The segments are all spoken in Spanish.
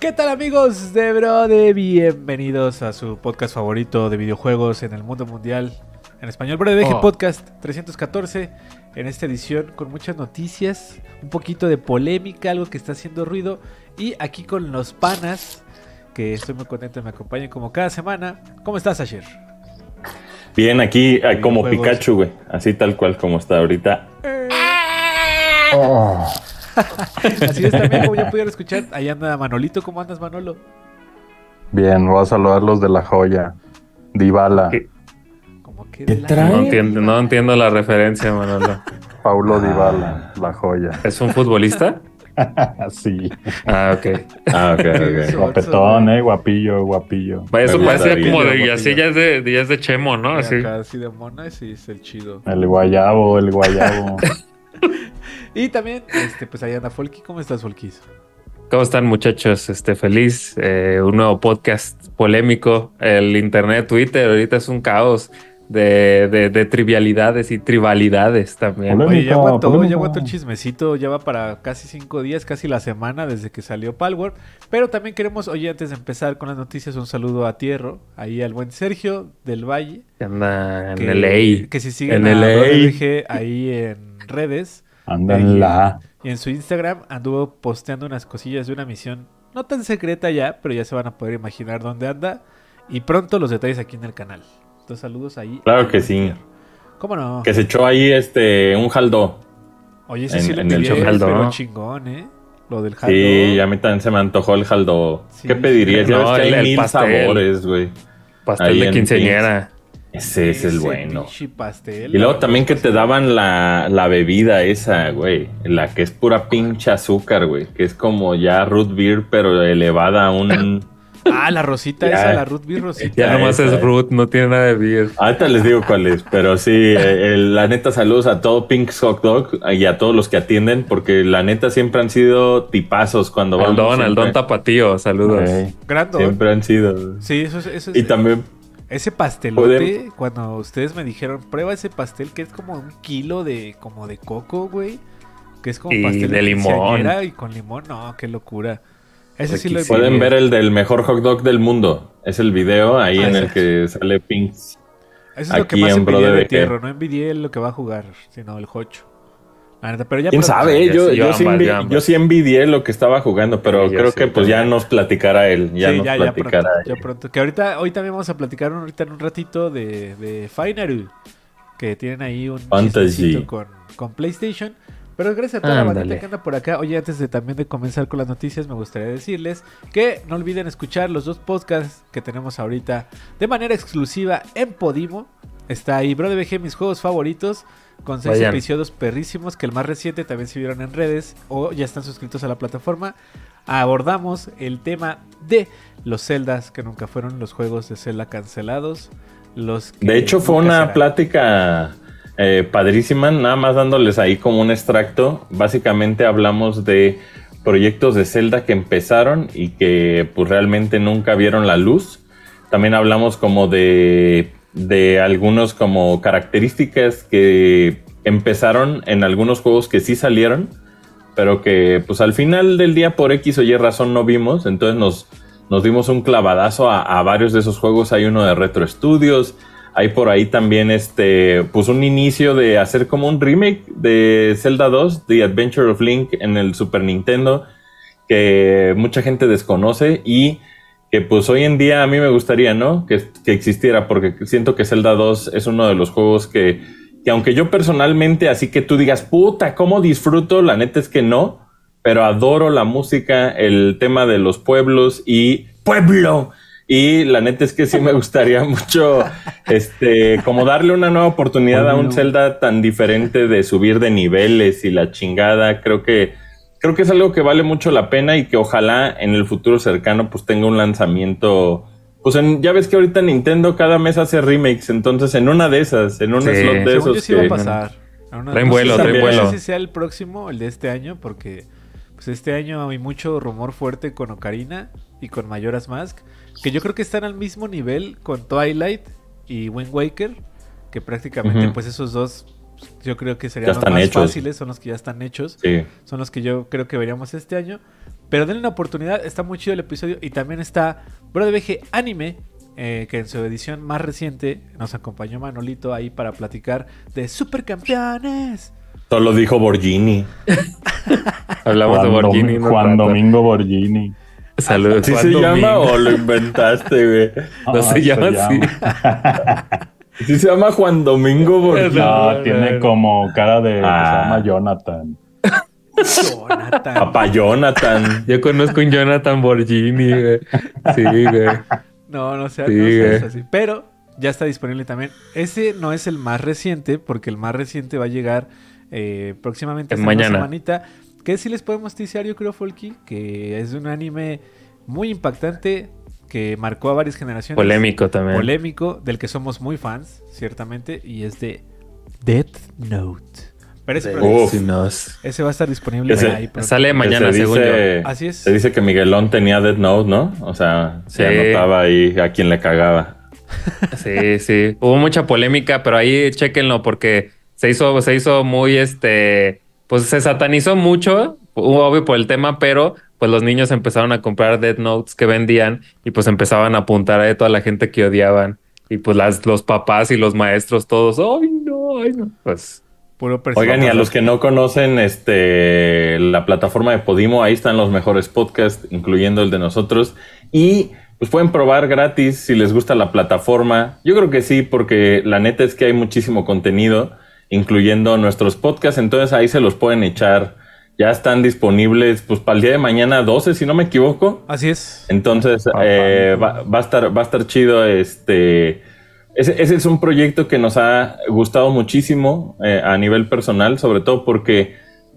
¿Qué tal amigos de Brode? Bienvenidos a su podcast favorito de videojuegos en el mundo mundial. En español, Brode Oh. Podcast 314. En esta edición con muchas noticias, un poquito de polémica, algo que está haciendo ruido. Y aquí con los panas, que estoy muy contento de me acompañen como cada semana. ¿Cómo estás, Asher? Bien, aquí eh, como. Pikachu, güey. Así tal cual como está ahorita. Así es también, como ya pudieron escuchar. Ahí anda Manolito. ¿Cómo andas, Manolo? Bien, voy a saludar los de la joya. Dybala, ¿Qué? Como que ¿Qué de la- trae? No entiendo, no entiendo la referencia, Manolo. Paulo Dybala, la joya. ¿Es un futbolista? Así. Ah, ok. Ah, ok, ok. Guapetón, eh, guapillo, guapillo. Eso Me parecía como de, Guapillo. así ya es de, ya es de Chemo, ¿no? Así. acá, así de mona, sí, es el chido. El guayabo, el guayabo. Y también, este, pues ahí anda Folky. ¿Cómo estás, Folkis? ¿Cómo están, muchachos? Este, feliz. eh, un nuevo podcast polémico. El internet, Twitter, ahorita es un caos de, de, de trivialidades y tribalidades también. Oye, ya aguantó, ya aguantó el chismecito, ya va para casi cinco días, casi la semana desde que salió Palworld. Pero también queremos, oye, antes de empezar con las noticias, un saludo a Tierro, ahí al buen Sergio del Valle. Que anda en Que, LA. Que si siguen En a LA. Ahí en redes Anda en la. y en su Instagram anduvo posteando unas cosillas de una misión no tan secreta ya, pero ya se van a poder imaginar dónde anda. Y pronto los detalles aquí en el canal. Entonces saludos ahí. Claro que sí. ¿Cómo no? Que se echó ahí este un jaldó. Oye, ese En- sí lo Jaldo, pero chingón, ¿eh? Lo del jaldo. Sí, a mí también se me antojó el jaldó. Sí. ¿Qué pedirías? Ya No, ves que el- hay el mil pastel. sabores, güey. Pastel ahí de en Ese es el bueno. pastel, Y luego también que te daban la, la bebida esa, güey. La que es pura pinche azúcar, güey. Que es como ya root beer, pero elevada a un... Ah, la rosita Ya. esa, la Ruth Beer Rosita. Ya nomás esa. es root, no tiene nada de beer. Ahorita les digo cuál es, pero sí, eh, el- la neta saludos a todo Pink's Hot Dog y a todos los que atienden, porque la neta siempre han sido tipazos cuando Al vamos. don, al don tapatío, saludos. Ey, Grandón. Siempre han sido. Sí, eso es, eso es- Y también, Ese pastelote, Podemos- cuando ustedes me dijeron, prueba ese pastel que es como un kilo de como de coco, güey. Que es como Y pastel de limón. Y con limón, no, qué locura. Ese sí lo pueden ver el del mejor hot dog del mundo. Es el video ahí Ah, en el que sale Pink's. Eso es lo que aquí más en envidié de. Tierra. No envidié lo que va a jugar, sino el Hocho. Pero ya ¿Quién sabe? ya Yo, yo sí envi- yo envidié lo que estaba jugando, pero Sí, creo sí que pues ya nos platicará él. Ya sí, nos ya, ya platicará pronto, él. ya pronto. Que ahorita, hoy también vamos a platicar un- ahorita en un ratito de, de Fineru. Que tienen ahí un con, con PlayStation. Pero gracias a toda la bandita que anda por acá. Oye, antes de también de comenzar con las noticias, me gustaría decirles que no olviden escuchar los dos podcasts que tenemos ahorita de manera exclusiva en Podimo. Está ahí Bro de BG, mis juegos favoritos, con seis Vayan. episodios perrísimos, que el más reciente también se vieron en redes o ya están suscritos a la plataforma. Abordamos el tema de los Zeldas que nunca fueron los juegos de Zelda cancelados. Los que De hecho, fue una serán. plática eh, padrísima, nada más dándoles ahí como un extracto. Básicamente hablamos de proyectos de Zelda que empezaron y que pues realmente nunca vieron la luz. También hablamos como de, de algunos como características que empezaron en algunos juegos que sí salieron, pero que pues al final del día por X o Y razón no vimos. Entonces nos, nos dimos un clavadazo a, a varios de esos juegos. Hay uno de Retro Studios. Hay por ahí también este, pues un inicio de hacer como un remake de Zelda 2, The Adventure of Link en el Super Nintendo, que mucha gente desconoce y que pues hoy en día a mí me gustaría, ¿no? Que, que existiera, porque siento que Zelda 2 es uno de los juegos que, que aunque yo personalmente, así que tú digas, puta, ¿cómo disfruto? La neta es que no, pero adoro la música, el tema de los pueblos y pueblo. Y la neta es que sí me gustaría mucho, este, como darle una nueva oportunidad a un. Zelda tan diferente de subir de niveles y la chingada. Creo que, creo que es algo que vale mucho la pena y que ojalá en el futuro cercano pues tenga un lanzamiento. Pues en- ya ves que ahorita Nintendo cada mes hace remakes, entonces en una de esas, en un Sí. slot de Según esos yo sí va a que- pasar. Traen no vuelo, traen no vuelo. sé si sea el próximo, el de este año, porque pues este año hay mucho rumor fuerte con Ocarina y con Majora's Mask, que yo creo que están al mismo nivel con Twilight y Wind Waker, que prácticamente Ujú. pues esos dos yo creo que serían los más hechos. fáciles, son los que ya están hechos, Sí. son los que yo creo que veríamos este año. Pero denle una oportunidad, está muy chido el episodio. Y también está Bro de VG Anime, eh, que en su edición más reciente nos acompañó Manolito ahí para platicar de Supercampeones. Solo dijo Borgini. Hablamos Juan, de Borgini. Dom- Juan rato. Domingo Borgini. Saludos. ¿Así Juan se llama o lo inventaste, güey? No se llama así. ¿Sí se llama Juan Domingo Borgini? No, tiene como cara de que Ah. se llama Jonathan. Jonathan. Papá Jonathan. Yo conozco un Jonathan Borgini, güey. Sí, güey. No, no sea, Sí, no güey. así. Pero ya está disponible también. Ese no es el más reciente, porque el más reciente va a llegar eh, próximamente En esta misma mañana. semanita. Que sí les podemos ticiar, yo creo, Folky, que es un anime muy impactante que marcó a varias generaciones. Polémico también. Polémico, del que somos muy fans, ciertamente, y es de Death Note. Pero ese, ese va a estar disponible Ese- ahí. Sale mañana, se según dice, Así es. Se dice que Miguelón tenía Death Note, ¿no? O sea, se Sí. anotaba ahí a quien le cagaba. yo. Sí, sí. Hubo mucha polémica, pero ahí chéquenlo porque se hizo, se hizo muy este. Pues se satanizó mucho, obvio por el tema, pero pues los niños empezaron a comprar Death Notes que vendían y pues empezaban a apuntar a toda la gente que odiaban. Y pues las, los papás y los maestros todos, ¡ay no! ¡ay no! Pues Puro. Oigan, y a los que no conocen este la plataforma de Podimo, ahí están los mejores podcasts, incluyendo el de nosotros. Y pues pueden probar gratis si les gusta la plataforma. Yo creo que sí, porque la neta es que hay muchísimo contenido, incluyendo nuestros podcasts. Entonces ahí se los pueden echar. Ya están disponibles pues para el día de mañana 12, si no me equivoco. Así es. Entonces eh, va, va a estar, va a estar chido. Este, ese, ese es un proyecto que nos ha gustado muchísimo eh, a nivel personal, sobre todo porque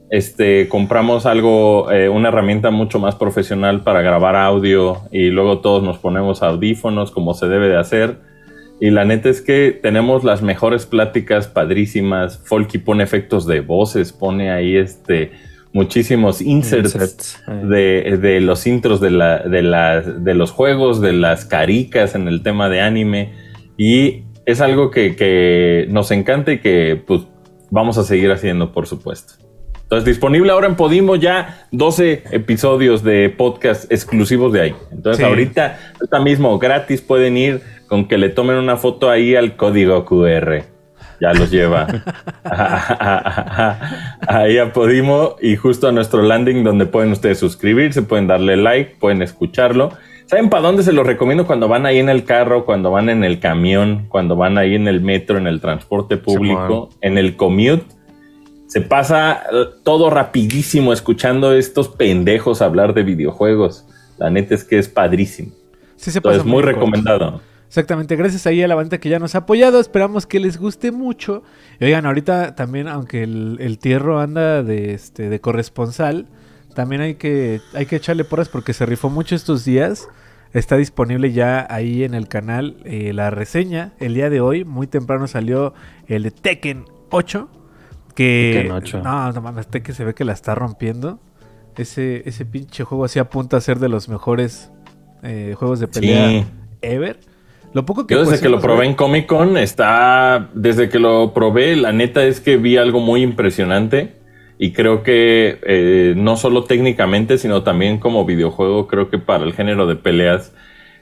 este, compramos algo, eh, una herramienta mucho más profesional para grabar audio y luego todos nos ponemos audífonos como se debe de hacer. Y la neta es que tenemos las mejores pláticas padrísimas. Folky pone efectos de voces, pone ahí este muchísimos inserts Inserts, de, de los intros de, la, de, la- de los juegos, de las caricas en el tema de anime. Y es algo que, que nos encanta y que pues, vamos a seguir haciendo, por supuesto. Entonces, disponible ahora en Podimo ya 12 episodios de podcast exclusivos de ahí. Entonces, Sí. ahorita, ahorita mismo, gratis, pueden ir con que le tomen una foto ahí al código QR. Ya los lleva ahí a Podimo y justo a nuestro landing donde pueden ustedes suscribirse, pueden darle like, pueden escucharlo. ¿Saben para dónde se los recomiendo cuando van ahí en el carro, cuando van en el camión, cuando van ahí en el metro, en el transporte público, en el commute? Se pasa eh, todo rapidísimo escuchando estos pendejos hablar de videojuegos. La neta es que es padrísimo. Sí se pasa Entonces, muy corto. Exactamente, gracias ahí a la banda que ya nos ha apoyado. Esperamos que les guste mucho. Y oigan, ahorita también, aunque el, el tierro anda de este de corresponsal, también hay que, hay que echarle porras porque se rifó mucho estos días. Está disponible ya ahí en el canal eh, la reseña. El día de hoy, muy temprano salió el de Tekken 8. Que. Tekken 8. No, no mames, Tekken se ve que la está rompiendo. Ese, ese pinche juego así apunta a ser de los mejores eh, juegos de pelea Sí. ever. Lo poco que Yo desde que lo probé en Comic Con está, desde que lo probé, la neta es que vi algo muy impresionante y creo que eh, no solo técnicamente, sino también como videojuego, creo que para el género de peleas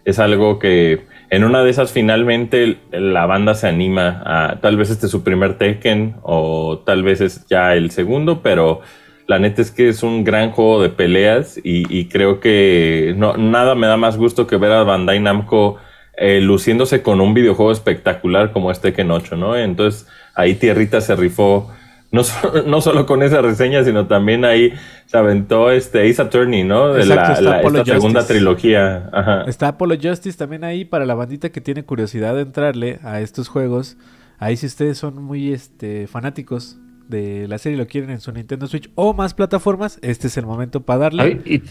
es algo que en una de esas finalmente la banda se anima a, tal vez este es su primer Tekken o tal vez es ya el segundo, pero la neta es que es un gran juego de peleas y, y creo que no, nada me da más gusto que ver a Bandai Namco eh, luciéndose con un videojuego espectacular como este Tekken 8, ¿no? Entonces ahí Tierrita se rifó no, so- no solo con esa reseña, sino también ahí se aventó este Ace Attorney, ¿no? De Exacto, la, está la- esta segunda Justice. trilogía. Ajá. Está Apollo Justice también ahí para la bandita que tiene curiosidad de entrarle a estos juegos. Ahí si ustedes son muy este, fanáticos de la serie y lo quieren en su Nintendo Switch o más plataformas, este es el momento para darle. Ay,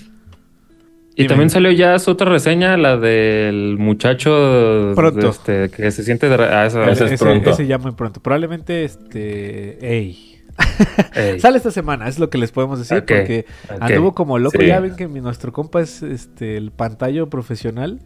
y, Dime. también salió ya su otra reseña, la del muchacho Pronto. este, que se siente... de- ah, esa- Ese es pronto. ese ya muy pronto. Probablemente este... Ey. Ey. Sale esta semana, es lo que les podemos decir, porque anduvo como loco. Sí. Ya ven que mi- nuestro compa es este el pantallo profesional.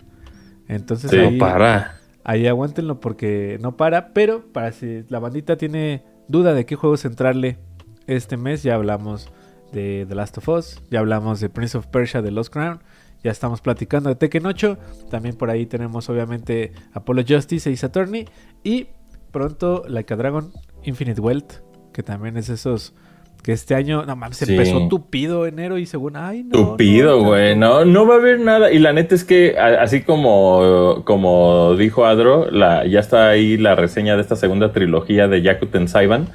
Entonces Sí. No ahí, para. ahí aguántenlo porque no para. Pero para si la bandita tiene duda de qué juegos entrarle este mes, ya hablamos de The Last of Us. Ya hablamos de Prince of Persia de Lost Crown. Ya estamos platicando de Tekken 8. También por ahí tenemos obviamente Apollo Justice Ace Attorney. Y pronto Like a Dragon Infinite Wealth. Que también es esos que este año, no mames, Sí. empezó tupido enero y según, ay, no. Tupido, no, güey. No, no va a haber nada. Y la neta es que, a- así como, como dijo Adro, la, ya está ahí la reseña de esta segunda trilogía de Yakuten Saiban.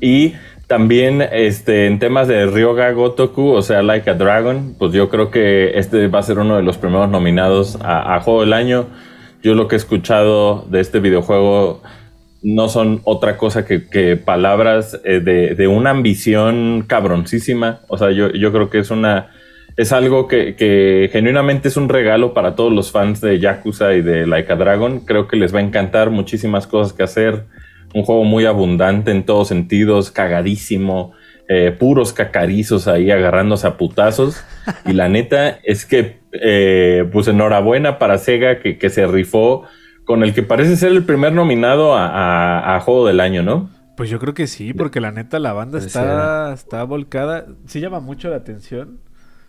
Y también este, en temas de Ryoga Gotoku, o sea, Like a Dragon, pues yo creo que este va a ser uno de los primeros nominados a, a Juego del Año. Yo lo que he escuchado de este videojuego no son otra cosa que, palabras eh, de, de una ambición cabroncísima. O sea, yo, yo creo que es una. Es algo que, que genuinamente es un regalo para todos los fans de Yakuza y de Like a Dragon. Creo que les va a encantar muchísimas cosas que hacer. Un juego muy abundante en todos sentidos, cagadísimo, eh, puros cacarizos ahí agarrándose a putazos. Y la neta es que, eh, pues enhorabuena para Sega que, que se rifó con el que parece ser el primer nominado a, a- a Juego del Año, ¿no? Pues yo creo que sí, porque la neta la banda está, está volcada. Sí llama mucho la atención.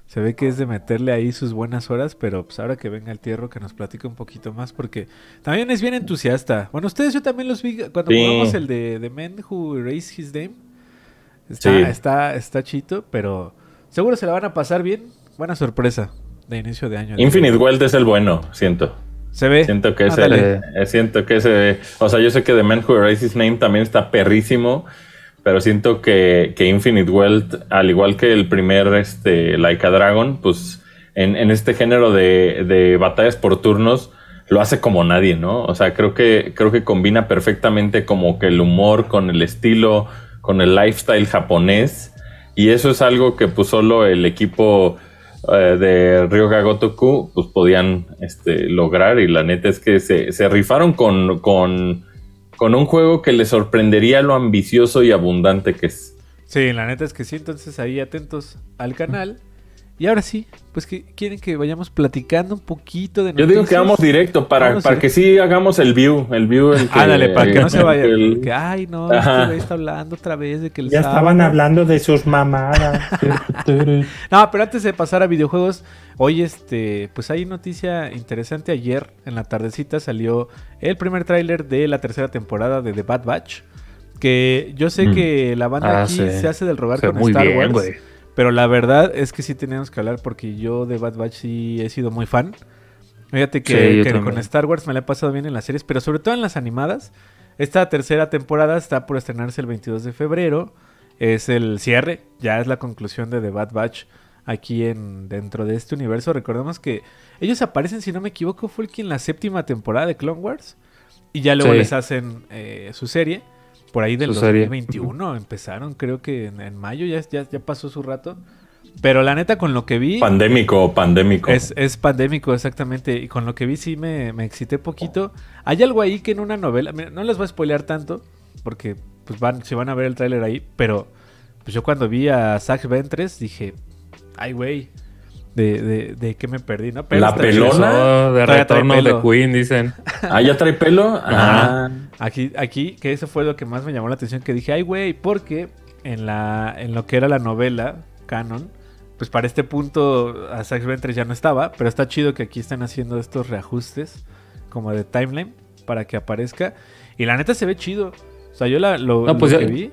Se ve que es de meterle ahí sus buenas horas, pero pues ahora que venga el tierro que nos platique un poquito más, porque también es bien entusiasta. Bueno, ustedes yo también los vi cuando Sí. jugamos el de The Man Who Erased His Name. Está, Sí. está, está chito, pero seguro se la van a pasar bien. Buena sorpresa de inicio de año. Infinite Wealth es el bueno, siento. Se ve. Siento que es Ándale. el, eh, siento que ese, o sea, yo sé que The Man Who Erased His Name también está perrísimo, pero siento que, que Infinite Wealth, al igual que el primer este, Like a Dragon, pues en, en este género de, de batallas por turnos lo hace como nadie, ¿no? O sea, creo que, creo que combina perfectamente como que el humor con el estilo, con el lifestyle japonés, y eso es algo que pues solo el equipo eh, de Ryoga Gotoku pues podían este, lograr y la neta es que se, se rifaron con, con, con un juego que les sorprendería lo ambicioso y abundante que es. Sí, la neta es que sí, entonces ahí atentos al canal. Y ahora sí, pues que quieren que vayamos platicando un poquito de Yo digo que noticias? vamos directo para, para que sí hagamos el view, el view. El que, Ándale, para que no se vaya. el- Que, ay, no, este güey está hablando otra vez de que el Ya sábado- estaban hablando de sus mamadas. No, pero antes de pasar a videojuegos, hoy este, pues hay noticia interesante. Ayer en la tardecita salió el primer tráiler de la tercera temporada de The Bad Batch. Que yo sé Mm. que la banda Ah, aquí sí. se hace del rogar Se ve con muy Star bien, Wars. güey. Pero la verdad es que sí teníamos que hablar porque yo de Bad Batch sí he sido muy fan. Fíjate que, Sí, yo que con. Star Wars me la he pasado bien en las series, pero sobre todo en las animadas. Esta tercera temporada está por estrenarse el 22 de febrero. Es el cierre, ya es la conclusión de The Bad Batch aquí en dentro de este universo. Recordemos que ellos aparecen, si no me equivoco, fue el que en la séptima temporada de Clone Wars. Y ya luego Sí. les hacen eh, su serie. Por ahí del Su serie. 2021 empezaron, creo que en, en mayo ya, ya, ya pasó su rato. Pero la neta, con lo que vi. Pandémico, pandémico. Es, es pandémico, exactamente. Y con lo que vi sí me, me excité poquito. Hay algo ahí que en una novela. mira, no les voy a spoilear tanto. Porque pues van, se van a ver el tráiler ahí. Pero pues yo cuando vi a Zach Ventres dije. Ay, güey. De, de, de qué me perdí, ¿no? La está pelona. Eso de retorno de Queen, dicen. Ah, ya trae pelo. Ajá. Ah. Aquí, aquí, que eso fue lo que más me llamó la atención, que dije, ay, güey, porque en la, en lo que era la novela, canon, pues para este punto a Zack Ventres ya no estaba, pero está chido que aquí están haciendo estos reajustes como de timeline para que aparezca. Y la neta se ve chido. O sea, yo la, lo, No, pues lo ya- que vi.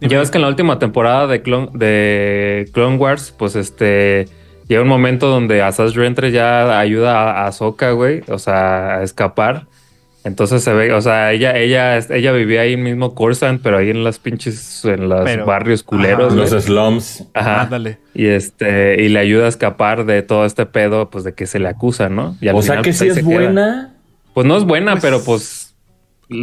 Dime. Ya ves que en la última temporada de Clone, de Clone Wars, pues este. Llega un momento donde Asajj Ventress ya ayuda a Ahsoka, güey. O sea, a escapar. Entonces se ve, o sea, ella, ella, ella vivía ahí mismo Coruscant, pero ahí en las pinches, en los Pero- barrios culeros, Ajá. Los slums. Ajá. Ándale. Y este, y le ayuda a escapar de todo este pedo, pues de que se le acusa, ¿no? Y al O sea que pues, sí es se queda. buena. Pues no es buena, Pues, pero pues.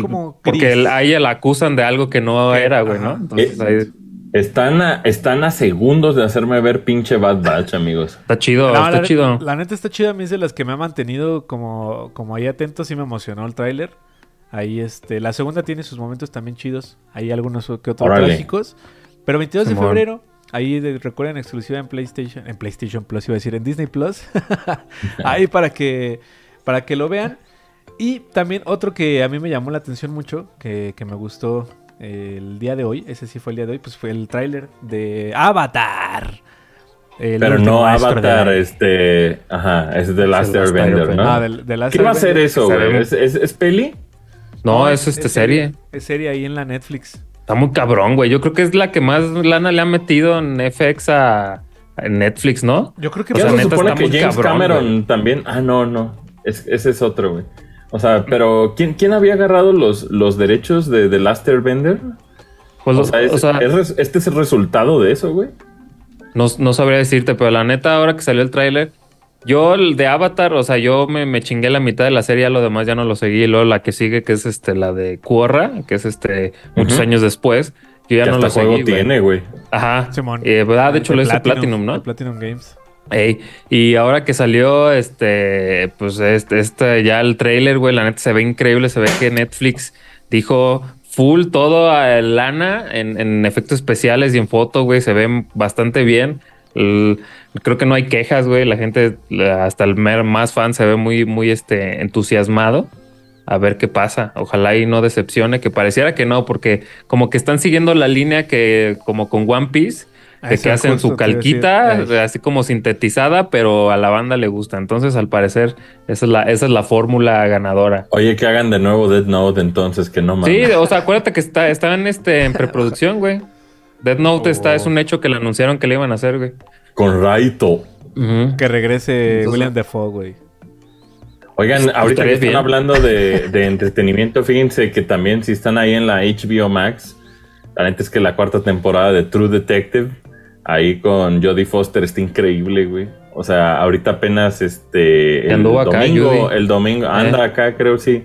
Como Porque el- a ella la acusan de algo que no era, güey. ¿no? Entonces Eh, ahí Están a, están a segundos de hacerme ver pinche Bad Batch, amigos. está chido, No, está la, chido. La neta está chida. A mí es de las que me ha mantenido como, como ahí atento. Sí me emocionó el tráiler. Ahí este, la segunda tiene sus momentos también chidos. Hay algunos que otros Órale. trágicos. Pero 22 de febrero. Ahí de- recuerden exclusiva en PlayStation. En PlayStation Plus iba a decir. En Disney Plus. ahí para que, para que lo vean. Y también otro que a mí me llamó la atención mucho. Que, que me gustó el día de hoy, ese sí fue el día de hoy, pues fue el tráiler de Avatar. El Pero no Avatar, de- este. Ajá, es The Last Airbender. ¿no? Ah, del- de Last ¿Qué va a ser eso, güey? ¿Es, es, es peli? No, es este serie. Es serie ahí en la Netflix. Está muy cabrón, güey. Yo creo que es la que más lana le ha metido en FX a, a Netflix, ¿no? Yo creo que O ¿Ya sea, se neta supone está que James cabrón, Cameron güey. también? Ah, no, no. Es- ese es otro, güey. O sea, pero ¿quién, quién había agarrado los, los derechos de The Last Airbender? Pues, O sea, es- o sea, es este es el resultado de eso, güey. no, no sabría decirte, pero la neta, ahora que salió el tráiler, yo el de Avatar, o sea, yo me, me chingué la mitad de la serie, ya lo demás ya no lo seguí. Y luego la que sigue, que es este, la de Korra, que es este, muchos años después, yo ya Que no hasta lo juego seguí. güey. tiene, güey. Ajá. Simón. Eh, ¿verdad? De hecho, De lo hizo Platinum, ¿no? Platinum Games. Y ahora que salió este, pues este, este ya el trailer, güey, la neta se ve increíble, se ve que Netflix dijo full todo a lana en, efectos especiales y en foto, güey, se ven bastante bien. Creo que no hay quejas, güey, la gente, hasta el más fan se ve muy, muy este, entusiasmado. A ver qué pasa. Ojalá y no decepcione, que pareciera que no, porque como que están siguiendo la línea que, como con One Piece, Ah, de que hacen su calquita, así como sintetizada, pero a la banda le gusta. Entonces, al parecer, esa es la, esa es la fórmula ganadora. Oye, que hagan de nuevo Dead Note entonces, que no mames. Sí, o sea, acuérdate que está, está en, este, en preproducción, güey. Death Note está, Oh. es un hecho que le anunciaron que le iban a hacer, güey. Con Raito. Que regrese Entonces- William Defoe, güey. Oigan, Pues, ahorita que están bien. hablando de, de entretenimiento, fíjense que también si están ahí en la HBO Max, la neta es que la cuarta temporada de True Detective, ahí con Jodie Foster está increíble, güey. O sea, ahorita apenas este el acá, domingo, Judy. el domingo anda Eh. acá, creo sí,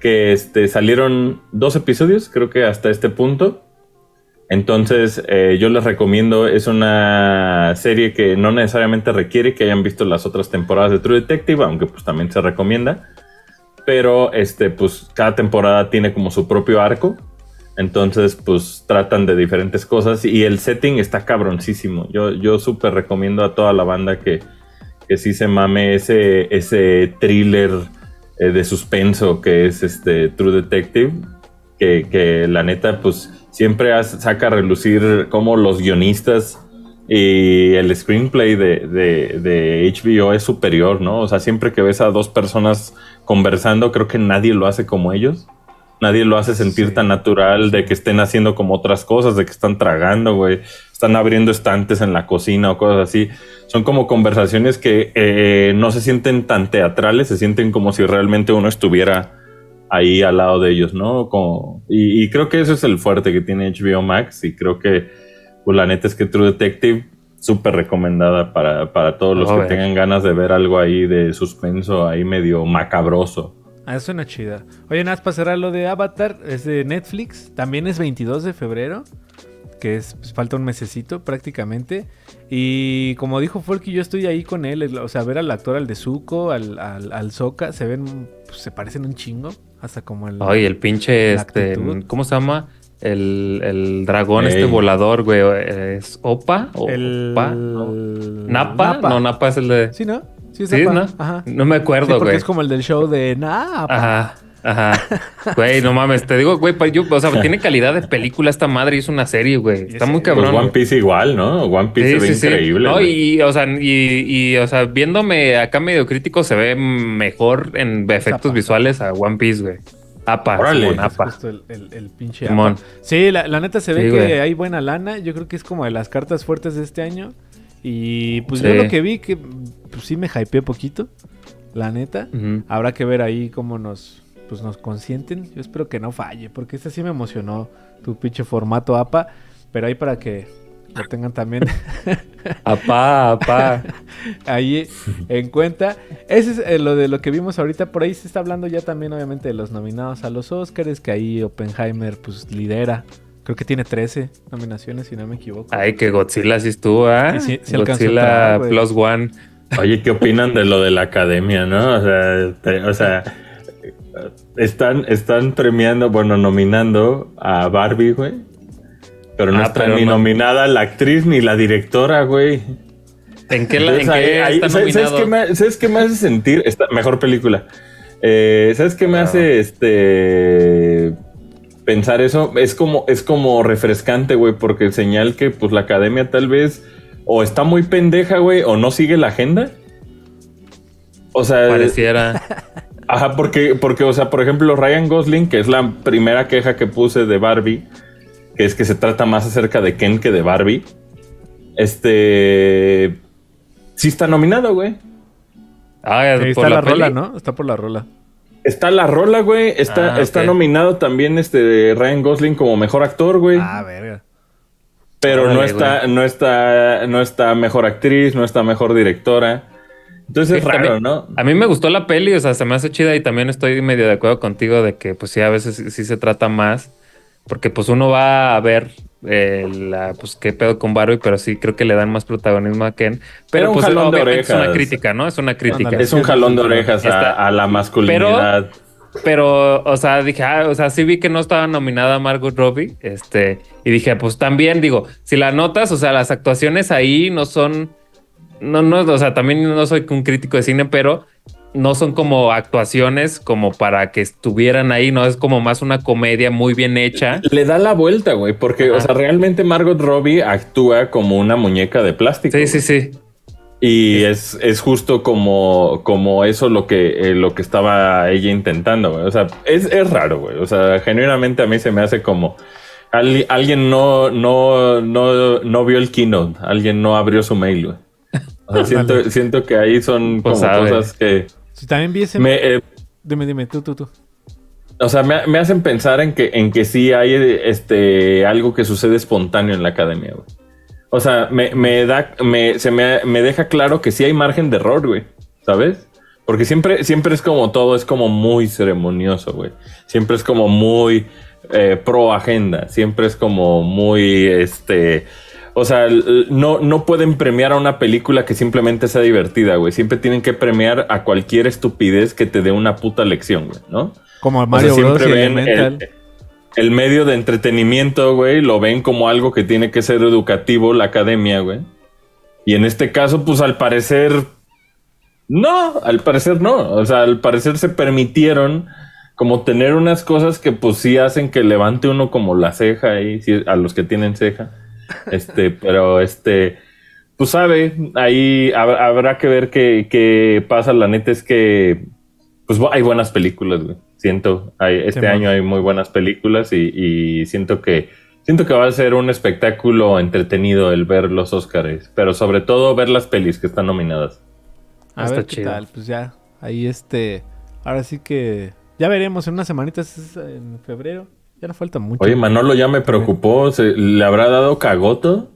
que este salieron dos episodios, creo que hasta este punto. Entonces, eh, yo les recomiendo, es una serie que no necesariamente requiere que hayan visto las otras temporadas de True Detective, aunque pues también se recomienda. Pero este, pues cada temporada tiene como su propio arco. Entonces, pues tratan de diferentes cosas y el setting está cabroncísimo. Yo, yo súper recomiendo a toda la banda que, que sí se mame ese, ese thriller eh, de suspenso que es este True Detective. Que, que la neta, pues siempre saca a relucir cómo los guionistas y el screenplay de, de HBO es superior, ¿no? O sea, siempre que ves a dos personas conversando, creo que nadie lo hace como ellos. Nadie lo hace sentir Sí. tan natural de que estén haciendo como otras cosas, de que están tragando, güey. Están abriendo estantes en la cocina o cosas así. Son como conversaciones que eh, no se sienten tan teatrales, se sienten como si realmente uno estuviera ahí al lado de ellos, ¿no? Como, y, y creo que eso es el fuerte que tiene HBO Max y creo que pues la neta es que True Detective súper recomendada para, para todos los A que tengan ganas de ver algo ahí de suspenso, ahí medio macabroso. Ah, eso suena chida. Oye, nada más para cerrar lo de Avatar, es de Netflix. También es 22 de febrero. Que es, pues, falta un mesecito prácticamente. Y como dijo Folky, yo estoy ahí con él. O sea, ver al actor, al de Zuko, al, al, se ven, pues, se parecen un chingo. Hasta como el. Ay, el pinche, este, actitud. ¿cómo se llama? El, el dragón Ey. este volador, güey. ¿Es Opa? ¿O el- Opa? ¿No? ¿Napa? No, Napa es el de... Sí, ¿no? Sí, Sí. ¿no? Ajá. No me Sí, acuerdo, porque güey. es como el del show de Napa. Ajá, ajá. Güey, no mames, te digo, güey, yo, o sea, tiene calidad de película esta madre y es una serie, güey. Está muy Pues cabrón. One Piece igual, ¿no? One Piece se ve increíble. No, y, o sea, y, y, o sea, viéndome acá medio crítico, se ve mejor en efectos Apa. visuales a One Piece, güey. Apa, Órale. Simón, Es apa. justo el, el- el pinche. Apa. Sí, la, la neta se ve Sí, que güey. hay buena lana. Yo creo que es como de las cartas fuertes de este año. Y pues Sí. yo lo que vi que pues sí me hypeé poquito. La neta. Habrá que ver ahí cómo nos pues nos consienten. Yo espero que no falle. Porque este sí me emocionó. Tu pinche formato APA. Pero ahí para que lo tengan también Apa, apa. ahí en cuenta. Ese es eh, lo de lo que vimos ahorita. Por ahí se está hablando ya también, obviamente, de los nominados a los Oscars. Que ahí Oppenheimer, pues, lidera. Creo que tiene 13 nominaciones, si no me equivoco. Ay, que Godzilla sí estuvo, ¿ah? Y sí- sí Godzilla entrar. Plus One. Oye, ¿qué opinan de lo de la academia, no? O sea, te- o sea, están, están premiando, bueno, nominando a Barbie, güey. Pero no Ah, está pero ni no. nominada la actriz ni la directora, güey. ¿En qué, la, en Entonces, qué ahí- ahí- está ¿sabes, ¿sabes nominado? qué me, ¿Sabes qué me hace sentir? Esta, mejor película. Eh, ¿Sabes qué me hace este pensar eso es como, es como refrescante, güey, porque señal que pues la academia tal vez o está muy pendeja, güey, o no sigue la agenda. O sea, Pareciera. Ajá, porque, porque, o sea, por ejemplo, Ryan Gosling, que es la primera queja que puse de Barbie, que es que se trata más acerca de Ken que de Barbie. Este. Sí está nominado, güey. Ah, Ahí por está la, peli. rola, ¿no? Está por la rola. Está la rola, güey. Está, Ah, está nominado también este Ryan Gosling como mejor actor, güey. Ah, verga. pero no está, no está, no está mejor actriz, no está mejor directora. Entonces es raro, también- ¿no? A mí me gustó la peli, o sea, se me hace chida y también estoy medio de acuerdo contigo de que pues sí, a veces sí- sí se trata más, porque pues uno va a ver eh, la, pues qué pedo con Barbie, pero sí creo que le dan más protagonismo a Ken. Pero un pues jalón de obviamente es una orejas. crítica, ¿no? Es una crítica. Es un jalón de orejas a, a la masculinidad. Pero, o sea, dije, ah, o sea, sí vi que no estaba nominada Margot Robbie, este, y dije, pues también, digo, si la notas, o sea, las actuaciones ahí no son, no, no, o sea, también no soy un crítico de cine, pero no son como actuaciones como para que estuvieran ahí, no es como más una comedia muy bien hecha. Le da la vuelta, güey, porque, o sea, realmente Margot Robbie actúa como una muñeca de plástico. Sí, güey. sí, sí. Y es, es justo como, como eso lo que, eh, lo que estaba ella intentando, güey. O sea, es, es raro, güey. O sea, genuinamente a mí se me hace como al- alguien no, no, no, no vio el keynote, alguien no abrió su mail, güey. O sea, siento, siento que ahí son Pues como sabe. cosas que Si también vi ese... me, eh, Dime, dime, tú, tú, tú. o sea, me, me hacen pensar en que, en que sí hay este algo que sucede espontáneo en la academia, güey. O sea, me, me da, me, se me, me deja claro que sí hay margen de error, güey. ¿Sabes? Porque siempre, siempre es como todo, es como muy ceremonioso, güey. Siempre es como muy eh, pro agenda. Siempre es como muy, este. O sea, no, no pueden premiar a una película que simplemente sea divertida, güey. Siempre tienen que premiar a cualquier estupidez que te dé una puta lección, güey, ¿no? Como O sea, Mario Bros. y siempre ven el, el medio de entretenimiento, güey, lo ven como algo que tiene que ser educativo la academia, güey. Y en este caso, pues al parecer, no, al parecer no. O sea, al parecer se permitieron como tener unas cosas que pues sí hacen que levante uno como la ceja ahí, a los que tienen ceja. Este, pero este, pues sabe, ahí hab- habrá que ver qué, qué pasa. La neta es que, pues hay buenas películas, güey. Siento, hay, este año hay muy buenas películas y, y siento que, siento que va a ser un espectáculo entretenido el ver los Oscars, pero sobre todo ver las pelis que están nominadas. A Está ver qué tal, pues ya. Ahí este. Ahora sí que. Ya veremos en unas semanitas en febrero. Ya no falta mucho. Oye, Manolo ya me preocupó, ¿se- ¿le habrá dado cagoto?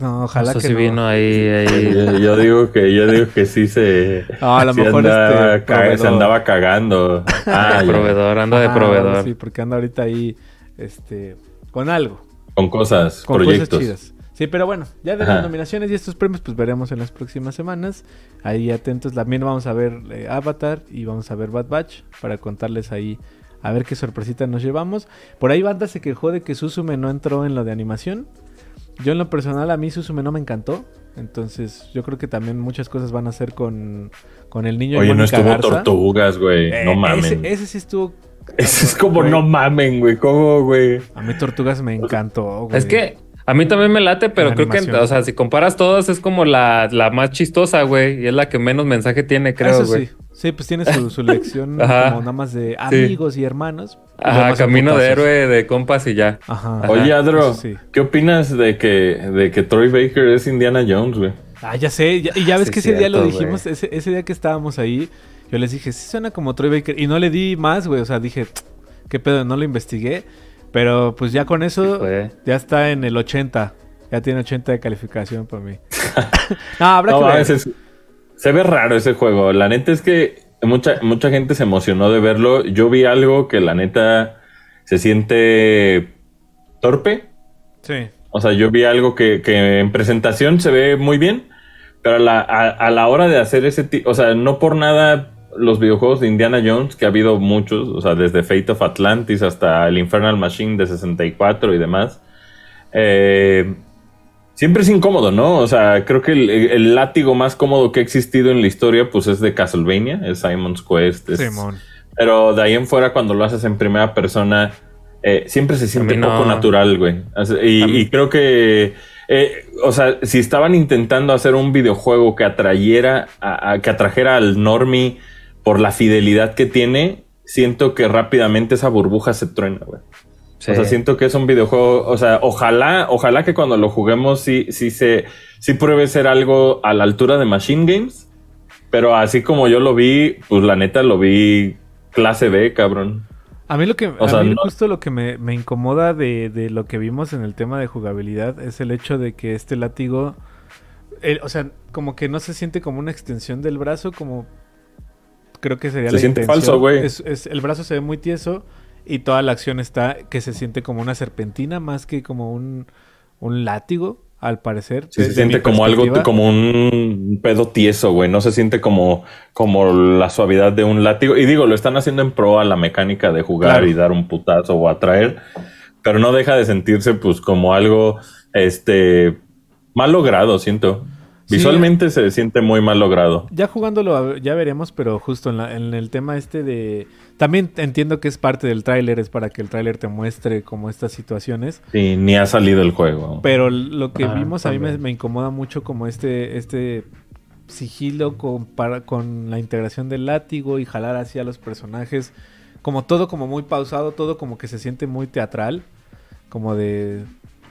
No, ojalá Eso que sí no. vino ahí, ahí. Yo, yo digo que, yo digo que sí se, Ah, a lo sí mejor anda este se andaba cagando. Ah, de ya. proveedor, anda de Ah, proveedor. Sí, porque anda ahorita ahí. Este. Con algo. Con cosas, Con proyectos. cosas chidas. Sí, pero bueno, ya de Ajá. las nominaciones y estos premios, pues veremos en las próximas semanas. Ahí atentos, también vamos a ver eh, Avatar y vamos a ver Bad Batch para contarles ahí a ver qué sorpresita nos llevamos. Por ahí Banda se quejó de que Susume no entró en lo de animación. Yo en lo personal a mí Susume no me encantó. Entonces yo creo que también muchas cosas van a hacer con, con el niño y Oye, no Mónica estuvo Garza. tortugas, güey. Eh, no mamen. Ese, Ese, ese sí estuvo... es como no mamen, güey. ¿Cómo, güey? A mí Tortugas me encantó, güey. Es que a mí también me late, pero La creo que, o sea, si comparas todas, es como la, la más chistosa, güey. Y es la que menos mensaje tiene, creo, Eso güey. sí. Sí, pues tiene su, su lección Ajá. como nada más de amigos y hermanos. Lo Ajá, camino de héroe de compas y ya. Ajá. Ajá. Oye, Adro, sí. ¿qué opinas de que, de que Troy Baker es Indiana Jones, güey? Ah, ya sé. ya- y ya ves Sí, que ese día lo dijimos, ese, ese día que estábamos ahí, yo les dije, sí suena como Troy Baker. Y no le di más, güey. O sea, dije, qué pedo, no lo investigué. Pero pues ya con eso, ya está en el 80. Ya tiene 80 de calificación para mí. no, habrá No, que ver. Se ve raro ese juego. La neta es que mucha, mucha gente se emocionó de verlo. Yo vi algo que la neta se siente torpe. Sí. O sea, yo vi algo que, que en presentación se ve muy bien, pero a la, a, a la hora de hacer ese tipo, o sea, no por nada los videojuegos de Indiana Jones, que ha habido muchos, o sea, desde Fate of Atlantis hasta el Infernal Machine de 64 y demás, eh, siempre es incómodo, ¿no? O sea, creo que el, el látigo más cómodo que ha existido en la historia, pues es de Castlevania, es Simon's Quest, es- Simón. pero de ahí en fuera, cuando lo haces en primera persona, eh, siempre se siente no. poco natural, güey. Y, creo que, eh, o sea, si estaban intentando hacer un videojuego que atrayera, a, a- que atrajera al normie por la fidelidad que tiene, siento que rápidamente esa burbuja se truena, güey. Sí. O sea, siento que es un videojuego, o sea, ojalá, ojalá que cuando lo juguemos sí, sí se, sí pruebe ser algo a la altura de Machine Games, pero así como yo lo vi, pues la neta lo vi clase B, cabrón. A mí lo que, O a sea, mí no- justo lo que me, me incomoda de, de lo que vimos en el tema de jugabilidad es el hecho de que este látigo, el- o sea, como que no se siente como una extensión del brazo, como creo que sería Se la siente intención. falso, güey. Es- es- el brazo se ve muy tieso y toda la acción está que se siente como una serpentina más que como un, un látigo, al parecer. Sí, se siente como algo, como un pedo tieso, güey. No se siente como, como la suavidad de un látigo. Y digo, lo están haciendo en pro a la mecánica de jugar Claro. y dar un putazo o atraer. Pero no deja de sentirse, pues, como algo, este, mal logrado, siento. Sí. Visualmente se siente muy mal logrado. Ya jugándolo ya veremos, pero justo en, la- en el tema este de... También entiendo que es parte del tráiler, es para que el tráiler te muestre como estas situaciones. Y ni ha salido el juego. Pero lo que Ah, vimos a mí me, me incomoda mucho como este, este sigilo con, para- con la integración del látigo y jalar así a los personajes. Como todo como muy pausado, todo como que se siente muy teatral. Como de,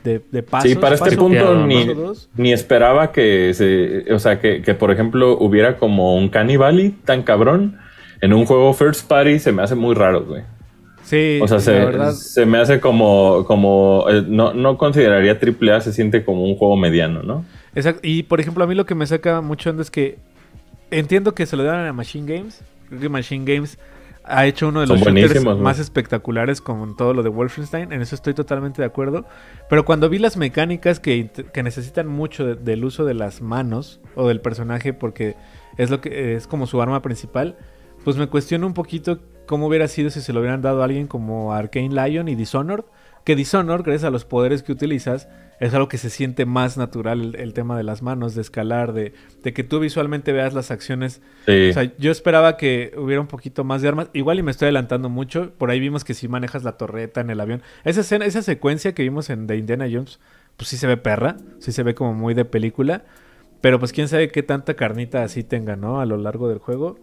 de, de pasos. Sí, para este paso punto uno, ni, ni esperaba que se, o sea, que, que, por ejemplo hubiera como un Cannibali tan cabrón en un juego first party se me hace muy raro, güey. Sí, O sea, se, verdad. se me hace como, como eh, no, no consideraría AAA, se siente como un juego mediano, ¿no? Exacto. Y por ejemplo, a mí lo que me saca mucho onda es que entiendo que se lo dan a Machine Games. Creo que Machine Games ha hecho uno de los shooters más espectaculares con todo lo de Wolfenstein. En eso estoy totalmente de acuerdo. Pero cuando vi las mecánicas que, que necesitan mucho de- del uso de las manos o del personaje, porque es lo que es como su arma principal, pues me cuestiono un poquito cómo hubiera sido si se lo hubieran dado a alguien como Arcane Lion y Dishonored. Que Dishonored, gracias a los poderes que utilizas, es algo que se siente más natural el, el tema de las manos, de escalar, de, de que tú visualmente veas las acciones. Sí. O sea, yo esperaba que hubiera un poquito más de armas. Igual y me estoy adelantando mucho. Por ahí vimos que si manejas la torreta en el avión. Esa escena, esa secuencia que vimos en de Indiana Jones, pues sí se ve perra. Sí se ve como muy de película. Pero pues quién sabe qué tanta carnita así tenga, ¿no? A lo largo del juego.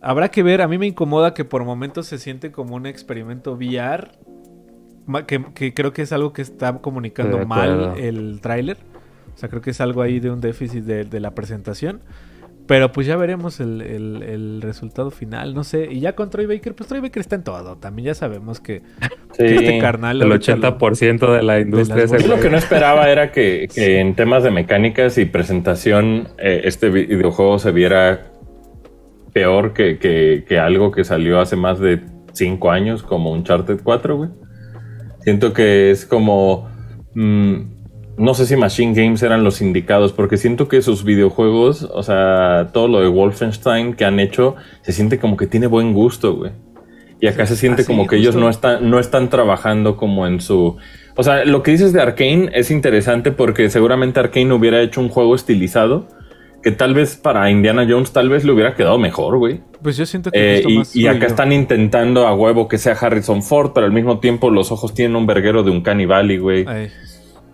Habrá que ver. A mí me incomoda que por momentos se siente como un experimento VR. Que, que creo que es algo que está comunicando De mal el tráiler. O sea, creo que es algo ahí de un déficit de, de la presentación. Pero pues ya veremos el, el- el resultado final, no sé. Y ya con Troy Baker, pues Troy Baker está en todo. También ya sabemos que, este carnal... El ahorita lo- 80% de la industria Yo lo que no esperaba era que, que en temas de mecánicas y presentación eh, este vi- videojuego se viera peor que, que- que algo que salió hace más de cinco años como Uncharted 4, güey. Siento que es como... mm, no sé si Machine Games eran los indicados, porque siento que sus videojuegos, o sea, todo lo de Wolfenstein que han hecho, se siente como que tiene buen gusto, güey. Y acá se siente como que ellos no están, no están trabajando como en su. O sea, lo que dices de Arkane es interesante porque seguramente Arkane hubiera hecho un juego estilizado que tal vez para Indiana Jones tal vez le hubiera quedado mejor, güey. Pues yo siento que Eh, y, más y acá están intentando a huevo que sea Harrison Ford, pero al mismo tiempo los ojos tienen un verguero de un Cannibali, güey. Ay,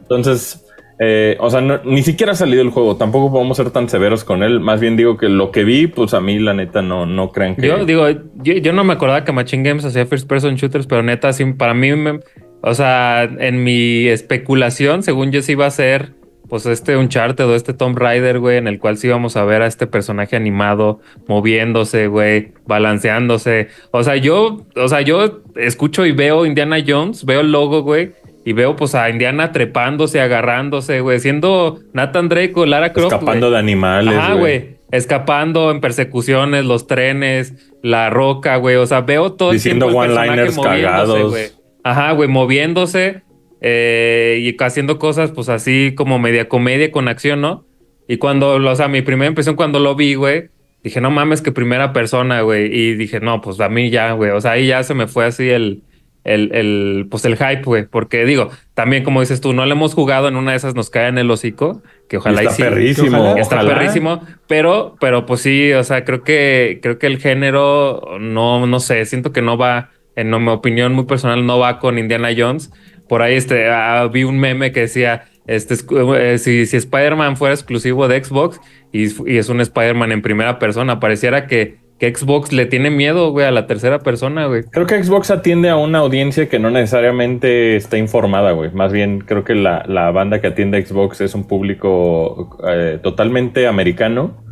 Entonces, eh, o sea, no- ni siquiera ha salido el juego. Tampoco podemos ser tan severos con él. Más bien digo que lo que vi, pues a mí la neta no, no crean que... Yo digo, yo, yo no me acordaba que Machine Games hacía first person shooters, pero neta, sí, para mí, me- o sea, en mi especulación, según yo sí iba a ser, pues este Uncharted o este Tomb Raider, güey, en el cual sí íbamos a ver a este personaje animado moviéndose, güey, balanceándose. O sea, yo, o sea, yo escucho y veo Indiana Jones, veo el logo, güey. Y veo pues a Indiana trepándose, agarrándose, güey, siendo Nathan Drake o Lara Croft. escapando de animales. Ajá, güey. Escapando en persecuciones, los trenes, la roca, güey. O sea, veo todo Diciendo one-liners cagados. Ajá, güey, moviéndose eh, y haciendo cosas, pues así como media comedia con acción, ¿no? Y cuando, o sea, mi primera impresión cuando lo vi, güey, dije, no mames, que primera persona, güey. Y dije, no, pues a mí ya, güey. O sea, ahí ya se me fue así el, el, el pues el hype, güey. Porque digo, también como dices tú, no le hemos jugado, en una de esas nos cae en el hocico, que ojalá y, está sí. perrísimo. ojalá. Está ojalá. perrísimo, pero, pero pues sí, o sea, creo que, creo que el género, no, no sé, siento que no va, en mi opinión muy personal, no va con Indiana Jones. Por ahí este, ah, vi un meme que decía, este, eh, si, si Spider-Man fuera exclusivo de Xbox y, y es un Spider-Man en primera persona, pareciera que, que Xbox le tiene miedo, güey, a la tercera persona, güey. Creo que Xbox atiende a una audiencia que no necesariamente está informada, güey. Más bien, creo que la, la banda que atiende a Xbox es un público eh, totalmente americano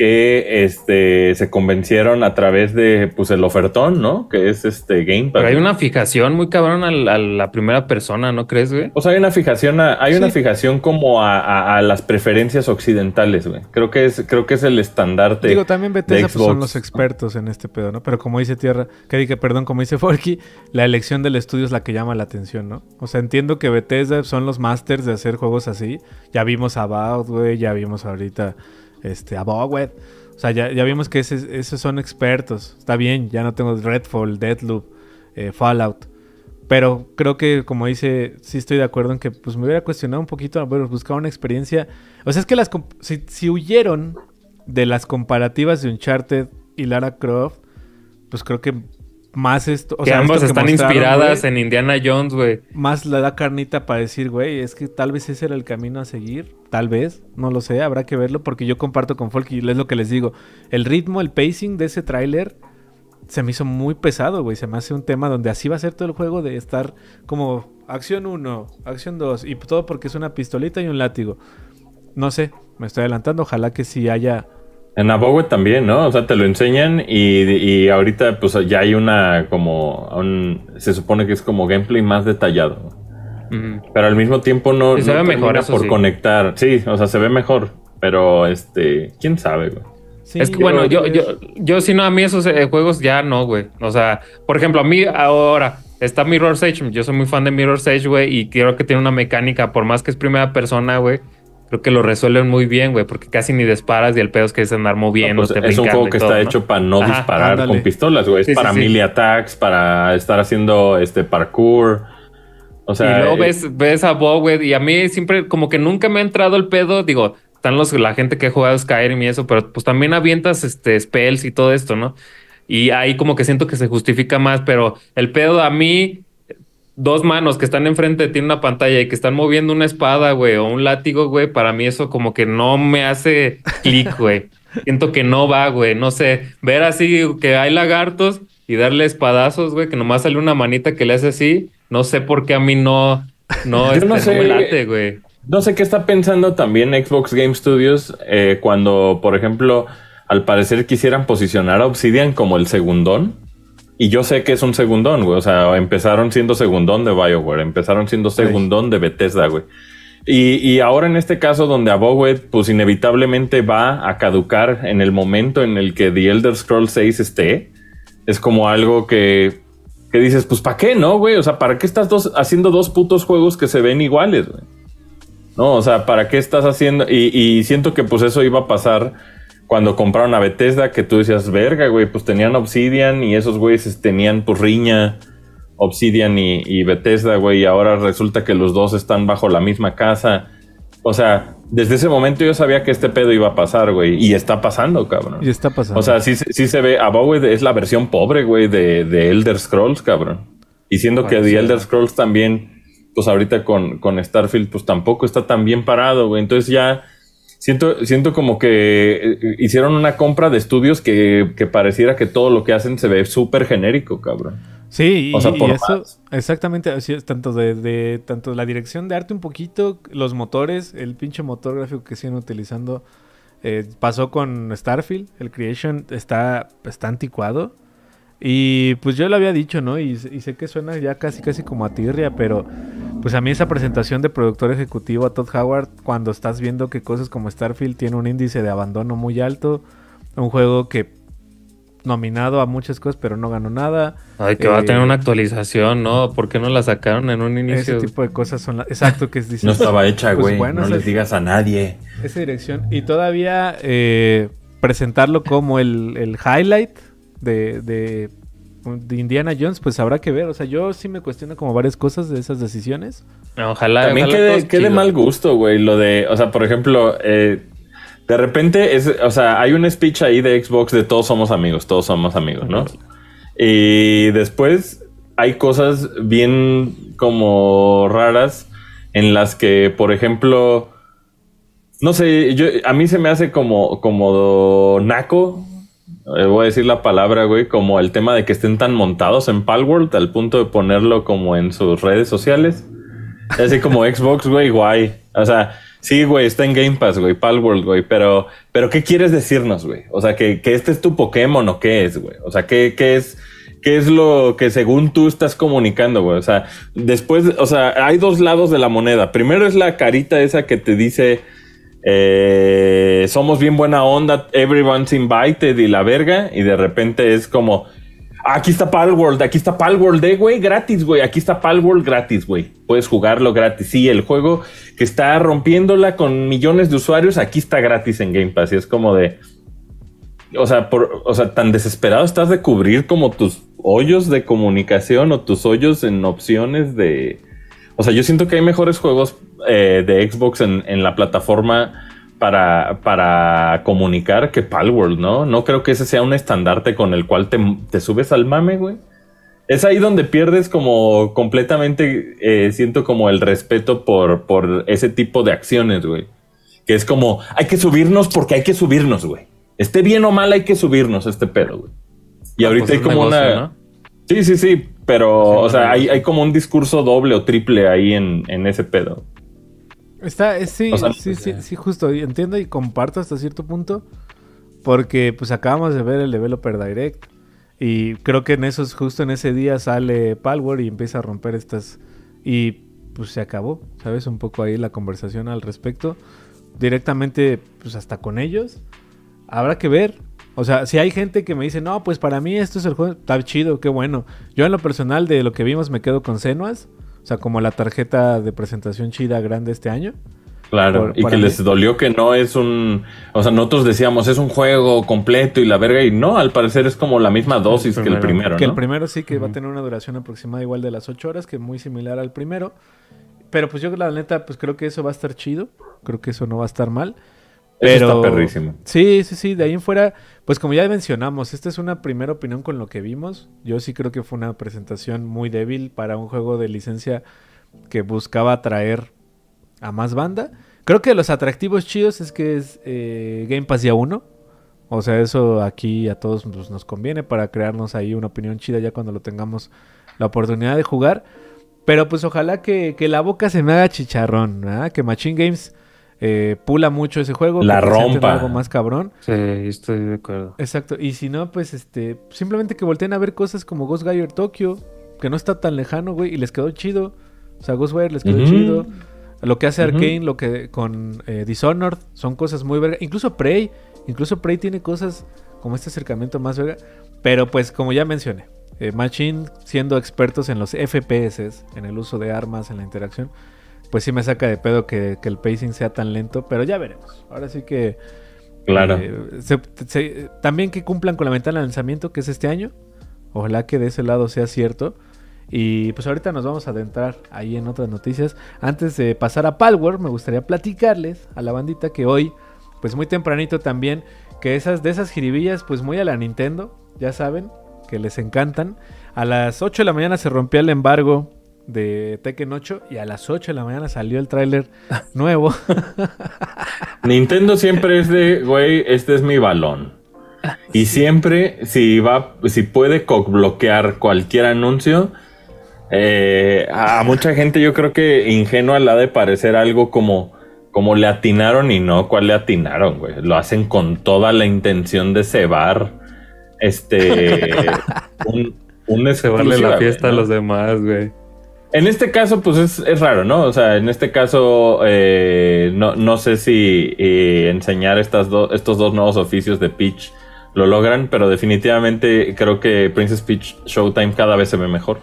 que este, se convencieron a través de pues el ofertón, ¿no? Que es este Game Pass. Pero hay una fijación muy cabrón a la, a la primera persona, ¿no crees, güey? O sea, hay una fijación, a- hay una fijación como a, a- a las preferencias occidentales, güey. Creo que es, creo que es el estandarte. Digo, también Bethesda pues, son los expertos en este pedo, ¿no? Pero como dice Tierra, que diga, perdón, como dice Forky, la elección del estudio es la que llama la atención, ¿no? O sea, entiendo que Bethesda son los masters de hacer juegos así. Ya vimos a About, güey, ya vimos ahorita este, a. O sea, ya, ya vimos que esos son expertos. Está bien, ya no tengo Redfall, Deathloop, eh, Fallout. Pero creo que, como dice, sí estoy de acuerdo en que pues me hubiera cuestionado un poquito, bueno, buscar una experiencia. O sea, es que las si, si huyeron de las comparativas de Uncharted y Lara Croft, pues creo que más esto. O que sea, ambas esto que están inspiradas en Indiana Jones, güey. Más le da carnita para decir, güey, es que tal vez ese era el camino a seguir. Tal vez, no lo sé, habrá que verlo porque yo comparto con Folk y es lo que les digo. El ritmo, el pacing de ese tráiler se me hizo muy pesado, güey. Se me hace un tema donde así va a ser todo el juego de estar como acción 1, acción 2 y todo porque es una pistolita y un látigo. No sé, me estoy adelantando. Ojalá que sí haya. En Abowet también, ¿no? O sea, te lo enseñan y, y ahorita pues ya hay una como... un- se supone que es como gameplay más detallado. Pero al mismo tiempo no, Sí, se no ve mejor, eso por sí. conectar. Sí, o sea, se ve mejor. Pero este, quién sabe, güey. Sí, es que bueno, yo, yo, yo si no, a mí esos eh, juegos ya no, güey. O sea, por ejemplo, a mí ahora está Mirror's Edge. Yo soy muy fan de Mirror's Edge, güey, y creo que tiene una mecánica, por más que es primera persona, güey. Creo que lo resuelven muy bien, güey, porque casi ni disparas y el pedo es que es andar No, moviendo. pues, es un juego que está hecho para no Ajá, disparar ándale. con pistolas, güey. Es Sí, para sí. melee attacks, para estar haciendo este parkour. O sea, y luego eh, ves, ves a Bob, güey, y a mí siempre como que nunca me ha entrado el pedo, digo, están los, la gente que ha jugado Skyrim y eso, pero pues también avientas este spells y todo esto, ¿no? Y ahí como que siento que se justifica más, pero el pedo a mí, dos manos que están enfrente de ti en una pantalla y que están moviendo una espada, güey, o un látigo, güey, para mí eso como que no me hace clic, güey. Siento que no va, güey, no sé, ver así que hay lagartos y darle espadazos, güey, que nomás sale una manita que le hace así, no sé por qué a mí no, no, Yo este, no no sé. me late, güey. No sé qué está pensando también Xbox Game Studios eh, cuando, por ejemplo, al parecer quisieran posicionar a Obsidian como el segundón. Y yo sé que es un segundón, güey. O sea, empezaron siendo segundón de BioWare, empezaron siendo segundón de Bethesda, güey. Y, y ahora en este caso donde Abowed, pues inevitablemente va a caducar en el momento en el que The Elder Scrolls 6 esté, es como algo que, que dices, pues ¿para qué, no, güey? O sea, ¿para qué estás dos, haciendo dos putos juegos que se ven iguales, güey? No, o sea, ¿para qué estás haciendo? Y, y siento que pues eso iba a pasar cuando compraron a Bethesda, que tú decías, verga, güey, pues tenían Obsidian y esos güeyes tenían pues riña, Obsidian y, y Bethesda, güey, y ahora resulta que los dos están bajo la misma casa. O sea, desde ese momento yo sabía que este pedo iba a pasar, güey, y está pasando, cabrón. Y está pasando. O sea, sí, se- sí se ve. Abowed es la versión pobre, güey, de, de Elder Scrolls, cabrón. Y siendo que. The Elder Scrolls también, pues ahorita con, con Starfield, pues tampoco está tan bien parado, güey. Entonces ya siento, siento como que eh, hicieron una compra de estudios que, que pareciera que todo lo que hacen se ve súper genérico, cabrón. Sí, y, O sea, y eso, más. exactamente, así es, tanto de, de- tanto la dirección de arte un poquito, los motores, el pinche motor gráfico que siguen utilizando, eh, pasó con Starfield, el Creation está, está anticuado. Y pues yo lo había dicho, ¿no? Y, y sé que suena ya casi casi como a tirria, pero pues a mí esa presentación de productor ejecutivo a Todd Howard, cuando estás viendo que cosas como Starfield tiene un índice de abandono muy alto, un juego que nominado a muchas cosas pero no ganó nada. Ay, que va a Eh, tener una actualización, ¿no? ¿Por qué no la sacaron en un Ese inicio? tipo de cosas son las... Exacto, que es dices, No estaba hecha, pues güey. bueno, no les digas a nadie. Esa dirección. Y todavía eh, presentarlo como el, el highlight de, de, de Indiana Jones, pues habrá que ver. O sea, yo sí me cuestiono como varias cosas de esas decisiones. Ojalá. También ojalá quede, mal gusto, güey. Lo de, o sea, por ejemplo, eh, de repente es, o sea, hay un speech ahí de Xbox de todos somos amigos, todos somos amigos, ¿no? Y después hay cosas bien como raras en las que, por ejemplo, no sé, yo, a mí se me hace como, como naco, eh, voy a decir la palabra, güey, como el tema de que estén tan montados en Palworld al punto de ponerlo como en sus redes sociales. Así como Xbox, güey, guay. O sea, sí, güey, está en Game Pass, güey, Palworld, güey, pero, pero ¿qué quieres decirnos, güey? O sea, que, que este es tu Pokémon o qué es, güey. O sea, ¿qué, qué es? ¿Qué es lo que según tú estás comunicando, güey? O sea, después, o sea, hay dos lados de la moneda. Primero es la carita esa que te dice, eh, somos bien buena onda, everyone's invited y la verga, y de repente es como, aquí está Palworld, aquí está Palworld, eh, güey, gratis, güey, aquí está Palworld gratis, güey. Puedes jugarlo gratis. Sí, el juego que está rompiéndola con millones de usuarios, aquí está gratis en Game Pass. Y es como de, o sea, por, o sea, tan desesperado estás de cubrir como tus hoyos de comunicación o tus hoyos en opciones de... O sea, yo siento que hay mejores juegos eh, de Xbox en, en, la plataforma para, para comunicar que Palworld, ¿no? No creo que ese sea un estandarte con el cual te, te subes al mame, güey. Es ahí donde pierdes como completamente, eh, siento como el respeto por, por ese tipo de acciones, güey. Que es como, hay que subirnos porque hay que subirnos, güey. Esté bien o mal, hay que subirnos este pedo, güey. Y ahorita pues hay como negocio, una. ¿no? Sí, sí, sí. Pero, Sí, o sea, hay, hay como un discurso doble o triple ahí en, en ese pedo. Está, es- sí, O sea, sí, sí, sí, justo. Entiendo y comparto hasta cierto punto. Porque pues acabamos de ver el Developer Direct. Y creo que en esos, justo en ese día sale Palworld y empieza a romper estas. Y pues se acabó. ¿Sabes? Un poco ahí la conversación al respecto. Directamente, pues hasta con ellos. Habrá que ver. O sea, si hay gente que me dice, no, pues para mí esto es el juego, está chido, qué bueno. Yo en lo personal de lo que vimos me quedo con Senuas. O sea, como la tarjeta de presentación chida grande este año. Claro. Por- y que mí- les dolió que no es un. O sea, nosotros decíamos es un juego completo y la verga. Y no, al parecer es como la misma dosis que el primero. primero, Que ¿no? el primero sí que va a tener una duración aproximada igual de las 8 horas, que muy similar al primero. Pero pues yo la neta, pues creo que eso va a estar chido. Creo que eso no va a estar mal. Eso Pero... está perrísimo. Sí, sí, sí. De ahí en fuera, pues como ya mencionamos, esta es una primera opinión con lo que vimos. Yo sí creo que fue una presentación muy débil para un juego de licencia que buscaba atraer a más banda. Creo que los atractivos chidos es que es eh, Game Pass día 1. O sea, eso aquí a todos pues, nos conviene para crearnos ahí una opinión chida ya cuando lo tengamos la oportunidad de jugar. Pero pues ojalá que, que la boca se me haga chicharrón, ¿verdad? Que Machine Games eh, pula mucho ese juego. La rompa. Algo más cabrón. Sí, estoy de acuerdo. Exacto. Y si no, pues este, simplemente que volteen a ver cosas como Ghostwire Tokyo, que no está tan lejano, güey, y les quedó chido. O sea, Ghostwire les quedó chido. Lo que hace. Arkane, lo que con eh, Dishonored, son cosas muy verga. Incluso Prey, incluso Prey tiene cosas como este acercamiento más verga. Pero pues, como ya mencioné, eh, Machine siendo expertos en los FPS, en el uso de armas, en la interacción, pues sí me saca de pedo que, que el pacing sea tan lento, pero ya veremos. Ahora sí que Claro. eh, se- se- también que cumplan con la ventana de lanzamiento, que es este año. Ojalá que de ese lado sea cierto. Y pues ahorita nos vamos a adentrar ahí en otras noticias. Antes de pasar a Palworld, me gustaría platicarles a la bandita que hoy, pues muy tempranito también, que esas de esas jiribillas, pues muy a la Nintendo, ya saben, que les encantan. A las 8 de la mañana se rompió el embargo de Tekken 8 y a las 8 de la mañana salió el tráiler nuevo. Nintendo siempre es de, güey, este es mi balón. Y siempre, si va, si puede bloquear cualquier anuncio, eh, a mucha gente yo creo que ingenua le ha de parecer algo como, como le atinaron y no, ¿cuál le atinaron, güey? Lo hacen con toda la intención de cebar este un, un la fiesta a ¿no? los demás, güey. En este caso, pues es, es raro, ¿no? O sea, en este caso, eh, no, no sé si eh, enseñar estas do- estos dos nuevos oficios de Peach lo logran, pero definitivamente creo que Princess Peach Showtime cada vez se ve mejor.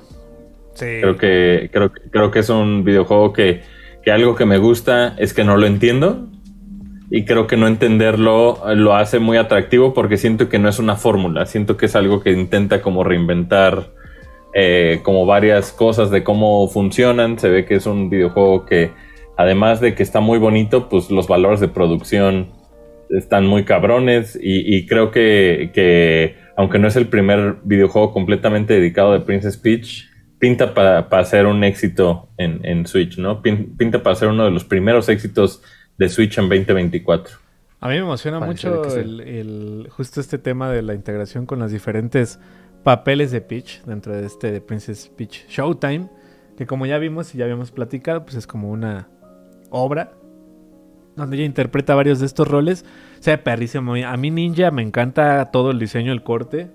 Creo que, creo, que- creo que es un videojuego que, que algo que me gusta es que no lo entiendo. Y creo que no entenderlo eh, lo hace muy atractivo porque siento que no es una fórmula. Siento que es algo que intenta como reinventar eh, como varias cosas de cómo funcionan. Se ve que es un videojuego que además de que está muy bonito, pues los valores de producción están muy cabrones y, y creo que, que aunque no es el primer videojuego completamente dedicado de Princess Peach, pinta para ser un éxito en, en Switch, ¿no? Pin- Pinta para ser uno de los primeros éxitos de Switch en 2024. A mí me emociona Parece mucho el, el- justo este tema de la integración con los diferentes papeles de Peach dentro de este de Princess Peach Showtime, que como ya vimos y ya habíamos platicado, pues es como una obra donde ella interpreta varios de estos roles. O sea, perrísimo. A mí Ninja me encanta todo el diseño, el corte,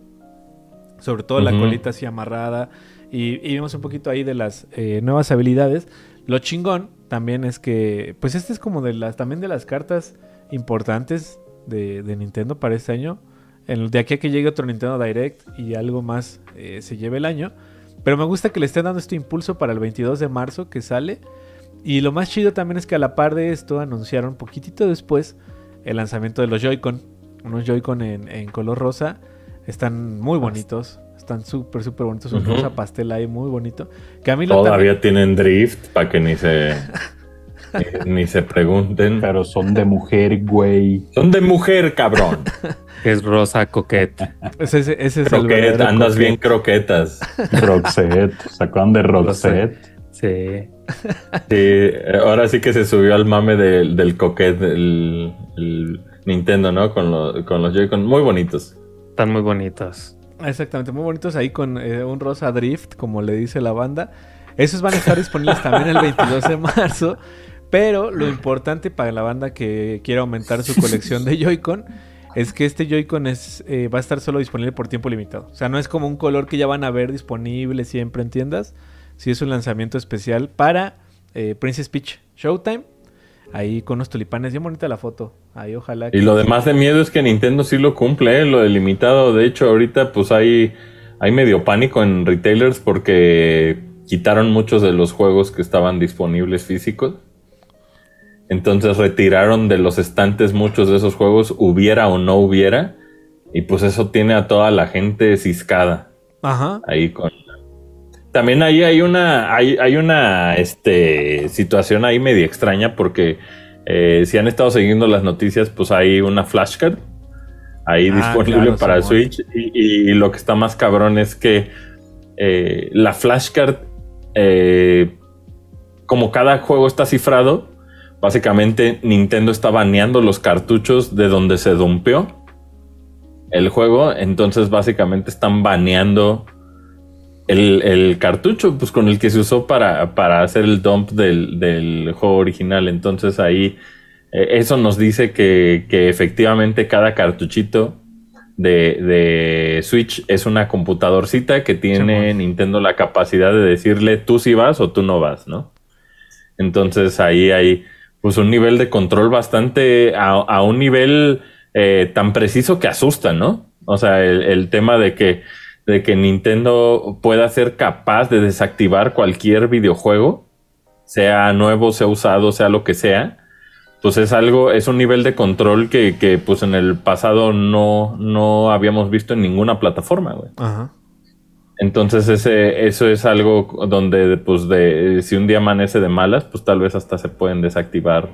sobre todo la colita así amarrada. Y, y vimos un poquito ahí de las eh, nuevas habilidades. Lo chingón también es que, pues este es como de las, también de las cartas importantes de, de Nintendo para este año. En- de aquí a que llegue otro Nintendo Direct y algo más eh, se lleve el año. Pero me gusta que le estén dando este impulso para el 22 de marzo que sale. Y lo más chido también es que a la par de esto anunciaron poquitito después el lanzamiento de los Joy-Con. Unos Joy-Con en, en color rosa. Están muy bonitos. Están súper, súper bonitos. Un Ujú. rosa pastel ahí muy bonito. Que a mí lo Todavía tienen drift para que ni se ni, ni se pregunten. Pero son de mujer, güey. Son de mujer, cabrón. Que es rosa coquete. Ese, ese- ese es el Croquet, andas coquet. bien croquetas. Roxette. ¿Se acuerdan de Roxette? Sí. Sí, eh, ahora sí que se subió al mame del, del coquet, el, el Nintendo, ¿no? Con, lo- con los Joy-Con muy bonitos. Están muy bonitos. Exactamente, muy bonitos ahí con eh, un rosa drift, como le dice la banda. Esos van a estar disponibles también el 22 de marzo. Pero lo importante para la banda que quiere aumentar su colección de Joy-Con es que este Joy-Con es, eh, va a estar solo disponible por tiempo limitado. O sea, no es como un color que ya van a ver disponible siempre en tiendas. Sí es un lanzamiento especial para eh, Princess Peach Showtime. Ahí con unos tulipanes. Bien bonita la foto. Ahí ojalá Y lo demás de miedo es que Nintendo sí lo cumple, ¿eh? lo delimitado. De hecho, ahorita pues hay, hay medio pánico en retailers porque quitaron muchos de los juegos que estaban disponibles físicos. Entonces retiraron de los estantes muchos de esos juegos, hubiera o no hubiera. Y pues eso tiene a toda la gente ciscada Ajá. ahí con. También ahí hay una, hay, hay una este, situación ahí medio extraña porque eh, si han estado siguiendo las noticias, pues hay una flashcard ahí Ah, disponible claro, para. Switch y, y lo que está más cabrón es que eh, la flashcard, eh, como cada juego está cifrado, básicamente Nintendo está baneando los cartuchos de donde se dumpeó el juego, entonces básicamente están baneando el, el cartucho pues con el que se usó para, para hacer el dump del, del juego original. Entonces ahí eh, eso nos dice que, que efectivamente cada cartuchito de, de Switch es una computadorcita que tiene. Nintendo la capacidad de decirle tú sí vas o tú no vas, ¿no? Entonces ahí hay pues un nivel de control bastante a, a un nivel eh, tan preciso que asusta, ¿no? O sea, el, tema de que, de que Nintendo pueda ser capaz de desactivar cualquier videojuego, sea nuevo, sea usado, sea lo que sea, pues es algo, es un nivel de control que, que pues en el pasado no, no habíamos visto en ninguna plataforma, güey. Ajá. Entonces ese, eso es algo donde pues de si un día amanece de malas, pues tal vez hasta se pueden desactivar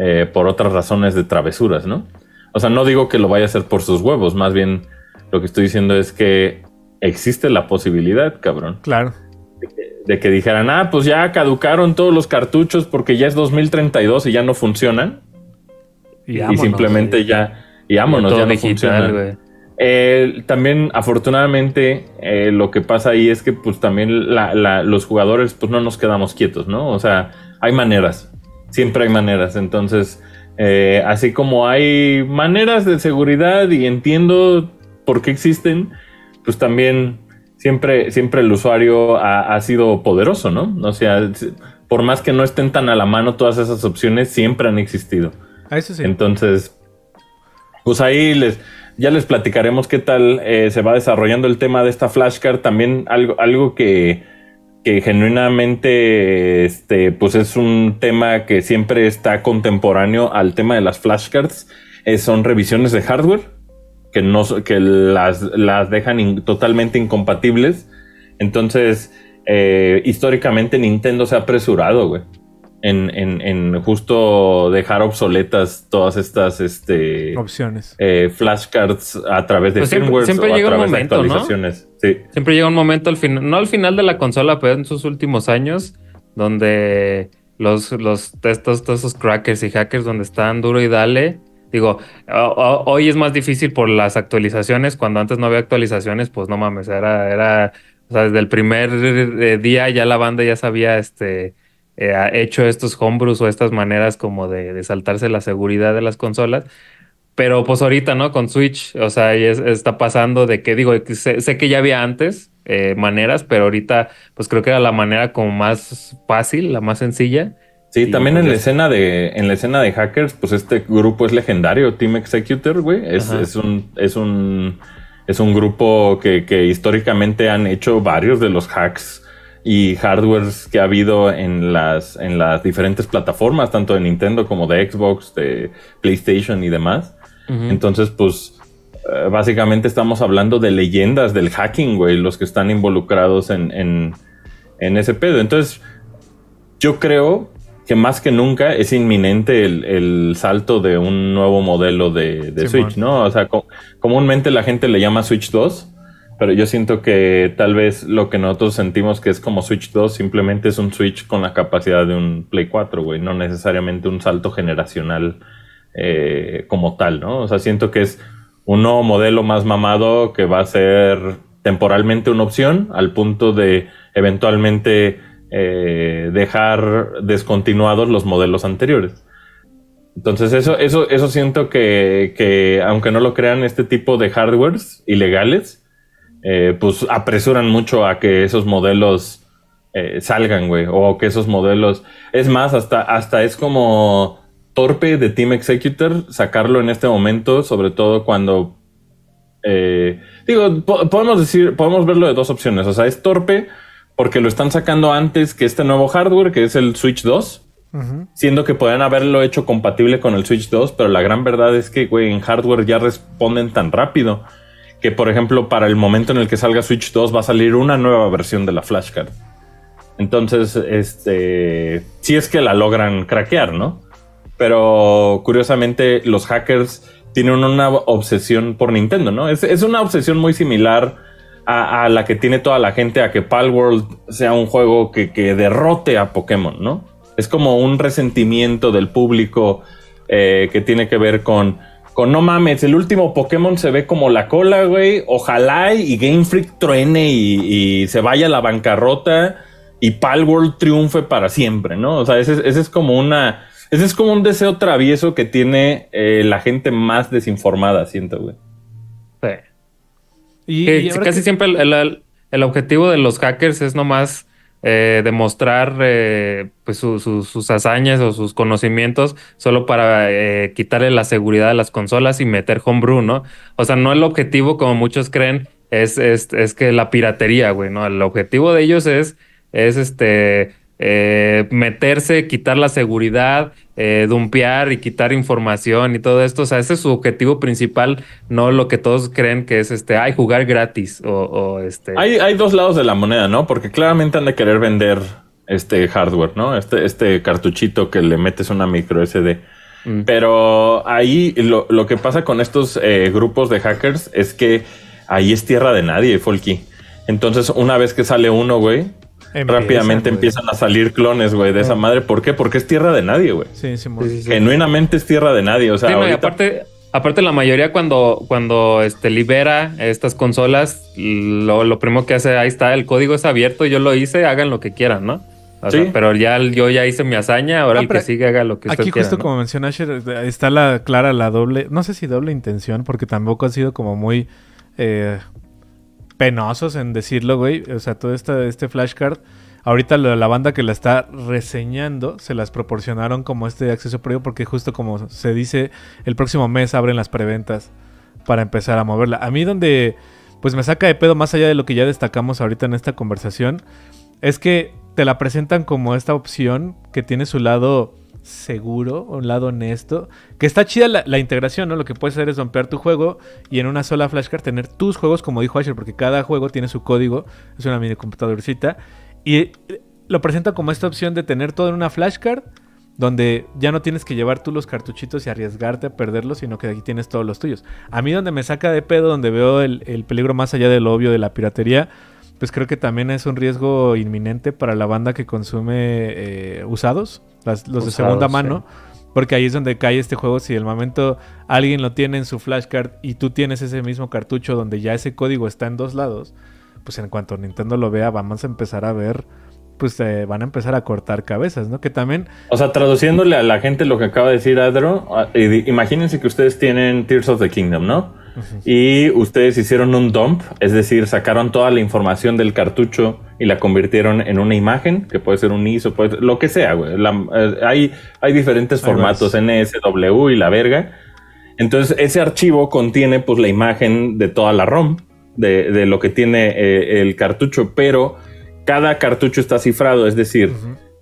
eh, por otras razones de travesuras, ¿no? O sea, no digo que lo vaya a hacer por sus huevos, más bien lo que estoy diciendo es que existe la posibilidad, cabrón, Claro. de que dijeran, ah, pues ya caducaron todos los cartuchos porque ya es 2032 y ya no funcionan. Y, simplemente ya, y vámonos, Todo ya no digital, funcionan. güey. Eh, también, afortunadamente, eh, lo que pasa ahí es que, pues, también la- la- los jugadores, pues, no nos quedamos quietos, ¿no? O sea, hay maneras. Siempre hay maneras. Entonces, eh, así como hay maneras de seguridad y entiendo por qué existen, pues también siempre, siempre el usuario ha, ha sido poderoso, ¿no? O sea, por más que no estén tan a la mano, todas esas opciones siempre han existido. Ah, eso sí. Entonces, pues ahí les, ya les platicaremos qué tal eh, se va desarrollando el tema de esta flashcard. También algo, algo que, que genuinamente este, pues es un tema que siempre está contemporáneo al tema de las flashcards. eh, son revisiones de hardware que, no, que las, las dejan totalmente incompatibles. Entonces, eh, históricamente Nintendo se ha apresurado, güey en, en, en justo dejar obsoletas todas estas este, Opciones. eh, flashcards a través de Pues siempre- firmwares siempre o a llega un través momento, de ¿no? actualizaciones. Sí. Siempre llega un momento al final, no al final de la consola, pero en sus últimos años, donde los, los estos, todos esos crackers y hackers donde están duro y dale. Digo, o- o- hoy es más difícil por las actualizaciones. Cuando antes no había actualizaciones, pues no mames, era, era, o sea, desde el primer eh, día ya la banda ya sabía este eh, ha hecho estos homebrews o estas maneras como de, de saltarse la seguridad de las consolas. Pero pues ahorita, ¿no? Con Switch, o sea, es- está pasando de que, digo, sé, sé que ya había antes eh, maneras, pero ahorita pues creo que era la manera como más fácil, la más sencilla. Sí, Y, también pues, en la escena de en la escena de hackers, pues este grupo es legendario, Team Executor, güey. Es, es un es un es un grupo que, que históricamente han hecho varios de los hacks y hardwares que ha habido en las en las diferentes plataformas, tanto de Nintendo como de Xbox, de PlayStation y demás. Entonces, pues eh, básicamente estamos hablando de leyendas del hacking, güey, los que están involucrados en, en, en ese pedo. Entonces, yo creo que más que nunca es inminente el, el salto de un nuevo modelo de. Switch, ¿no? O sea, co- comúnmente la gente le llama Switch 2, pero yo siento que tal vez lo que nosotros sentimos que es como Switch 2 simplemente es un Switch con la capacidad de un Play 4, güey, no necesariamente un salto generacional eh, como tal, ¿no? O sea, siento que es un nuevo modelo más mamado que va a ser temporalmente una opción al punto de eventualmente eh, dejar descontinuados los modelos anteriores. Entonces eso, eso, eso siento que, que aunque no lo crean este tipo de hardwares ilegales, eh, pues apresuran mucho a que esos modelos eh, salgan, güey, o que esos modelos... Es más, hasta, hasta es como torpe de Team Executor sacarlo en este momento, sobre todo cuando... eh, digo, po- podemos decir, podemos verlo de dos opciones, o sea, es torpe porque lo están sacando antes que este nuevo hardware, que es el Switch 2 Ujú. siendo que podrían haberlo hecho compatible con el Switch 2, pero la gran verdad es que, güey, en hardware ya responden tan rápido que, por ejemplo, para el momento en el que salga Switch 2 va a salir una nueva versión de la flashcard. Entonces, este, sí es que la logran craquear, ¿no? Pero curiosamente los hackers tienen una obsesión por Nintendo, ¿no? Es, es una obsesión muy similar a, a la que tiene toda la gente a que Palworld sea un juego que, que derrote a Pokémon, ¿no? Es como un resentimiento del público eh, que tiene que ver con, con no mames, el último Pokémon se ve como la cola, güey. Ojalá y Game Freak truene y, y se vaya a la bancarrota y Palworld triunfe para siempre, ¿no? O sea, ese, ese es como una. Ese es como un deseo travieso que tiene eh, la gente más desinformada, siento, güey. Sí. Y, casi que- siempre el, el- el objetivo de los hackers es nomás eh, demostrar eh, pues su- su- sus hazañas o sus conocimientos solo para eh, quitarle la seguridad a las consolas y meter homebrew, ¿no? O sea, no el objetivo, como muchos creen, es, es, es que la piratería, güey, ¿no? El objetivo de ellos es, es este eh, meterse, quitar la seguridad, eh, dumpear y quitar información y todo esto. O sea, ese es su objetivo principal, no lo que todos creen que es este, ay, jugar gratis o, o este. Hay, hay dos lados de la moneda, ¿no? Porque claramente han de querer vender este hardware, ¿no? Este, este cartuchito que le metes una micro SD. Mm. Pero ahí lo, lo que pasa con estos eh, grupos de hackers es que ahí es tierra de nadie, Folky. Entonces, una vez que sale uno, güey, Empiezan, rápidamente güey. empiezan a salir clones, güey, de esa Ah. madre. ¿Por qué? Porque es tierra de nadie, güey. Sí. Sí, sí, sí. Genuinamente es tierra de nadie. O sea, Sí, no, y ahorita- aparte, aparte la mayoría cuando, cuando este, libera estas consolas, lo, lo primero que hace, ahí está, el código es abierto, yo lo hice, hagan lo que quieran, ¿no? O sea, Sí. pero ya yo ya hice mi hazaña, ahora Ah, el que sigue haga lo que usted Aquí quiera. justo ¿no? como menciona Asher, está la clara la doble, no sé si doble intención, porque tampoco ha sido como muy eh, penosos en decirlo, güey. O sea, todo esta, este flashcard, ahorita la, la banda que la está reseñando, se las proporcionaron como este acceso previo, porque justo como se dice, el próximo mes abren las preventas para empezar a moverla. A mí donde, pues me saca de pedo más allá de lo que ya destacamos ahorita en esta conversación, es que te la presentan como esta opción que tiene su lado seguro, un lado honesto, que está chida la, integración, ¿no? Lo que puedes hacer es romper tu juego y en una sola flashcard tener tus juegos, como dijo Asher, porque cada juego tiene su código, es una mini computadorcita, y lo presenta como esta opción de tener todo en una flashcard, donde ya no tienes que llevar tú los cartuchitos y arriesgarte a perderlos, sino que aquí tienes todos los tuyos. A mí donde me saca de pedo, donde veo el, el peligro más allá del obvio de la piratería, pues creo que también es un riesgo inminente para la banda que consume eh, usados, las- los de segunda sí. mano. Porque ahí es donde cae este juego. Si el momento alguien lo tiene en su flashcard y tú tienes ese mismo cartucho donde ya ese código está en dos lados, pues en cuanto Nintendo lo vea, vamos a empezar a ver, pues eh, van a empezar a cortar cabezas, ¿no? Que también, O sea, traduciéndole a la gente lo que acaba de decir Adro, ah, imagínense que ustedes tienen Tears of the Kingdom, ¿no? Y ustedes hicieron un dump, es decir, sacaron toda la información del cartucho y la convirtieron en una imagen, que puede ser un ISO, puede ser- lo que sea, güey. La- eh, hay, hay diferentes formatos. NSW y la verga. Entonces, ese archivo contiene pues la imagen de toda la ROM, de, de lo que tiene eh, el cartucho, pero cada cartucho está cifrado, es decir,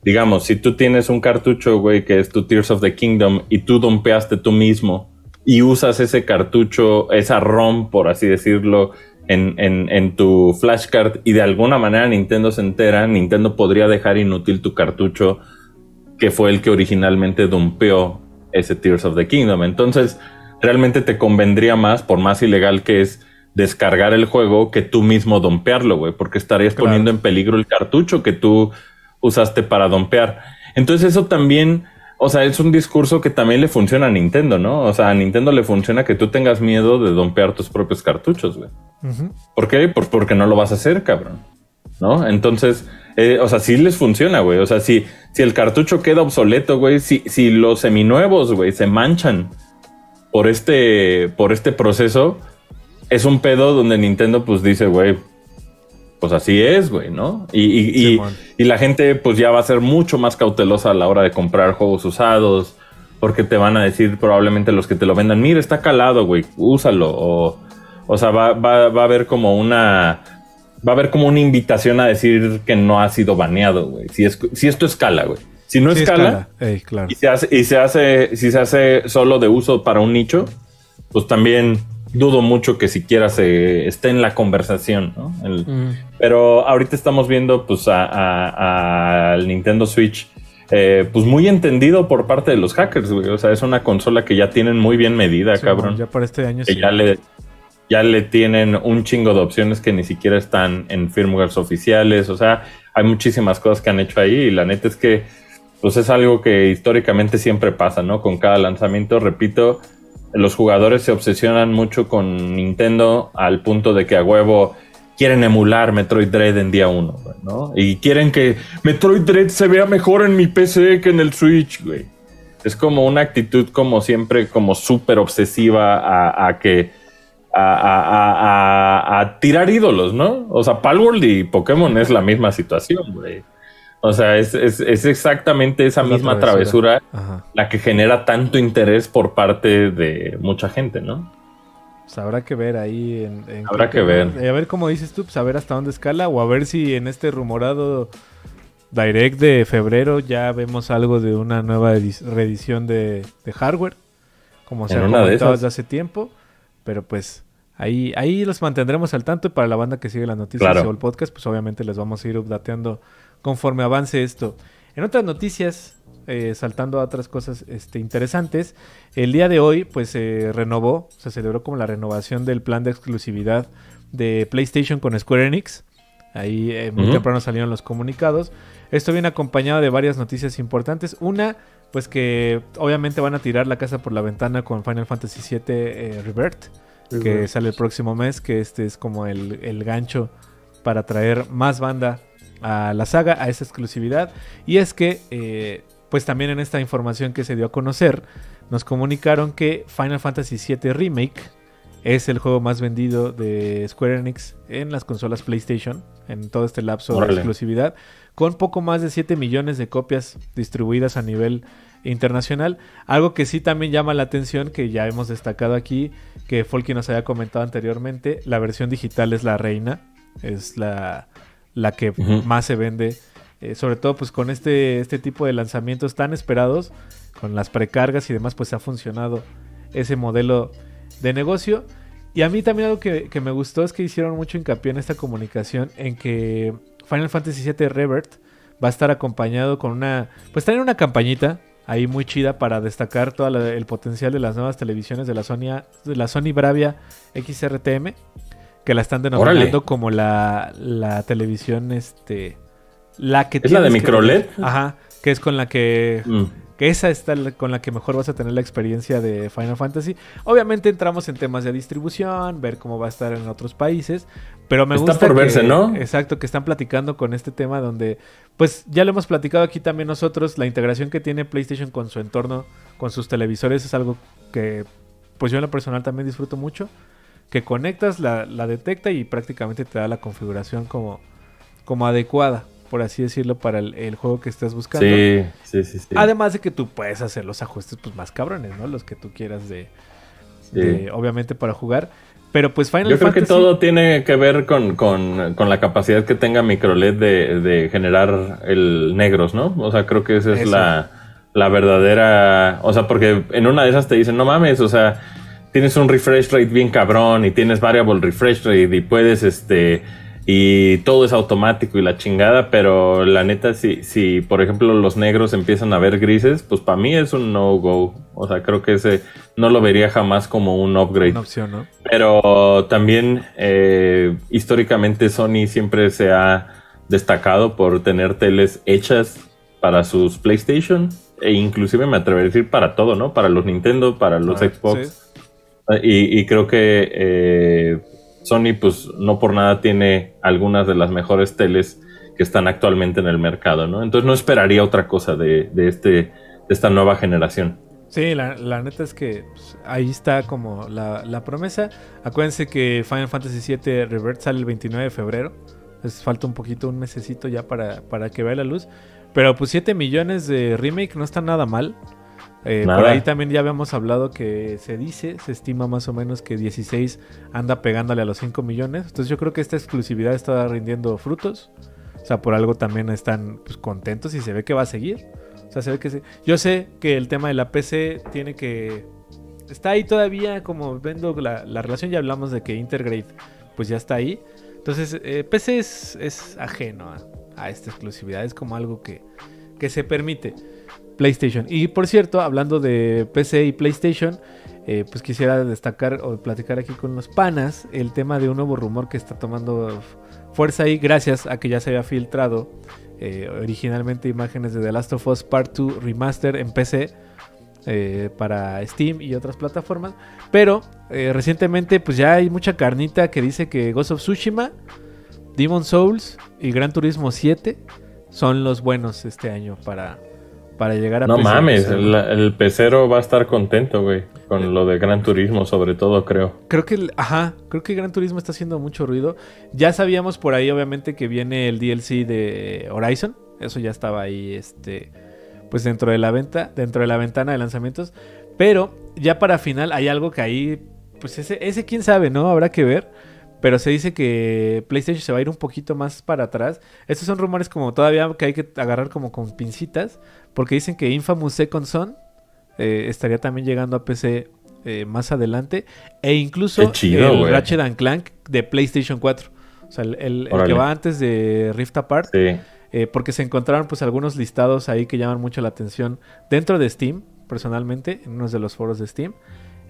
digamos, si tú tienes un cartucho, güey, que es tu Tears of the Kingdom y tú dompeaste tú mismo y usas ese cartucho, esa ROM, por así decirlo, en, en, en tu flashcard y de alguna manera Nintendo se entera, Nintendo podría dejar inútil tu cartucho que fue el que originalmente dumpeó ese Tears of the Kingdom. Entonces, realmente te convendría más, por más ilegal que es, descargar el juego que tú mismo dompearlo, güey, porque estarías Claro. poniendo en peligro el cartucho que tú usaste para dompear. Entonces, eso también, o sea, es un discurso que también le funciona a Nintendo, ¿no? O sea, a Nintendo le funciona que tú tengas miedo de dompear tus propios cartuchos, güey. ¿Por qué? Pues porque no lo vas a hacer, cabrón. ¿No? Entonces, eh, o sea, sí les funciona, güey. O sea, si, si el cartucho queda obsoleto, güey, si, si los seminuevos, güey, se manchan por este, por este proceso, es un pedo donde Nintendo, pues dice, güey, pues así es, güey, ¿no? Y, y, y- y la gente, pues ya va a ser mucho más cautelosa a la hora de comprar juegos usados, porque te van a decir probablemente los que te lo vendan, mira, está calado, güey, úsalo. O, o sea, va, va, va a haber como una. Va a haber como una invitación a decir que no ha sido baneado, güey. Si, es, si esto escala, güey. Si no sí, escala, Ey, claro. y se hace, y se hace, si se hace solo de uso para un nicho, pues también dudo mucho que siquiera se esté en la conversación, ¿no? El- Mm. pero ahorita estamos viendo pues a- a- al Nintendo Switch eh, pues muy entendido por parte de los hackers, güey. O sea, es una consola que ya tienen muy bien medida, cabrón. Ya para este año que sí. ya le, ya le tienen un chingo de opciones que ni siquiera están en firmwares oficiales. O sea, hay muchísimas cosas que han hecho ahí y la neta es que pues es algo que históricamente siempre pasa, ¿no? Con cada lanzamiento, repito, los jugadores se obsesionan mucho con Nintendo al punto de que a huevo quieren emular Metroid Dread en día uno, güey, ¿no? Y quieren que Metroid Dread se vea mejor en mi PC que en el Switch, güey. Es como una actitud como siempre, como súper obsesiva a, que... A- a tirar ídolos, ¿no? O sea, Palworld y Pokémon es la misma situación, güey. O sea, es, es- es exactamente esa Es misma travesura. la que genera tanto interés por parte de mucha gente, ¿no? Pues habrá que ver ahí. En, en Habrá que ver. eh, A ver cómo dices tú, pues a ver hasta dónde escala o a ver si en este rumorado Direct de febrero ya vemos algo de una nueva reedición de, de hardware, como se ha comentado desde hace tiempo. Pero pues ahí, ahí los mantendremos al tanto y para la banda que sigue las noticias Claro. o el podcast, pues obviamente les vamos a ir updateando conforme avance esto. En otras noticias, eh, saltando a otras cosas este, interesantes, el día de hoy pues se renovó, se celebró como la renovación del plan de exclusividad de PlayStation con Square Enix. Ahí eh, muy temprano salieron los comunicados. Esto viene acompañado de varias noticias importantes. Una, pues que obviamente van a tirar la casa por la ventana con Final Fantasy VII eh, Rebirth, que sale el próximo mes, que este es como el, el gancho para traer más banda a la saga, a esa exclusividad. Y es que, eh, pues también en esta información que se dio a conocer, nos comunicaron que Final Fantasy VII Remake es el juego más vendido de Square Enix en las consolas PlayStation, en todo este lapso de exclusividad, con poco más de 7 millones de copias distribuidas a nivel internacional. Algo que sí también llama la atención, que ya hemos destacado aquí, que Folky nos había comentado anteriormente, la versión digital es la reina, es la, la que más se vende, eh, sobre todo pues con este, este tipo de lanzamientos tan esperados, con las precargas y demás, pues ha funcionado ese modelo de negocio. Y a mí también algo que, que me gustó es que hicieron mucho hincapié en esta comunicación, en que Final Fantasy VII Rebirth va a estar acompañado con una, pues traen una campañita ahí muy chida para destacar todo el potencial de las nuevas televisiones de la Sony, de la Sony Bravia XRTM, que la están denominando Órale. como la, la televisión, este, la que ¿Es la de micro. LED? Ajá, que es con la que Mm. que esa está la- con la que mejor vas a tener la experiencia de Final Fantasy. Obviamente entramos en temas de distribución, ver cómo va a estar en otros países, pero me Está gusta por que- verse, ¿no? Exacto, que están platicando con este tema donde pues ya lo hemos platicado aquí también nosotros, la integración que tiene PlayStation con su entorno, con sus televisores es algo que pues yo en lo personal también disfruto mucho, que conectas, la, la detecta y prácticamente te da la configuración como como adecuada, por así decirlo, para el, el juego que estés buscando. Sí, sí, sí, sí. Además de que tú puedes hacer los ajustes pues más cabrones, ¿no? Los que tú quieras de, Sí. de- obviamente para jugar. Pero pues Final Yo creo que todo tiene que ver con, con- con la capacidad que tenga MicroLED de, de generar el negros, ¿no? O sea, creo que esa es Eso. la, la verdadera. O sea, porque en una de esas te dicen, no mames, o sea, tienes un refresh rate bien cabrón y tienes variable refresh rate y puedes este. Y todo es automático y la chingada, pero la neta, si, si por ejemplo los negros empiezan a ver grises, pues para mí es un no-go. O sea, creo que ese no lo vería jamás como un upgrade. una opción, ¿no? Pero también eh, históricamente Sony siempre se ha destacado por tener teles hechas para sus PlayStation e inclusive me atrevería a decir para todo, ¿no? Para los Nintendo, para los Ah, Xbox. Y, creo que eh, Sony pues no por nada tiene algunas de las mejores teles que están actualmente en el mercado, ¿no? Entonces no esperaría otra cosa de, de este, de esta nueva generación. Sí, la, la neta es que pues, ahí está como la, la promesa. Acuérdense que Final Fantasy VII Revert sale el 29 de febrero. Entonces falta un poquito, un mesecito ya para, para que vea la luz. Pero pues 7 millones de remake no está nada mal. Eh, por ahí también ya habíamos hablado que se dice, se estima más o menos que 16 anda pegándole a los 5 millones. Entonces yo creo que esta exclusividad está rindiendo frutos. O sea, por algo también están pues, contentos y se ve que va a seguir. O sea, se ve que sí. Yo sé que el tema de la PC tiene que... Está ahí todavía como viendo la, la relación. Ya hablamos de que Intergrade pues ya está ahí. Entonces, eh, PC es, es ajeno a, a esta exclusividad. Es como algo que, que se permite. PlayStation. Y por cierto, hablando de PC y PlayStation, eh, pues quisiera destacar o platicar aquí con los panas el tema de un nuevo rumor que está tomando fuerza ahí gracias a que ya se había filtrado eh, originalmente imágenes de The Last of Us Part 2 Remaster en PC eh, para Steam y otras plataformas. Pero recientemente pues ya hay mucha carnita que dice que Ghost of Tsushima, Demon Souls y Gran Turismo 7 son los buenos este año para, para llegar a No PC. mames, el, el pecero va a estar contento, güey, con lo de Gran Turismo, sobre todo, creo. Creo que, ajá, creo que Gran Turismo está haciendo mucho ruido. Ya sabíamos por ahí, obviamente, que viene el DLC de Horizon. Eso ya estaba ahí, este, pues dentro de la venta, dentro de la ventana de lanzamientos. Pero ya para final hay algo que ahí, pues ese, ese quién sabe, ¿no? Habrá que ver. Pero se dice que PlayStation se va a ir un poquito más para atrás. Estos son rumores como todavía que hay que agarrar como con pincitas. Porque dicen que Infamous Second Son eh, estaría también llegando a PC eh, más adelante. E incluso chido, el. Ratchet and Clank de PlayStation 4. O sea, el, el- el que va antes de Rift Apart. Sí. eh, porque se encontraron pues algunos listados ahí que llaman mucho la atención dentro de Steam, personalmente, en unos de los foros de Steam.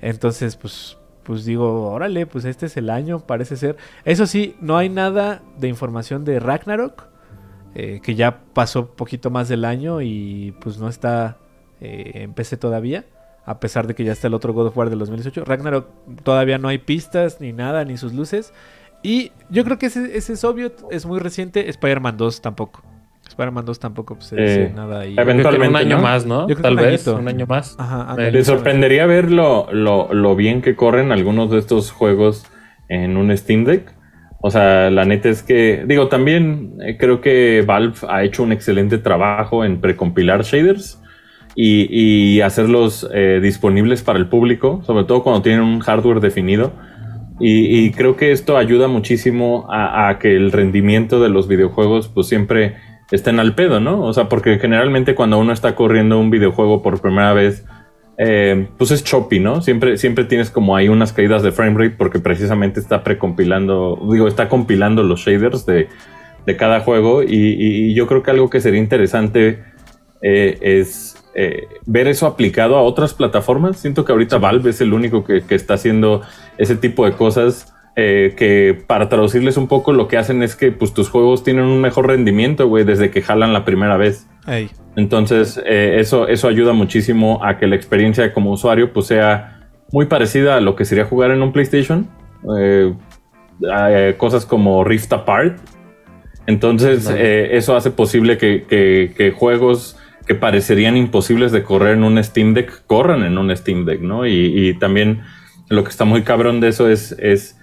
Entonces, pues, pues digo, órale, pues este es el año, parece ser. Eso sí, no hay nada de información de Ragnarok, eh, que ya pasó poquito más del año y pues no está eh, en PC todavía. A pesar de que ya está el otro God of War del 2018. Ragnarok todavía no hay pistas, ni nada, ni sus luces. Y yo creo que ese, ese es obvio, es muy reciente. Spider-Man 2 tampoco. Spider-Man 2 tampoco pues, se dice Eh, nada ahí. que un Eventualmente, año ¿no? más, ¿no? Yo creo que Tal un vez, añito. un año más. Ajá. ¿Te sorprendería ver lo, lo, lo bien que corren algunos de estos juegos en un Steam Deck? O sea, la neta es que, digo, también eh, creo que Valve ha hecho un excelente trabajo en precompilar shaders y, hacerlos eh, disponibles para el público, sobre todo cuando tienen un hardware definido. Y, y creo que esto ayuda muchísimo a, a que el rendimiento de los videojuegos pues siempre estén al pedo, ¿no? O sea, porque generalmente cuando uno está corriendo un videojuego por primera vez, eh, pues es choppy, ¿no? Siempre, siempre tienes como ahí unas caídas de frame rate porque precisamente está precompilando, digo, está compilando los shaders de, de cada juego. Y, yo creo que algo que sería interesante eh, es eh, ver eso aplicado a otras plataformas. Siento que ahorita Valve es el único que, que está haciendo ese tipo de cosas. que para traducirles un poco lo que hacen es que pues tus juegos tienen un mejor rendimiento, güey, desde que jalan la primera vez. Entonces, eh, eso, eso ayuda muchísimo a que la experiencia como usuario pues, sea muy parecida a lo que sería jugar en un PlayStation. Eh, eh, cosas como Rift Apart. Entonces, eso hace posible que, que- que juegos que parecerían imposibles de correr en un Steam Deck corran en un Steam Deck, ¿no? Y, y también lo que está muy cabrón de eso es, es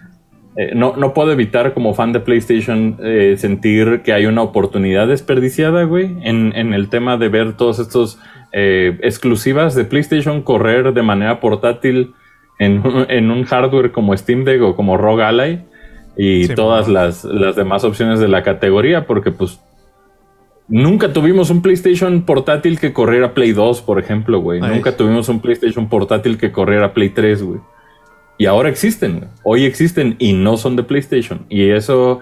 eh, no, no puedo evitar como fan de PlayStation eh, sentir que hay una oportunidad desperdiciada, güey, en, en el tema de ver todos estos eh, exclusivas de PlayStation correr de manera portátil en, un- en un hardware como Steam Deck o como ROG Ally y Sí, todas las, las demás opciones de la categoría, porque pues nunca tuvimos un PlayStation portátil que corriera Play 2, por ejemplo, güey. Nunca tuvimos un PlayStation portátil que corriera Play 3, güey. Y ahora existen, güey. Hoy existen y no son de PlayStation. Y eso,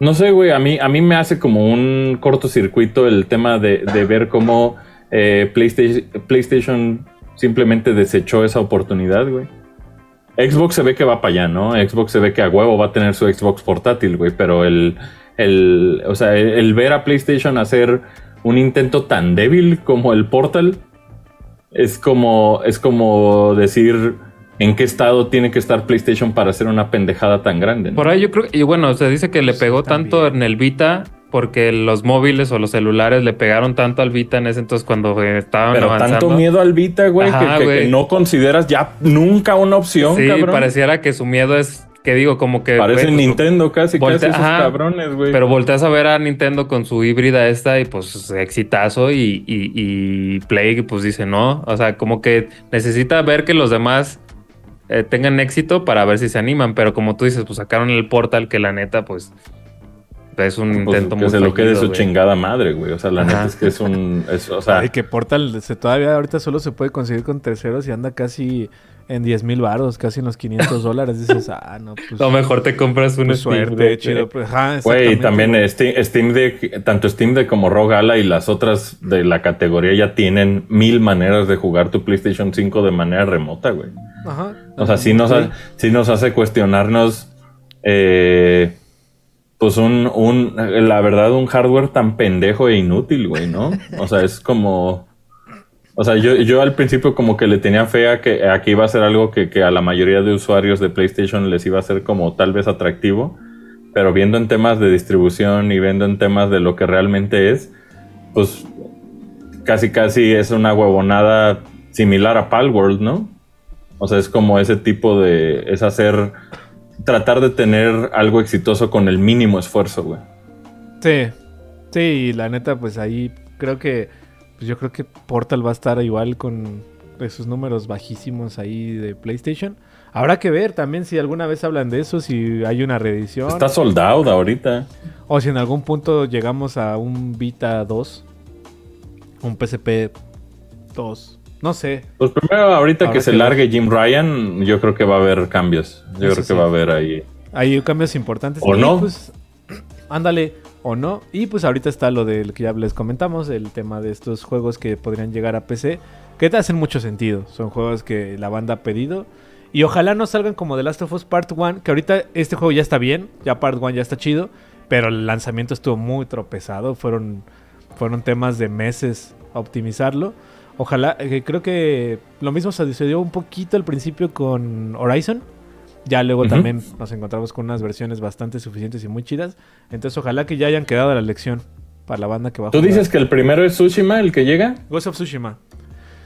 no sé, güey, a mí, a mí me hace como un cortocircuito el tema de, de ver cómo eh, PlayStation, PlayStation simplemente desechó esa oportunidad, güey. Xbox se ve que va para allá, ¿no? Xbox se ve que a huevo va a tener su Xbox portátil, güey. Pero el, el, o sea, el, el ver a PlayStation hacer un intento tan débil como el Portal es como, es como decir en qué estado tiene que estar PlayStation para hacer una pendejada tan grande. ¿no? Por ahí yo creo, y bueno, se dice que le Sí, pegó también. tanto en el Vita porque los móviles o los celulares le pegaron tanto al Vita en ese entonces cuando eh, estaban Pero avanzando. tanto miedo al Vita, güey, que- Ajá, que, que güey. no consideras ya nunca una opción, Sí, cabrón. pareciera que su miedo es que digo como que Parece pues, Nintendo casi, voltea- casi esos ajá, cabrones, güey. Pero volteas a ver a Nintendo con su híbrida esta y pues exitazo y, y, y Play pues dice no. O sea, como que necesita ver que los demás eh, tengan éxito para ver si se animan. Pero como tú dices, pues sacaron el portal que la neta pues es un Pues, intento que muy se lo quede su güey. chingada madre, güey. O sea, la Ajá. neta es que es un. es- o sea, Ay, que Portal se, todavía ahorita solo se puede conseguir con terceros y anda casi en 10 mil baros, casi en los 500 dólares. Dices, ah, no, pues, Lo mejor te compras un pues Steam suerte, Deck, chido. güey. Pues, ajá, Güey, y también güey. eh, Steam, Steam Deck, tanto Steam Deck como ROG Ally y las otras de la categoría ya tienen mil maneras de jugar tu PlayStation 5 de manera remota, güey. Ajá. O sea, sí nos, ha- sí nos hace cuestionarnos, eh, pues un, un, la verdad, un hardware tan pendejo e inútil, güey, ¿no? O sea, es como, o sea, yo, yo al principio como que le tenía fe a que, a que iba a ser algo que, que a la mayoría de usuarios de PlayStation les iba a ser como tal vez atractivo, pero viendo en temas de distribución y viendo en temas de lo que realmente es, pues casi casi es una huevonada similar a Palworld, ¿no? O sea, es como ese tipo de. Es hacer. Tratar de tener algo exitoso con el mínimo esfuerzo, güey. Sí, sí, y la neta, pues ahí creo que, pues yo creo que Portal va a estar igual con esos números bajísimos ahí de PlayStation. Habrá que ver también si alguna vez hablan de eso, si hay una reedición. Está soldado ahorita. O si en algún punto llegamos a un Vita 2. Un PSP 2. No sé. Pues primero, ahorita que se que largue Jim Ryan, yo creo que va a haber cambios. Yo Eso creo que sí. va a haber ahí. Hay cambios importantes. ¿O Y, no? Pues, ándale, o no. Y pues ahorita está lo del que ya les comentamos, el tema de estos juegos que podrían llegar a PC, que te hacen mucho sentido. Son juegos que la banda ha pedido. Y ojalá no salgan como The Last of Us Part 1, que ahorita este juego ya está bien, ya Part 1 ya está chido, pero el lanzamiento estuvo muy tropezado, fueron, fueron temas de meses a optimizarlo. Ojalá, eh, creo que lo mismo se sucedió un poquito al principio con Horizon. Ya luego también nos encontramos con unas versiones bastante suficientes y muy chidas. Entonces ojalá que ya hayan quedado la lección para la banda que va a ¿Tú jugar. dices que el primero es Tsushima, el que llega? Ghost of Tsushima.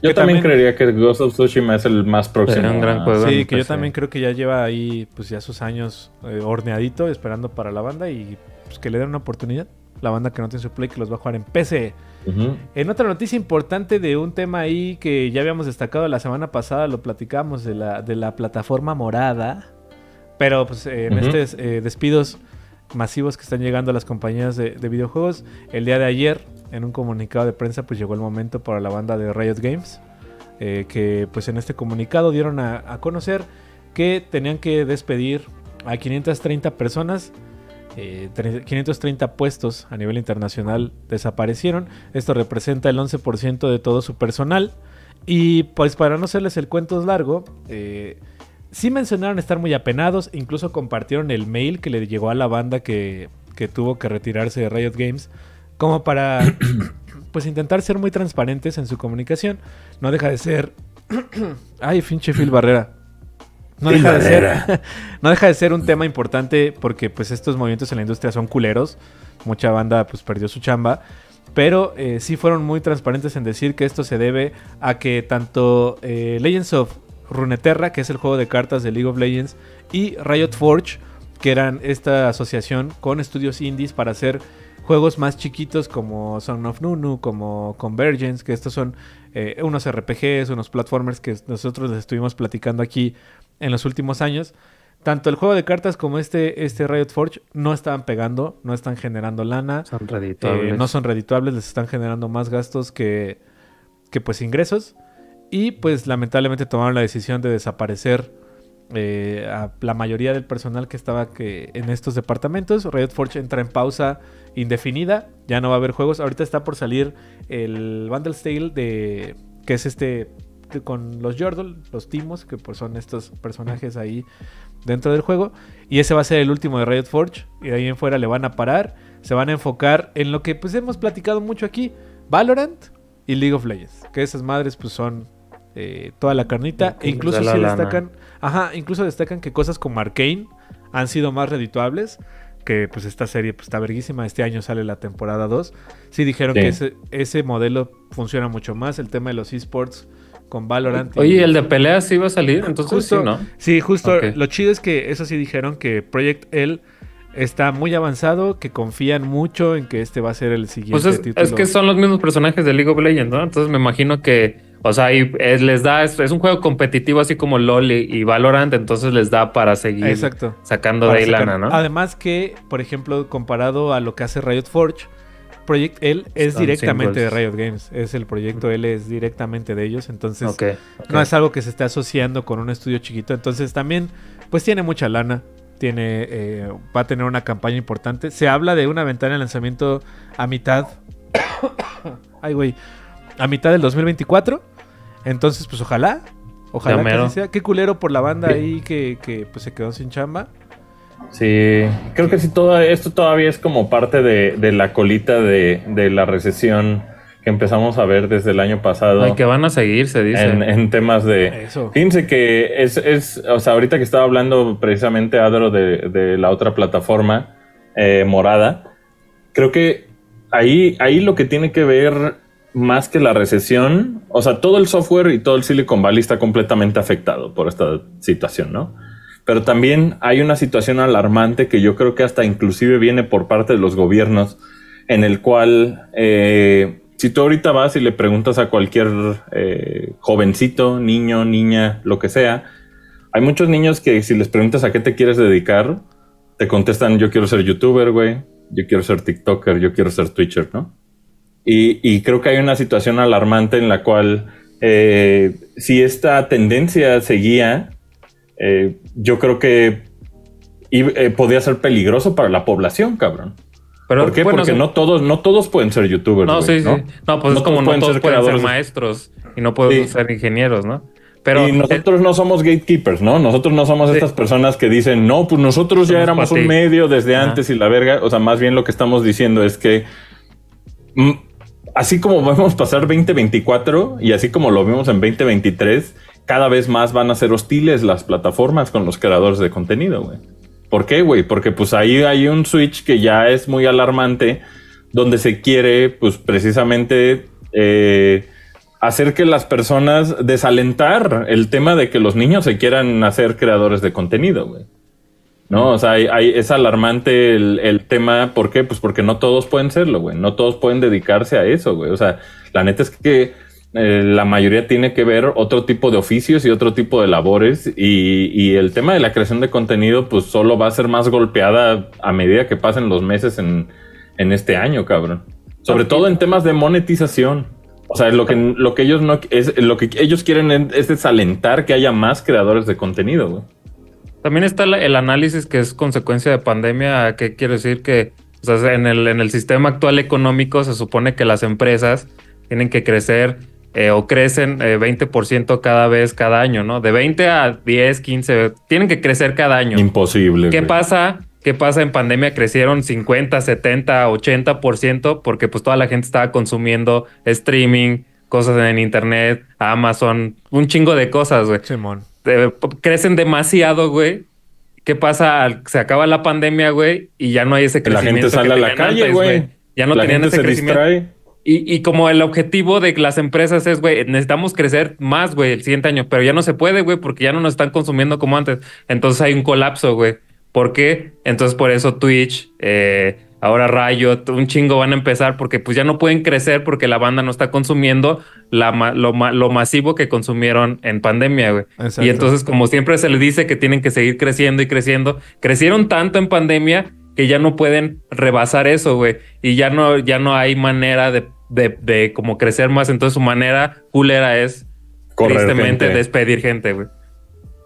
Yo Que también, también- creería que Ghost of Tsushima es el más próximo. Un gran juego. Sí, que yo PC. también creo que ya lleva ahí pues ya sus años eh, horneadito esperando para la banda y pues que le den una oportunidad. La banda que no tiene su play que los va a jugar en PC. En otra noticia importante de un tema ahí que ya habíamos destacado la semana pasada, lo platicamos de la, de la plataforma morada. Pero pues eh, en estos eh, despidos masivos que están llegando a las compañías de, de videojuegos, el día de ayer, en un comunicado de prensa, pues llegó el momento para la banda de Riot Games. eh, que pues en este comunicado dieron a, a conocer que tenían que despedir a 530 personas eh, tre- 530 puestos a nivel internacional desaparecieron. Esto representa el 11% de todo su personal. Y pues para no hacerles el cuento largo, eh, sí mencionaron estar muy apenados. Incluso compartieron el mail que le llegó a la banda que, que tuvo que retirarse de Riot Games. Como para pues intentar ser muy transparentes en su comunicación. No deja de ser... Ay, finche Phil Barrera. No deja, de ser, no deja de ser un tema importante porque pues estos movimientos en la industria son culeros. Mucha banda pues perdió su chamba. Pero eh, sí fueron muy transparentes en decir que esto se debe a que tanto eh, Legends of Runeterra, que es el juego de cartas de League of Legends, y Riot Forge, que eran esta asociación con estudios indies para hacer juegos más chiquitos como Son of Nunu, como Convergence, que estos son eh, unos RPGs, unos platformers que nosotros les estuvimos platicando aquí en los últimos años. Tanto el juego de cartas como este, este Riot Forge no estaban pegando, no están generando lana. Son Eh, redituables. no son redituables, les están generando más gastos que, que pues ingresos. Y pues lamentablemente tomaron la decisión de desaparecer eh, a la mayoría del personal que estaba que, en estos departamentos. Riot Forge entra en pausa indefinida, ya no va a haber juegos. Ahorita está por salir el Bundle Tale de que es este con los Yordle, los Timos, que pues son estos personajes ahí dentro del juego. Y ese va a ser el último de Riot Forge. Y de ahí en fuera le van a parar. Se van a enfocar en lo que pues hemos platicado mucho aquí. Valorant y League of Legends. Que esas madres pues son eh, toda la carnita. E incluso sí destacan. Ajá, incluso destacan que cosas como Arcane han sido más redituables. Que pues esta serie pues, está verguísima. Este año sale la temporada 2. Sí dijeron Sí. que ese, ese modelo funciona mucho más. El tema de los esports con Valorant. y- Oye, ¿el de peleas sí va a salir? Entonces Justo, sí, ¿no? Sí, justo. Lo chido es que eso sí dijeron que Project L está muy avanzado, que confían mucho en que este va a ser el siguiente Pues es, título. es que son los mismos personajes de League of Legends, ¿no? Entonces me imagino que, o sea, es- les da, es, es un juego competitivo así como LOL y, y Valorant, entonces les da para seguir Exacto. sacando Para de ahí lana, ¿no? Además que, por ejemplo, comparado a lo que hace Riot Forge, Project L es directamente de. Riot Games. Es el proyecto L es directamente de ellos. Entonces, no es algo que se esté asociando con un estudio chiquito. Entonces, también, pues tiene mucha lana. Tiene, eh, va a tener una campaña importante. Se habla de una ventana de lanzamiento a mitad. Ay, güey. A mitad del 2024. Entonces, pues ojalá. Ojalá que sea. Qué culero por la banda ahí que, que, pues, se quedó sin chamba. Sí, creo que sí, todo esto todavía es como parte de, de la colita de, de la recesión que empezamos a ver desde el año pasado Ay, que van a seguir, se dice. en, en temas de... Eso. Fíjense que es, es, o sea, ahorita que estaba hablando precisamente Adro de, de la otra plataforma eh, morada, creo que ahí, ahí lo que tiene que ver más que la recesión, o sea, todo el software y todo el Silicon Valley está completamente afectado por esta situación, ¿no? Pero también hay una situación alarmante que yo creo que hasta inclusive viene por parte de los gobiernos, en el cual eh, si tú ahorita vas y le preguntas a cualquier eh, jovencito, niño, niña, lo que sea, hay muchos niños que si les preguntas a qué te quieres dedicar, te contestan yo quiero ser youtuber, güey, yo quiero ser TikToker, yo quiero ser Twitcher, ¿no? Y, y creo que hay una situación alarmante en la cual eh, si esta tendencia seguía, eh, yo creo que eh, podía ser peligroso para la población, cabrón. Pero, ¿Por qué? bueno, Porque sí. no todos, no todos pueden ser youtubers. No, güey, sí, sí. No, pues No es como todos no pueden todos ser pueden ser maestros y no pueden Sí. ser ingenieros, ¿no? Pero y nosotros no somos gatekeepers, ¿no? Nosotros no somos Sí. estas personas que dicen, no, pues nosotros ya éramos un ti". medio desde Ajá. antes y la verga. O sea, más bien lo que estamos diciendo es que mm, así como vamos a pasar 2024 y así como lo vimos en 2023, cada vez más van a ser hostiles las plataformas con los creadores de contenido, güey. ¿Por qué, güey? Porque pues ahí hay un switch que ya es muy alarmante, donde se quiere, pues precisamente, eh, hacer que las personas desalentar el tema de que los niños se quieran hacer creadores de contenido, güey. ¿No? O sea, es alarmante el, el tema. ¿Por qué? Pues porque no todos pueden serlo, güey. No todos pueden dedicarse a eso, güey. O sea, la neta es que eh, la mayoría tiene que ver otro tipo de oficios y otro tipo de labores. Y, y el tema de la creación de contenido, pues solo va a ser más golpeada a medida que pasen los meses en, en este año, cabrón. Sobre todo en temas de monetización. O sea, lo que, lo que ellos no es lo que ellos quieren es desalentar que haya más creadores de contenido, güey. También está el análisis que es consecuencia de pandemia. ¿Qué quiere decir? Que o sea, en, el, en el sistema actual económico se supone que las empresas tienen que crecer eh, o crecen eh, 20% cada vez, cada año, ¿no? De 20 a 10, 15, tienen que crecer cada año. Imposible. ¿Qué güey. pasa? ¿Qué pasa en pandemia? Crecieron 50, 70, 80% porque pues toda la gente estaba consumiendo streaming, cosas en internet, Amazon, un chingo de cosas, güey. Simón. Eh, crecen demasiado, güey. ¿Qué pasa? Se acaba la pandemia, güey, y ya no hay ese Que la crecimiento. gente sale que a la calle, antes, güey. Ya no la tenían gente ese se crecimiento. distrae. Y, y como el objetivo de las empresas es, güey, necesitamos crecer más, güey, el siguiente año, pero ya no se puede, güey, porque ya no nos están consumiendo como antes. Entonces hay un colapso, güey. ¿Por qué? Entonces por eso Twitch, eh, ahora Riot, un chingo van a empezar porque pues ya no pueden crecer porque la banda no está consumiendo la, lo, ma- lo masivo que consumieron en pandemia, güey. Exacto. Y entonces como siempre se les dice que tienen que seguir creciendo y creciendo, crecieron tanto en pandemia que ya no pueden rebasar eso, güey. Y ya no, ya no hay manera de, de, de como crecer más. Entonces su manera culera es Correr tristemente gente. despedir gente, güey.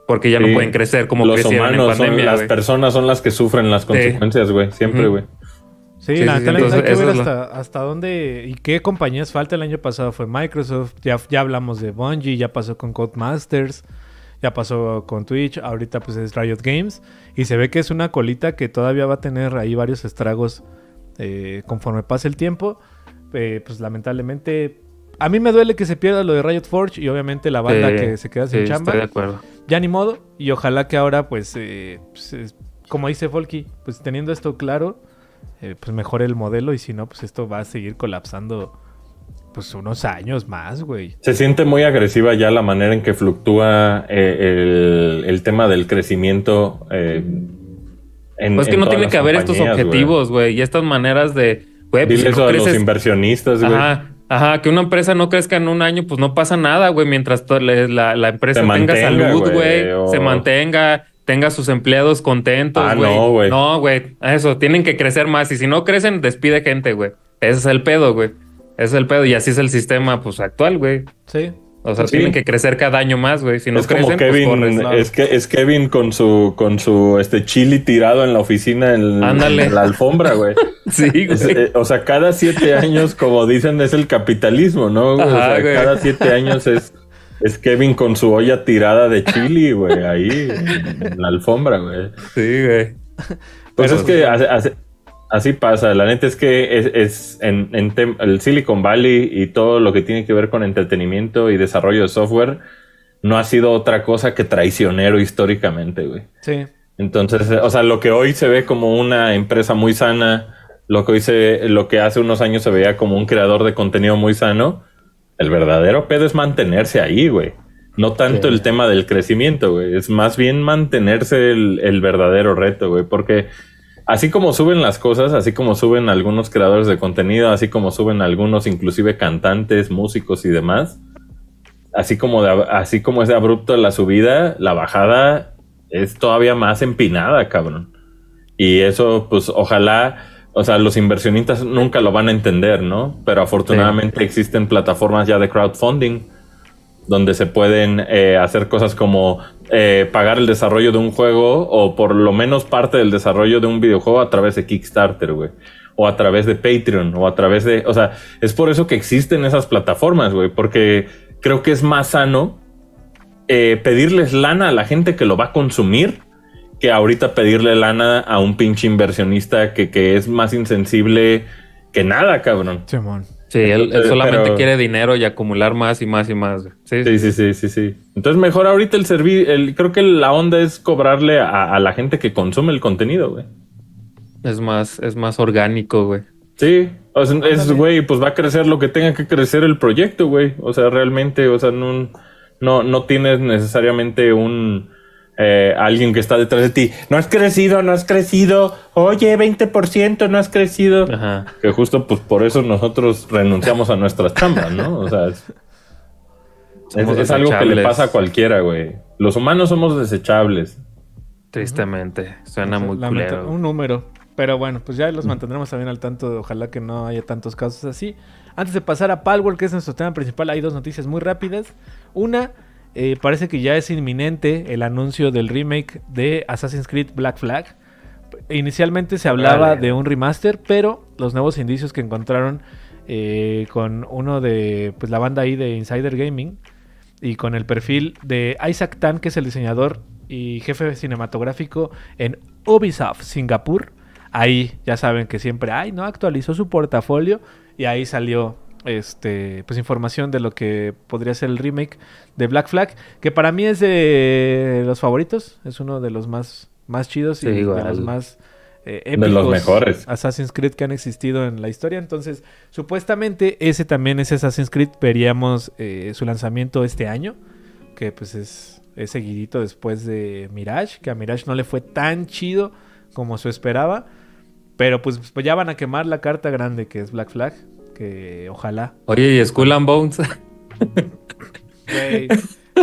Porque ya no pueden crecer como Los crecieron en humanos son las personas son las que sufren las consecuencias, güey. Siempre, güey. Sí, Sí, la sí, entonces hay que ver lo- hasta, hasta dónde y qué compañías falta. El año pasado fue Microsoft, ya, ya hablamos de Bungie, ya pasó con Codemasters, ya pasó con Twitch, ahorita pues es Riot Games. Y se ve que es una colita que todavía va a tener ahí varios estragos eh, conforme pase el tiempo. Eh, pues lamentablemente, a mí me duele que se pierda lo de Riot Forge y obviamente la banda Sí, que se queda sin sí, chamba. Estoy de acuerdo. Ya ni modo. Y ojalá que ahora, pues, eh, pues, es- como dice Folky, pues teniendo esto claro, eh, pues mejore el modelo. Y si no, pues esto va a seguir colapsando, pues unos años más, güey. Se siente muy agresiva ya la manera en que fluctúa eh, el, el tema del crecimiento. eh, en, Pues es que en no tiene que haber estos objetivos, güey. Y estas maneras de, güey, pues Dile si eso no a los inversionistas, güey. Ajá, ajá, que una empresa no crezca en un año, pues no pasa nada, güey, mientras la, la empresa Se tenga mantenga, salud, güey, güey, o- se mantenga, tenga sus empleados contentos, Ah, güey. no, güey. No, güey, eso, tienen que crecer más y si no crecen, despide gente, güey. Ese es el pedo, güey. Ese es el pedo y así es el sistema, pues, actual, güey. Sí. O sea, Sí. tienen que crecer cada año más, güey. Si no es como crecen, Kevin, pues corres. claro. es que es Kevin con su con su este chili tirado en la oficina en, la alfombra, güey. Sí, Es, güey. eh, o sea, cada siete años, como dicen, es el capitalismo, ¿no? güey? o sea, güey. cada siete años es, es Kevin con su olla tirada de chili, güey, ahí en la alfombra, güey. Sí, güey. Pues Pero- es que así, así- así pasa. La neta es que es, es en, en el Silicon Valley y todo lo que tiene que ver con entretenimiento y desarrollo de software no ha sido otra cosa que traicionero históricamente, güey. Sí. Entonces, o sea, lo que hoy se ve como una empresa muy sana, lo que hoy se, lo que hace unos años se veía como un creador de contenido muy sano, el verdadero pedo es mantenerse ahí, güey. No tanto el tema del crecimiento, güey. Es más bien mantenerse el, el verdadero reto, güey. Porque así como suben las cosas, así como suben algunos creadores de contenido, así como suben algunos, inclusive cantantes, músicos y demás, así como, de- así como es de abrupto la subida, la bajada es todavía más empinada, cabrón. Y eso, pues, ojalá, o sea, los inversionistas nunca lo van a entender, ¿no? Pero afortunadamente existen plataformas ya de crowdfunding donde se pueden eh, hacer cosas como eh, pagar el desarrollo de un juego o por lo menos parte del desarrollo de un videojuego a través de Kickstarter, güey. O a través de Patreon, o a través de... O sea, es por eso que existen esas plataformas, güey, porque creo que es más sano eh, pedirles lana a la gente que lo va a consumir que ahorita pedirle lana a un pinche inversionista que, que es más insensible que nada, cabrón. Simón. Él, él Pero- solamente pero- quiere dinero y acumular más y más y más. güey. Sí, Sí, sí, sí, sí, sí. Entonces mejor ahorita el servicio, el, creo que la onda es cobrarle a, a la gente que consume el contenido, güey. Es más, es más orgánico, güey. Sí, o sea, es, güey, pues va a crecer lo que tenga que crecer el proyecto, güey. O sea, realmente, o sea, no, no, no tienes necesariamente un eh, alguien que está detrás de ti. No has crecido, no has crecido. Oye, 20% no has crecido. Ajá. Que justo, pues por eso nosotros renunciamos a nuestras chambas, ¿no? O sea, es, es- es algo que le pasa a cualquiera, güey. Los humanos somos desechables. Tristemente. Suena muy Lamento- culero. Un número. Pero bueno, pues ya los mantendremos también al tanto. Ojalá que no haya tantos casos así. Antes de pasar a Palworld, que es nuestro tema principal, hay dos noticias muy rápidas. Una eh, parece que ya es inminente el anuncio del remake de Assassin's Creed Black Flag. Inicialmente se hablaba Vale. de un remaster, pero los nuevos indicios que encontraron eh, con uno de pues, la banda ahí de Insider Gaming y con el perfil de Isaac Tan, que es el diseñador y jefe cinematográfico en Ubisoft Singapur. Ahí ya saben que siempre, ay, no actualizó su portafolio y ahí salió este pues información de lo que podría ser el remake de Black Flag, que para mí es de los favoritos, es uno de los más más chidos Sí, y de igual. los más eh, De los épicos mejores. Assassin's Creed que han existido en la historia. Entonces, supuestamente ese también es Assassin's Creed. Veríamos eh, su lanzamiento este año, que pues es, es seguidito después de Mirage, que a Mirage no le fue tan chido como se esperaba. Pero pues, pues ya van a quemar la carta grande que es Black Flag, que ojalá. Oye, ¿y Skull and Bones? Güey,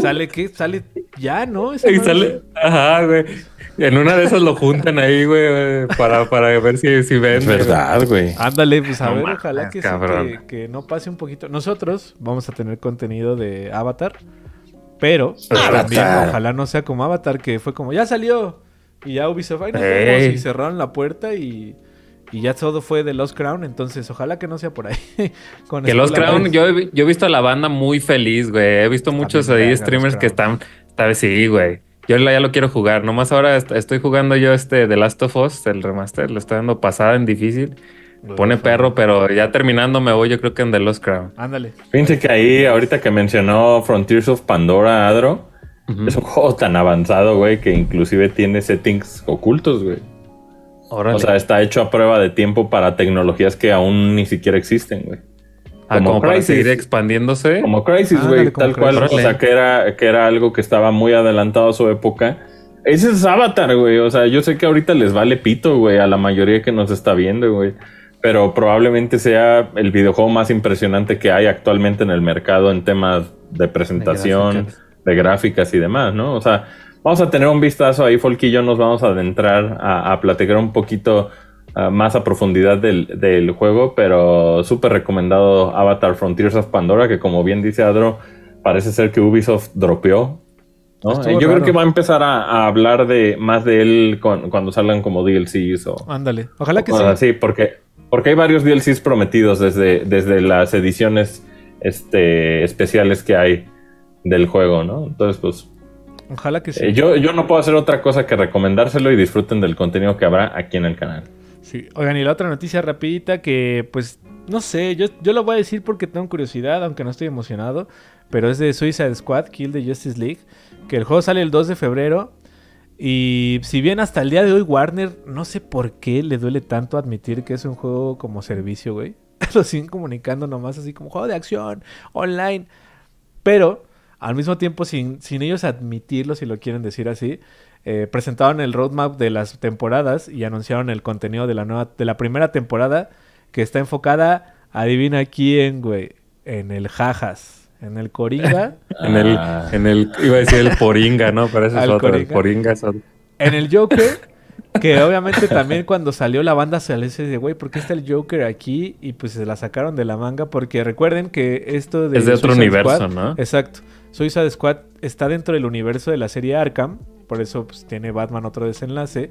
sale que sale ya, ¿no? Y sale... Ajá, güey. En una de esas lo juntan ahí, güey, para, para ver si, si ven. Es verdad, güey. Ándale, pues a No ver, ojalá que, sí, que, que no pase un poquito. Nosotros vamos a tener contenido de Avatar, pero pues, Avatar. también ojalá no sea como Avatar, que fue como, ya salió, y ya Ubisoft, ay, nos Ey. vemos", y cerraron la puerta y, y ya todo fue de Lost Crown, entonces ojalá que no sea por ahí. Con Que Los Skull and Crown, yo, he vi- yo he visto a la banda muy feliz, güey. He visto muchos ahí streamers que están, esta vez sí, güey. Yo ya lo quiero jugar. Nomás ahora est- estoy jugando yo este The Last of Us, el remaster. Lo estoy dando pasada en difícil. Pone perro, pero ya terminando me voy yo creo que en The Lost Crown. Ándale. Fíjense que ahí, ahorita que mencionó Frontiers of Pandora, Adro, es un juego tan avanzado, güey, que inclusive tiene settings ocultos, güey. Órale. O sea, está hecho a prueba de tiempo para tecnologías que aún ni siquiera existen, güey. Ah, como como para seguir expandiéndose. Como Crisis, güey, tal cual. O sea, que era, que era algo que estaba muy adelantado a su época. Ese es Avatar, güey. O sea, yo sé que ahorita les vale pito, güey, a la mayoría que nos está viendo, güey. Pero probablemente sea el videojuego más impresionante que hay actualmente en el mercado en temas de presentación, de gráficas. gráficas, y demás, ¿no? O sea, vamos a tener un vistazo ahí, Folk y yo nos vamos a adentrar a, a platicar un poquito ah, más a profundidad del, del juego, pero súper recomendado Avatar Frontiers of Pandora, que como bien dice Adro, parece ser que Ubisoft dropeó. Yo raro. creo que va a empezar a, a hablar de más de él con- cuando salgan como DLCs o, Ándale. Ojalá que sí. así, porque, porque hay varios DLCs prometidos desde, desde las ediciones este, especiales que hay del juego, ¿no? Entonces, pues Ojalá que sí. eh, yo, yo no puedo hacer otra cosa que recomendárselo y disfruten del contenido que habrá aquí en el canal. Sí. Oigan, y la otra noticia rapidita que, pues, no sé, yo, yo lo voy a decir porque tengo curiosidad, aunque no estoy emocionado, pero es de Suicide Squad, Kill the Justice League, que el juego sale el 2 de febrero y si bien hasta el día de hoy Warner, no sé por qué le duele tanto admitir que es un juego como servicio, güey. Lo siguen comunicando nomás así como juego de acción, online, pero al mismo tiempo sin, sin ellos admitirlo, si lo quieren decir así, eh, presentaron el roadmap de las temporadas y anunciaron el contenido de la nueva, de la primera temporada que está enfocada, adivina quién, güey, en el jajas, en el coringa, En el, Ah. en el, iba a decir el Poringa, ¿no? Pero ese es otro. El Coringa. Poringa es otro. en el Joker, que obviamente también cuando salió la banda se les dice, güey, ¿por qué está el Joker aquí? Y pues se la sacaron de la manga porque recuerden que esto de Es de otro Suicide universo, Squad- ¿no? Exacto. Suicide Squad está dentro del universo de la serie Arkham, por eso pues, tiene Batman otro desenlace,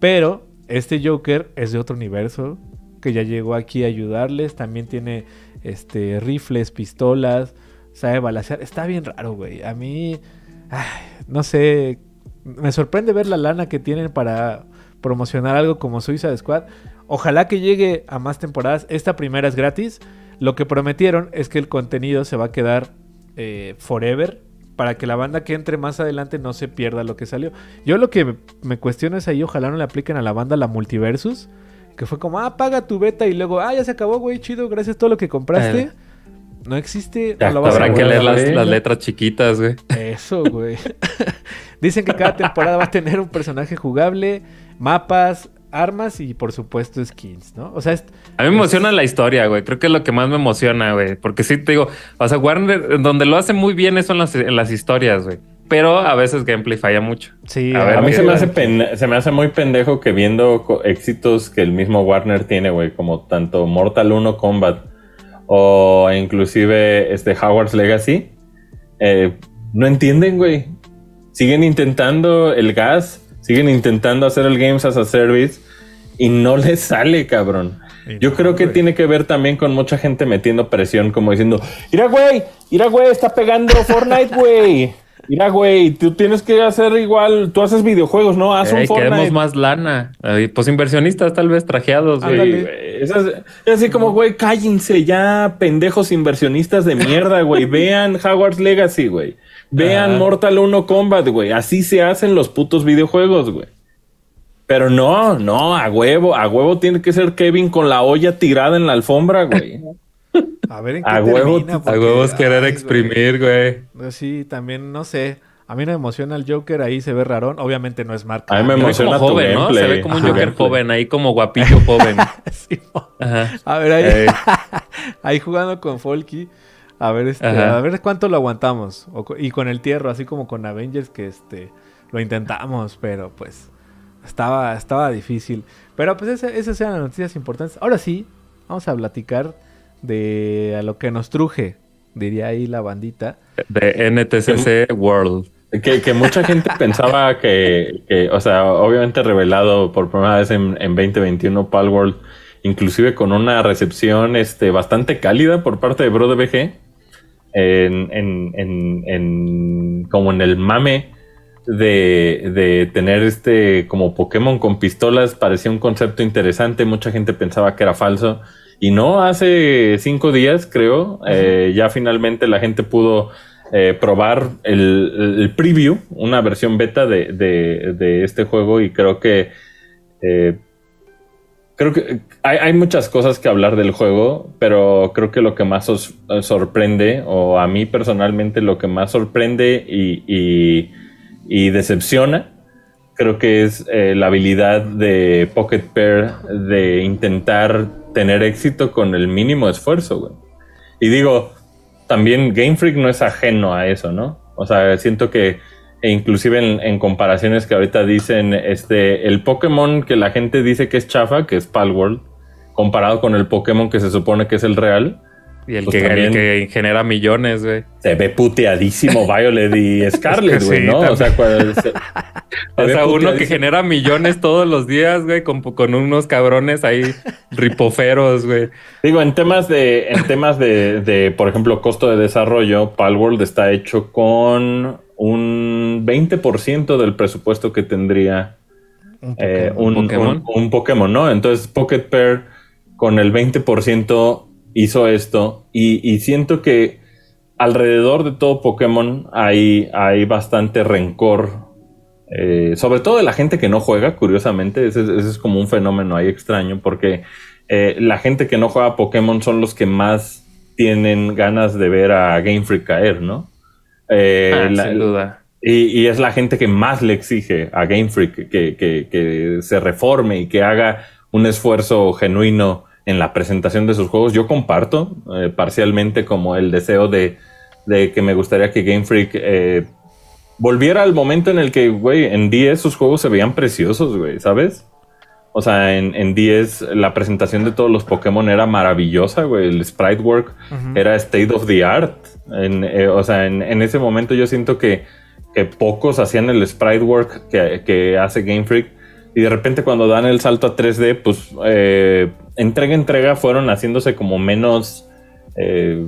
pero este Joker es de otro universo que ya llegó aquí a ayudarles, también tiene este rifles, pistolas, sabe balasear, está bien raro, güey. A mí no sé, me sorprende ver la lana que tienen para promocionar algo como Suicide Squad. Ojalá que llegue a más temporadas. Esta primera es gratis. Lo que prometieron es que el contenido se va a quedar eh, forever para que la banda que entre más adelante no se pierda lo que salió. Yo lo que me- cuestiono es ahí, ojalá no le apliquen a la banda la multiversus, que fue como, ah, paga tu beta y luego, ah, ya se acabó, güey, chido, gracias a todo lo que compraste. Eh. No existe. Ya no lo vas a Habrá que leer las, las letras chiquitas, güey. eso, güey. Dicen que cada temporada va a tener un personaje jugable, mapas, armas y por supuesto skins, ¿no? O sea, es- A mí me emociona la historia, güey. Creo que es lo que más me emociona, güey. Porque sí te digo, o sea, Warner, donde lo hace muy bien es en las, en las historias, güey. Pero a veces gameplay falla mucho. sí, A A, ver, mí se me, hace pen- se me hace muy pendejo que viendo éxitos que el mismo Warner tiene, güey, como tanto Mortal 1 Combat o inclusive este Howard's Legacy, eh, No entienden, güey. Siguen intentando el gas, siguen intentando hacer el Games as a Service y no les sale, cabrón. Y Yo no, creo que güey. tiene que ver también con mucha gente metiendo presión, como diciendo, mira, güey, mira, güey, está pegando Fortnite, güey. Mira, güey, tú tienes que hacer igual, tú haces videojuegos, ¿no? Haz un Ey, queremos Fortnite. más lana. Ay, pues inversionistas tal vez trajeados, güey. Es así- como, güey, cállense ya, pendejos inversionistas de mierda, güey. Vean Howard's Legacy, güey. Vean. Mortal 1 Combat, güey. Así se hacen los putos videojuegos, güey. Pero no, no, a huevo, a huevo tiene que ser Kevin con la olla tirada en la alfombra, güey. A ver en qué A huevo, termina, a porque- huevos querer ay, exprimir, güey. güey. Sí, también, no sé. A mí no me emociona el Joker, ahí se ve rarón. Obviamente no es Mark. A mí me Hamill. Se ve emociona como joven, ¿no? Se ve como un. Joker joven, ahí como guapillo joven. Sí, Ajá. a ver, ahí, ahí jugando con Folky. A ver, este, a ver cuánto lo aguantamos. O y con el tierro, así como con Avengers, que este lo intentamos, pero pues estaba, estaba difícil. Pero pues ese- esas eran las noticias importantes. Ahora sí, vamos a platicar de a lo que nos truje, diría ahí la bandita. De NTCC World. Que, que mucha gente pensaba que, que, o sea, obviamente revelado por primera vez en, en 2021 Palworld, inclusive con una recepción este, bastante cálida por parte de Bro de BG, en, en, en, en- como en el mame de, de tener este como Pokémon con pistolas, parecía un concepto interesante, mucha gente pensaba que era falso. Y no, hace cinco días, creo, eh, ya finalmente la gente pudo eh, probar el, el preview, una versión beta de, de- de este juego y creo que eh, creo que hay, hay muchas cosas que hablar del juego, pero creo que lo que más os sorprende, o a mí personalmente lo que más sorprende y, y- y decepciona, creo que es eh, la habilidad de Pocket Pair de intentar tener éxito con el mínimo esfuerzo. Y digo, también Game Freak no es ajeno a eso, ¿no? O sea, siento que e inclusive en, en comparaciones que ahorita dicen, este, el Pokémon que la gente dice que es chafa, que es Palworld, comparado con el Pokémon que se supone que es el real, Y el, Pues que, el que genera millones, güey. se ve puteadísimo Violet y Scarlet, Es que güey, sí, ¿no? también. O sea, cuando se- se O sea, uno que genera millones todos los días, güey, con, con unos cabrones ahí ripoferos, güey. Digo, en temas de, en temas de, de, por ejemplo, costo de desarrollo, Palworld está hecho con un 20% del presupuesto que tendría Un eh, Pokémon. un, Pokémon. un- un Pokémon, ¿no? Entonces Pocket Pair con el 20% hizo esto y, y siento que alrededor de todo Pokémon hay, hay bastante rencor, eh, sobre todo de la gente que no juega, curiosamente, ese, es- ese es como un fenómeno ahí extraño porque eh, la gente que no juega Pokémon son los que más tienen ganas de ver a Game Freak caer, ¿no? Eh, Ah, la- sin duda. y, y es la gente que más le exige a Game Freak que, que- que se reforme y que haga un esfuerzo genuino en la presentación de sus juegos. Yo comparto eh, parcialmente como el deseo de, de que me gustaría que Game Freak eh, volviera al momento en el que, güey, en 10 sus juegos se veían preciosos, güey, ¿sabes? O sea, en, en 10 la presentación de todos los Pokémon era maravillosa, güey. El sprite work era state of the art. En, eh, o sea, en, en ese momento yo siento que, que pocos hacían el sprite work que, que hace Game Freak. Y de repente cuando dan el salto a 3D, pues eh, entrega entrega fueron haciéndose como menos... eh,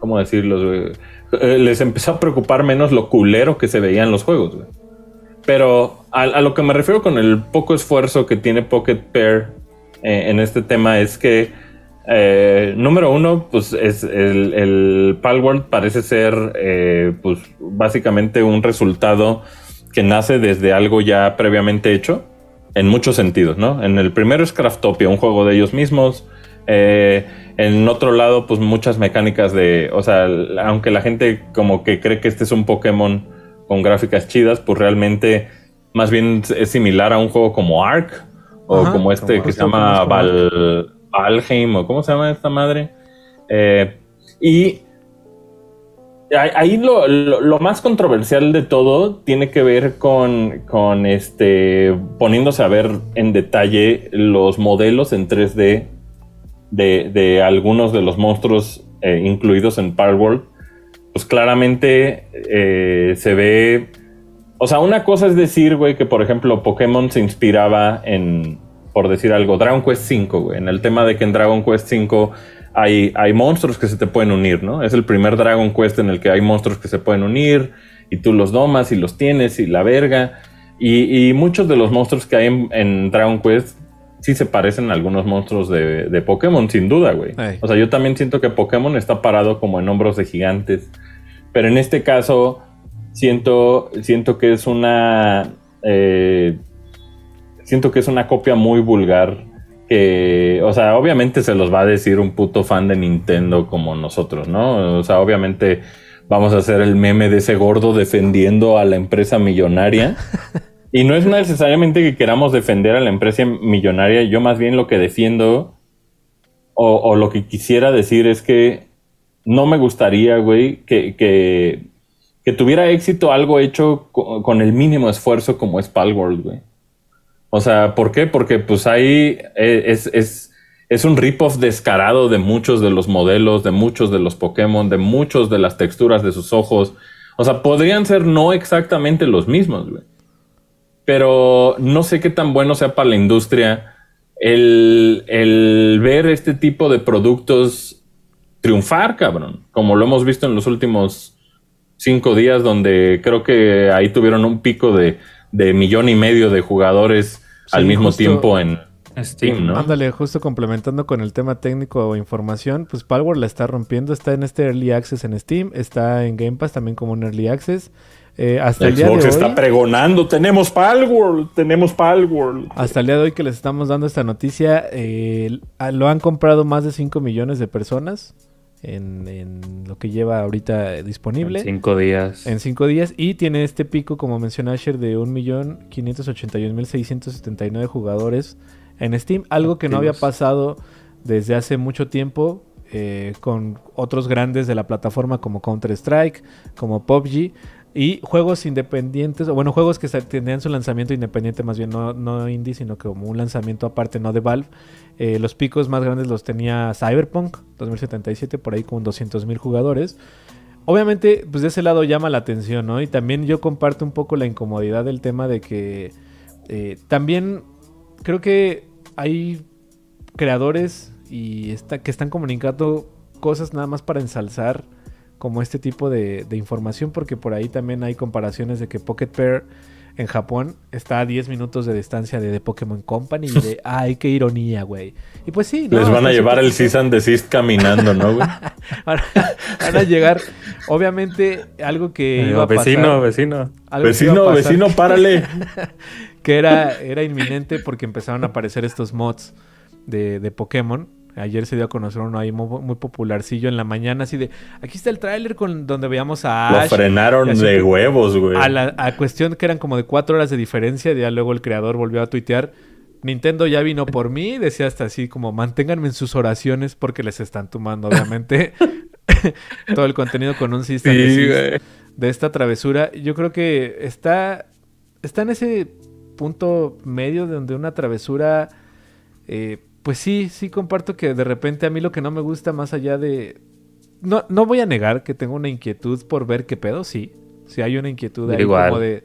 ¿Cómo decirlo? Eh, les empezó a preocupar menos lo culero que se veían los juegos. Pero a, lo que me refiero con el poco esfuerzo que tiene Pocket Pair eh, en este tema es que, número uno, pues es el, el Palworld parece ser, pues básicamente un resultado que nace desde algo ya previamente hecho, en muchos sentidos, ¿no? En el primero es Craftopia, un juego de ellos mismos. Eh, en otro lado, pues muchas mecánicas de, o sea, aunque la gente como que cree que este es un Pokémon con gráficas chidas, pues realmente más bien es similar a un juego como Ark o Ajá, como este como que se llama conozco Val, Valheim o cómo se llama esta madre. Eh, y ahí- lo, lo- más controversial de todo tiene que ver con, con este poniéndose a ver en detalle los modelos en 3D de, algunos de los monstruos eh, incluidos en Palworld. pues claramente eh, se ve. O sea, una cosa es decir, güey, que por ejemplo Pokémon se inspiraba en, por decir algo, Dragon Quest V, güey, en el tema de que en Dragon Quest V hay, hay monstruos que se te pueden unir, ¿no? Es el primer Dragon Quest en el que hay monstruos que se pueden unir y tú los domas y los tienes y la verga. Y, y muchos de los monstruos que hay en, en Dragon Quest sí se parecen a algunos monstruos de, de Pokémon, sin duda, güey. Ey. O sea, yo también siento que Pokémon está parado como en hombros de gigantes. Pero en este caso, siento, siento que es una. eh, siento que es una copia muy vulgar. Que, o sea, obviamente se los va a decir un puto fan de Nintendo como nosotros, ¿no? O sea, obviamente vamos a hacer el meme de ese gordo defendiendo a la empresa millonaria. Y no es necesariamente que queramos defender a la empresa millonaria, yo más bien lo que defiendo o, o lo que quisiera decir es que no me gustaría, güey, que, que, que tuviera éxito algo hecho co- con el mínimo esfuerzo como es Palworld, güey. O sea, ¿por qué? Porque pues ahí eh, es, es, es un rip-off descarado de muchos de los modelos, de muchos de los Pokémon, de muchos de las texturas de sus ojos. O sea, podrían ser no exactamente los mismos, güey. Pero no sé qué tan bueno sea para la industria el, el ver este tipo de productos triunfar, cabrón. Como lo hemos visto en los últimos cinco días, donde creo que ahí tuvieron un pico de, de millón y medio de jugadores al mismo justo. tiempo en Steam, ¿no? Ándale, justo complementando con el tema técnico o información, pues Palworld la está rompiendo, está en este Early Access en Steam, está en Game Pass también como un Early Access. Eh, hasta el día de hoy, está pregonando, tenemos Palworld, tenemos Palworld. hasta el día de hoy que les estamos dando esta noticia, eh, lo han comprado más de 5 millones de personas en, en lo que lleva ahorita disponible. En cinco días. En cinco días y tiene este pico, como menciona Asher, de 1.581.679 jugadores en Steam. Algo que no había pasado desde hace mucho tiempo eh, con otros grandes de la plataforma como Counter-Strike, como PUBG. Y juegos independientes, o bueno, juegos que tenían su lanzamiento independiente, más bien no, no indie, sino como un lanzamiento aparte, no de Valve. Eh, los picos más grandes los tenía Cyberpunk 2077, por ahí con 200.000 jugadores. Obviamente, pues de ese lado llama la atención, ¿no? Y también yo comparto un poco la incomodidad del tema de que eh, también creo que hay creadores y que están comunicando cosas nada más para ensalzar como este tipo de, de información, porque por ahí también hay comparaciones de que Pocket Pair en Japón está a 10 minutos de distancia de, The Pokémon Company y de, ay, qué ironía, güey. Y pues sí, ¿no? Les van a llevar el cease and desist caminando, ¿no, güey? Van a, van a llegar, obviamente, algo que Eh, iba a vecino, pasar, vecino. Vecino, pasar, vecino, párale. que era, era inminente porque empezaron a aparecer estos mods de, de Pokémon. Ayer se dio a conocer uno ahí muy, muy popularcillo en la mañana, así de, aquí está el tráiler con donde veíamos a Lo Ash. frenaron de que- huevos, güey. A la a cuestión que eran como de cuatro horas de diferencia, ya luego el creador volvió a tuitear. Nintendo ya vino por mí, decía hasta así como manténganme en sus oraciones porque les están tomando obviamente todo el contenido con un Sí, güey. de esta travesura. Yo creo que está, está en ese punto medio donde una travesura, eh, pues sí, sí comparto que de repente a mí lo que no me gusta más allá de... No, no voy a negar que tengo una inquietud por ver qué pedo, sí. Sí hay una inquietud ahí Igual. como de,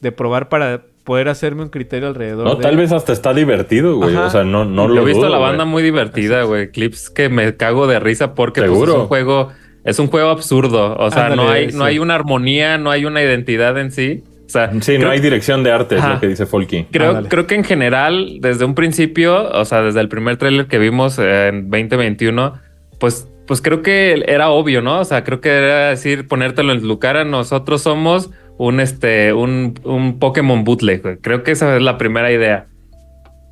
de probar para poder hacerme un criterio alrededor No, de... tal vez hasta está divertido, güey. Ajá. O sea, no, no Yo lo he visto dudo, la güey. banda muy divertida, güey. Clips que me cago de risa porque pues, es un juego, es un juego absurdo. O sea, no hay, sí. no hay una armonía, no hay una identidad en sí. O sea, Sí, no hay dirección de arte, es Ajá. lo que dice Folky. Creo, creo que en general, desde un principio, o sea, desde el primer tráiler que vimos en 2021, pues, pues creo que era obvio, ¿no? O sea, creo que era decir, ponértelo en tu cara, nosotros somos un, este, un, un Pokémon bootleg. Creo que esa es la primera idea.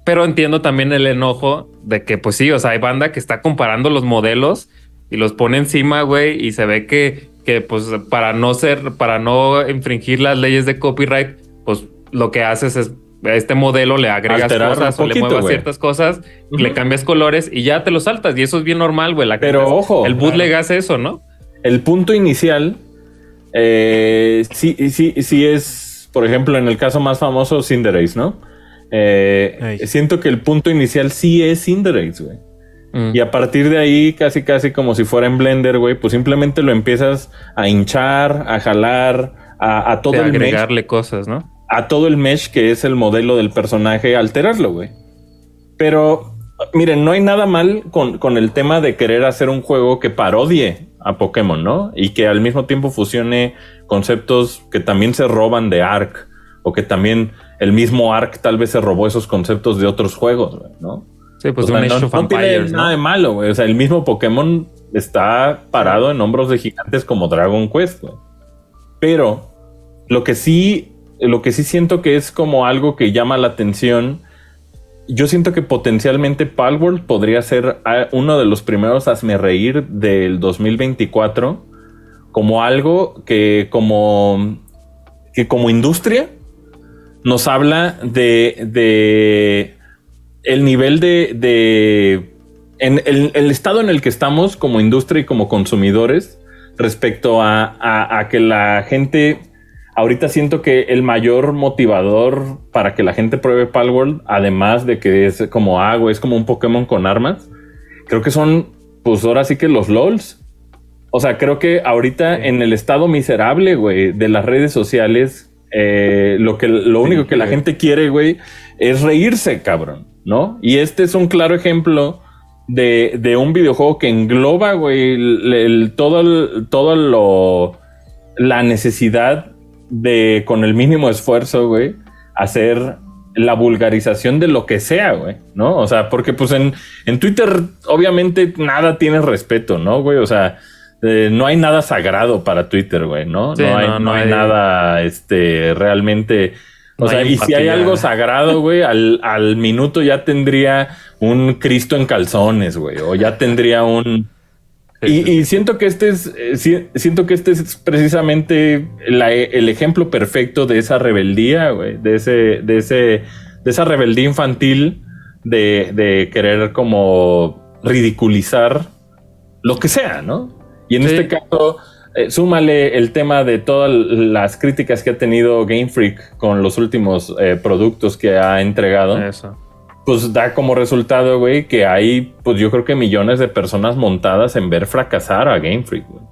Pero entiendo también el enojo de que, pues sí, o sea, hay banda que está comparando los modelos y los pone encima, güey, y se ve que, que, pues, para no ser, para no infringir las leyes de copyright, pues lo que haces es a este modelo le agregas Alterar cosas o le muevas ciertas cosas, le cambias colores y ya te lo saltas. Y eso es bien normal, güey. Pero ojo, el bootleg hace eso, ¿no? El punto inicial, eh, sí, sí, sí es, por ejemplo, en el caso más famoso, Cinderace, ¿no? Eh, siento que el punto inicial sí es Cinderace, güey. Mm. Y a partir de ahí, casi casi como si fuera en Blender, güey, pues simplemente lo empiezas a hinchar, a jalar, a, a todo el mesh, agregarle cosas, ¿no? a todo el mesh que es el modelo del personaje, alterarlo, güey. Pero, miren, no hay nada mal con, con el tema de querer hacer un juego que parodie a Pokémon, ¿no? Y que al mismo tiempo fusione conceptos que también se roban de Ark, o que también el mismo Ark tal vez se robó esos conceptos de otros juegos, ¿no? Sí, pues O sea, un Age no, of no tiene Empires, nada ¿no? de malo, güey. O sea, el mismo Pokémon está parado en hombros de gigantes como Dragon Quest, güey. Pero lo que sí, lo que sí siento que es como algo que llama la atención. Yo siento que potencialmente Palworld podría ser ah, uno de los primeros hazme reír del 2024 como algo que como que como industria nos habla de, de el nivel de, de en el, el estado en el que estamos como industria y como consumidores respecto a, a- a que la gente ahorita siento que el mayor motivador para que la gente pruebe Palworld, además de que es como agua, es como un Pokémon con armas, creo que son pues ahora sí que los LOLs. O sea, creo que ahorita en el estado miserable, güey, de las redes sociales, eh, lo que lo único que la gente quiere, güey, es reírse, cabrón, ¿no? Y este es un claro ejemplo de, de un videojuego que engloba, güey, el- el- todo, el- todo lo la necesidad de con el mínimo esfuerzo, güey, hacer la vulgarización de lo que sea, güey, ¿no? O sea, porque pues en, en Twitter obviamente nada tiene respeto, ¿no, güey? O sea, eh, no hay nada sagrado para Twitter, güey, ¿no? Sí, no, hay, no, no no hay hay- nhay este, realmente... O No sea, y si hay algo sagrado, güey, al, al minuto ya tendría un Cristo en calzones, güey, o ya tendría un... Y, siento que este es, eh, si- siento que este es precisamente la- el ejemplo perfecto de esa rebeldía, güey, de ese, de ese, de esa rebeldía infantil de, de querer como ridiculizar lo que sea, ¿no? Y en Sí. este caso, eh, súmale el tema de todas las críticas que ha tenido Game Freak con los últimos eh, productos que ha entregado Eso. pues da como resultado, güey, que hay, pues yo creo que millones de personas montadas en ver fracasar a Game Freak, güey.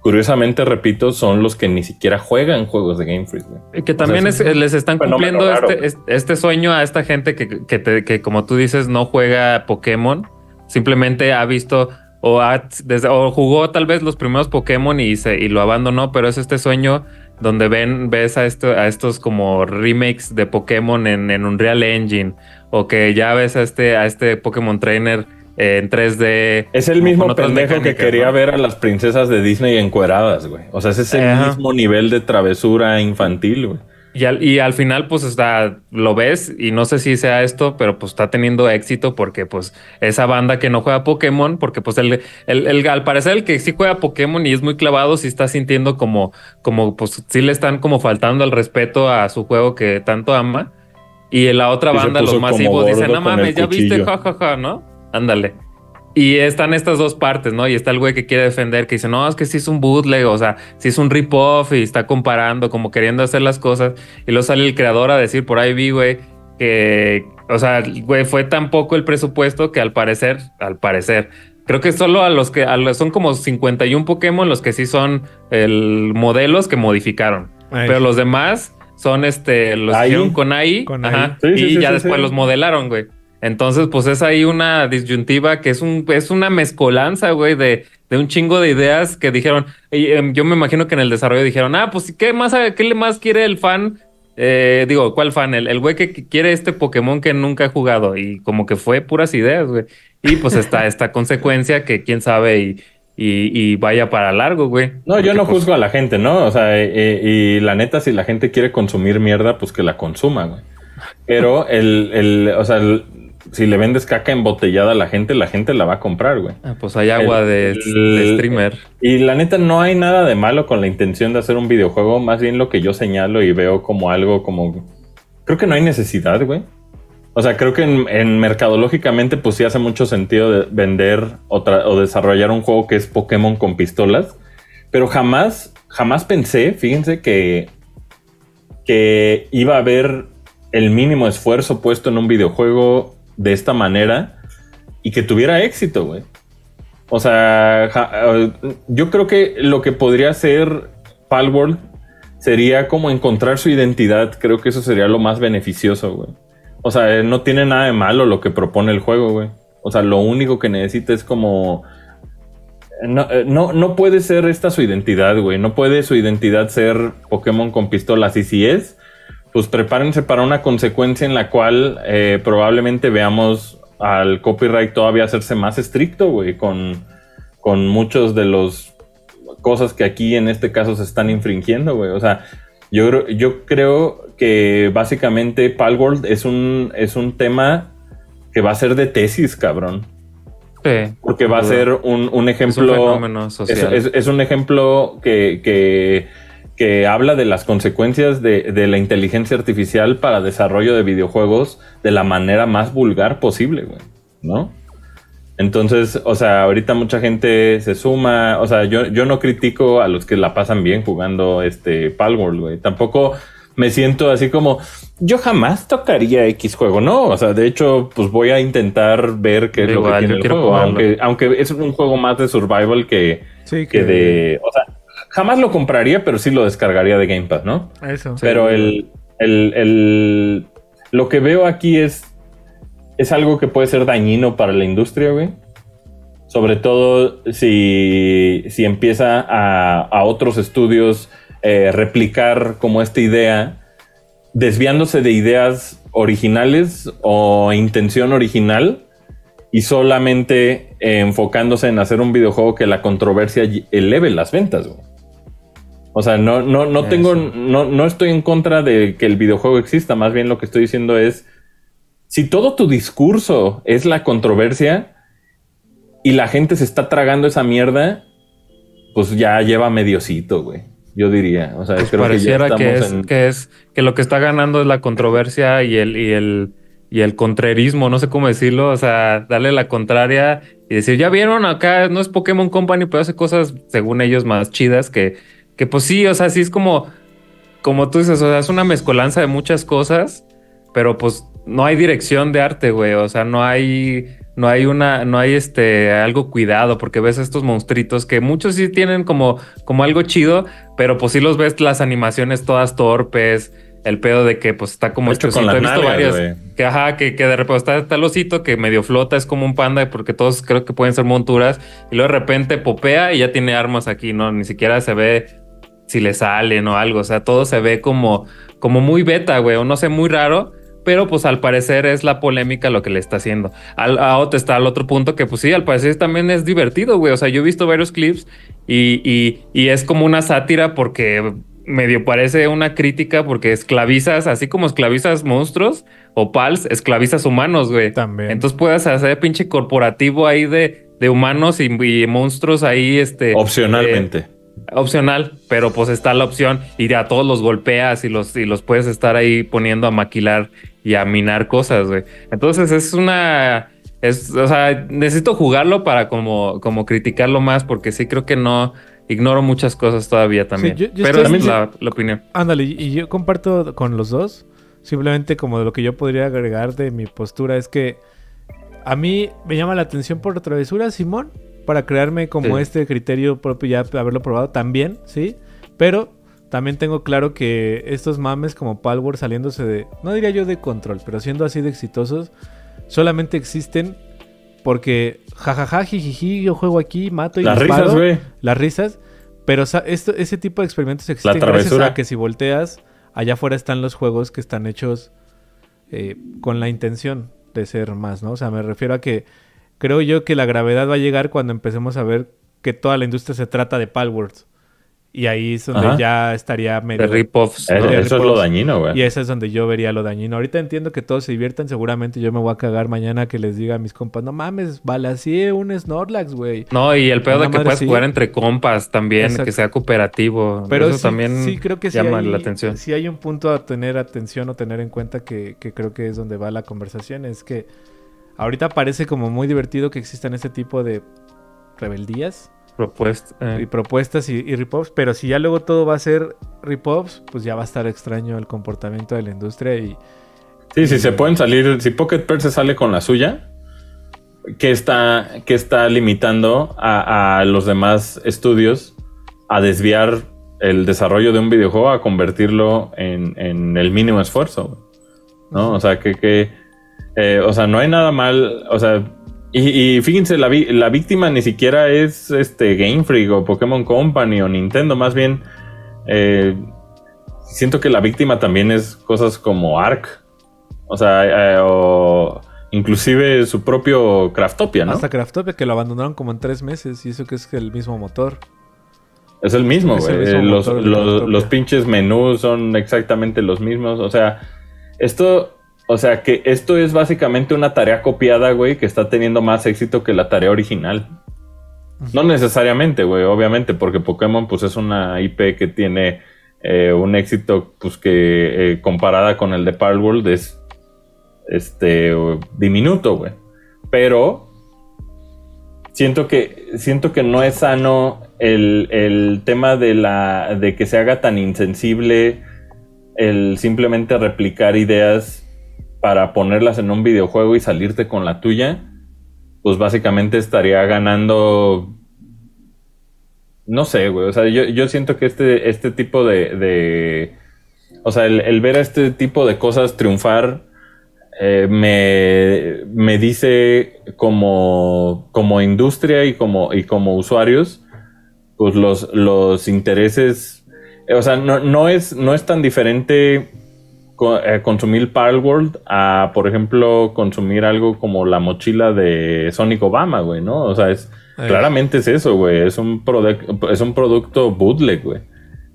Curiosamente, repito, son los que ni siquiera juegan juegos de Game Freak, güey. Que también O sea, es- es un les están cumpliendo raro, este, este sueño a esta gente que, que, te- que, como tú dices, no juega Pokémon. Simplemente ha visto o, ha- desde, o jugó tal vez los primeros Pokémon y, se, y lo abandonó, pero es este sueño donde ven, ves a, esto, a estos como remakes de Pokémon en, en Unreal Engine o que ya ves a este, a este Pokémon Trainer eh, en 3D. Es el mismo pendejo que quería ¿no? ver a las princesas de Disney encueradas, güey. O sea, ese es el Ajá. mismo nivel de travesura infantil, güey. Y al, y al final, pues está, lo ves, y no sé si sea esto, pero pues está teniendo éxito porque, pues, esa banda que no juega Pokémon, porque, pues, el, el, el- al parecer, el que sí juega Pokémon y es muy clavado, sí está sintiendo como, como, pues, sí le están como faltando el respeto a su juego que tanto ama. Y en la otra Y banda, los masivos, dicen, no mames, ya viste, cuchillo". jajaja, ¿no? Ándale. Y están estas dos partes, ¿no? Y está el güey que quiere defender, que dice, no, es que sí es un bootleg, o sea, sí es un rip-off y está comparando, como queriendo hacer las cosas. Y luego sale el creador a decir, por ahí vi, güey, que, o sea, güey, fue tan poco el presupuesto que al parecer, al parecer, creo que solo a los que, a los- son como 51 Pokémon los que sí son el modelos que modificaron. Ay. Pero los demás son este, los hicieron con AI, Con ajá, AI. Sí, sí, y sí, ya sí, después sí. los modelaron, güey. Entonces, pues es ahí una disyuntiva que es un, es una mezcolanza, güey, de, de un chingo de ideas que dijeron. y, em, yo me imagino que en el desarrollo dijeron, ah, pues qué más, qué más quiere el fan. Eh, digo, ¿cuál fan? El, el güey que quiere este Pokémon que nunca ha jugado. Y como que fue puras ideas, güey. Y pues está esta consecuencia que quién sabe y, y, y vaya para largo, güey. No, yo no pues, juzgo a la gente, ¿no? O sea, eh, eh, y la neta, si la gente quiere consumir mierda, pues que la consuma, güey. Pero el, el, o sea, el- si le vendes caca embotellada a la gente, la gente la va a comprar, güey. ah, pues hay agua El- de, streamer. Y la neta, no hay nada de malo con la intención de hacer un videojuego. Más bien lo que yo señalo y veo como algo como. Creo que no hay necesidad, güey. O sea, creo que en, en mercadológicamente, pues sí hace mucho sentido de vender o, o desarrollar un juego que es Pokémon con pistolas. Pero jamás, jamás pensé, fíjense que, que iba a haber el mínimo esfuerzo puesto en un videojuego de esta manera y que tuviera éxito, güey. O sea, eh, yo creo que lo que podría hacer Palworld sería como encontrar su identidad. Creo que eso sería lo más beneficioso, güey. O sea, eh, no tiene nada de malo lo que propone el juego, güey. O sea, lo único que necesita es como... No, eh, no, no puede ser esta su identidad, güey. No puede su identidad ser Pokémon con pistolas. Y si es, pues prepárense para una consecuencia en la cual eh, probablemente veamos al copyright todavía hacerse más estricto, güey, con, con muchos de los cosas que aquí en este caso se están infringiendo, güey. O sea, yo, creo- yo creo que básicamente Palworld es un, es un tema que va a ser de tesis, cabrón. Sí. Porque va a ser un, un Es un ejemplo. fenómeno Es, social. es- es un ejemplo que, que, que habla de las consecuencias de, de la inteligencia artificial para desarrollo de videojuegos de la manera más vulgar posible, güey. ¿No? Entonces, o sea, ahorita mucha gente se suma. O sea, yo, yo no critico a los que la pasan bien jugando este Palworld, güey. Tampoco me siento así como yo jamás tocaría X juego. No, o sea, de hecho, pues voy a intentar ver qué es lo que tiene yo el quiero juego. Aunque, aunque es un juego más de survival que, Sí, que de. O sea, jamás lo compraría, pero sí lo descargaría de Game Pass, ¿no? Eso. Pero el, el, el- lo que veo aquí es, es algo que puede ser dañino para la industria, güey. Sobre todo si, si empieza a, a otros estudios eh, replicar como esta idea, desviándose de ideas originales o intención original y solamente eh, enfocándose en hacer un videojuego que la controversia eleve las ventas, güey. O sea, no, no, no tengo, no, no estoy en contra de que el videojuego exista, más bien lo que estoy diciendo es, si todo tu discurso es la controversia y la gente se está tragando esa mierda, pues ya lleva mediocito, güey. Yo diría, o sea, Pues creo que ya pareciera que, es, en... que es que lo que está ganando es la controversia y el, y el, y el contrerismo, no sé cómo decirlo, o sea, darle la contraria y decir, ya vieron acá, no es Pokémon Company, pero hace cosas, según ellos, más chidas que, que pues sí, o sea, sí es como, como tú dices, o sea, es una mezcolanza de muchas cosas, pero pues no hay dirección de arte, güey, o sea, no hay, no hay una, no hay este, algo cuidado, porque ves estos monstruitos que muchos sí tienen como, como algo chido, pero pues sí los ves las animaciones todas torpes, el pedo de que pues está como Hecho con las He visto nalgas, varias güey. que ajá, que, que de repente está, está el osito que medio flota, es como un panda, porque todos creo que pueden ser monturas, y luego de repente popea y ya tiene armas aquí, ¿no? Ni siquiera se ve si le salen o algo, o sea, todo se ve como, como muy beta, güey, o no sé, muy raro. Pero pues al parecer es la polémica lo que le está haciendo. Al, a otro está al otro punto que pues sí, al parecer también es divertido, güey. O sea, yo he visto varios clips y, y, y es como una sátira porque medio parece una crítica porque esclavizas, así como esclavizas monstruos o pals, esclavizas humanos, güey. También. Entonces puedes hacer pinche corporativo ahí de, de humanos y, y monstruos ahí, este... Opcionalmente. eh, opcional, pero pues está la opción y a todos los golpeas y los, y los puedes estar ahí poniendo a maquilar y a minar cosas, güey. Entonces es una... Es, o sea, necesito jugarlo para como, como criticarlo más porque sí creo que no... Ignoro muchas cosas todavía también. yo- yo pero estoy- es la, la opinión. Ándale, y y yo comparto con los dos. Simplemente como de lo que yo podría agregar de mi postura es que a mí me llama la atención por travesura, Simón, para crearme como Sí. este criterio propio ya haberlo probado también, ¿sí? Pero también tengo claro que estos mames como Palworld saliéndose de, no diría yo de control, pero siendo así de exitosos, solamente existen porque jajaja, jijiji, yo juego aquí, mato y Las disparo risas, güey. las risas. Pero esto, ese tipo de experimentos existen gracias a que si volteas, allá afuera están los juegos que están hechos eh, con la intención de ser más, ¿no? O sea, me refiero a que creo yo que la gravedad va a llegar cuando empecemos a ver que toda la industria se trata de Palwords. Y ahí es donde Ajá. ya estaría medio... De rip-offs. Eh, Eso es lo dañino, güey. Y ese es donde yo vería lo dañino. Ahorita entiendo que todos se diviertan. Seguramente yo me voy a cagar mañana que les diga a mis compas, no mames, balancee un Snorlax, güey. No, y el pedo de que sí. jugar entre compas también, Exacto. que sea cooperativo. Pero Eso sí, también sí creo que sí llama hay, la atención. sí hay un punto a tener atención o tener en cuenta que, que creo que es donde va la conversación. Es que ahorita parece como muy divertido que existan este tipo de rebeldías Propuesta. eh. y propuestas y, y rip-offs, pero si ya luego todo va a ser rip-offs, pues ya va a estar extraño el comportamiento de la industria y Sí, si se pueden salir, si Pocket Pearl se sale con la suya, ¿qué está, qué está limitando a, a los demás estudios a desviar el desarrollo de un videojuego a convertirlo en, en el mínimo esfuerzo? güey? ¿No? O sea, que, que eh, o sea, no hay nada mal, o sea, y, y fíjense, la, vi- la víctima ni siquiera es este Game Freak o Pokémon Company o Nintendo, más bien eh, siento que la víctima también es cosas como Ark, o sea, eh, o inclusive su propio Craftopia, ¿no? Hasta Craftopia que lo abandonaron como en tres meses y eso que es el mismo motor. Es el mismo, güey. Los, los pinches menús son exactamente los mismos. O sea, esto, o sea, que esto es básicamente una tarea copiada, güey, que está teniendo más éxito que la tarea original. No necesariamente, güey, obviamente, porque Pokémon, pues, es una IP que tiene eh, un éxito, pues, que eh, comparada con el de Palworld es, este, diminuto, güey. Pero siento que siento que no es sano el, el tema de la de que se haga tan insensible el simplemente replicar ideas para ponerlas en un videojuego y salirte con la tuya pues básicamente estaría ganando no sé güey o sea yo, yo siento que este este tipo de, de o sea el, ver a este tipo de cosas triunfar eh, me, me dice como, como industria y como, y como usuarios, pues los, los intereses, eh, o sea, no, no, es, no es tan diferente eh, consumir Palworld a, por ejemplo, consumir algo como la mochila de Sonic Obama, güey, ¿no? O sea, es, claramente es eso, güey, es un, es un producto bootleg, güey.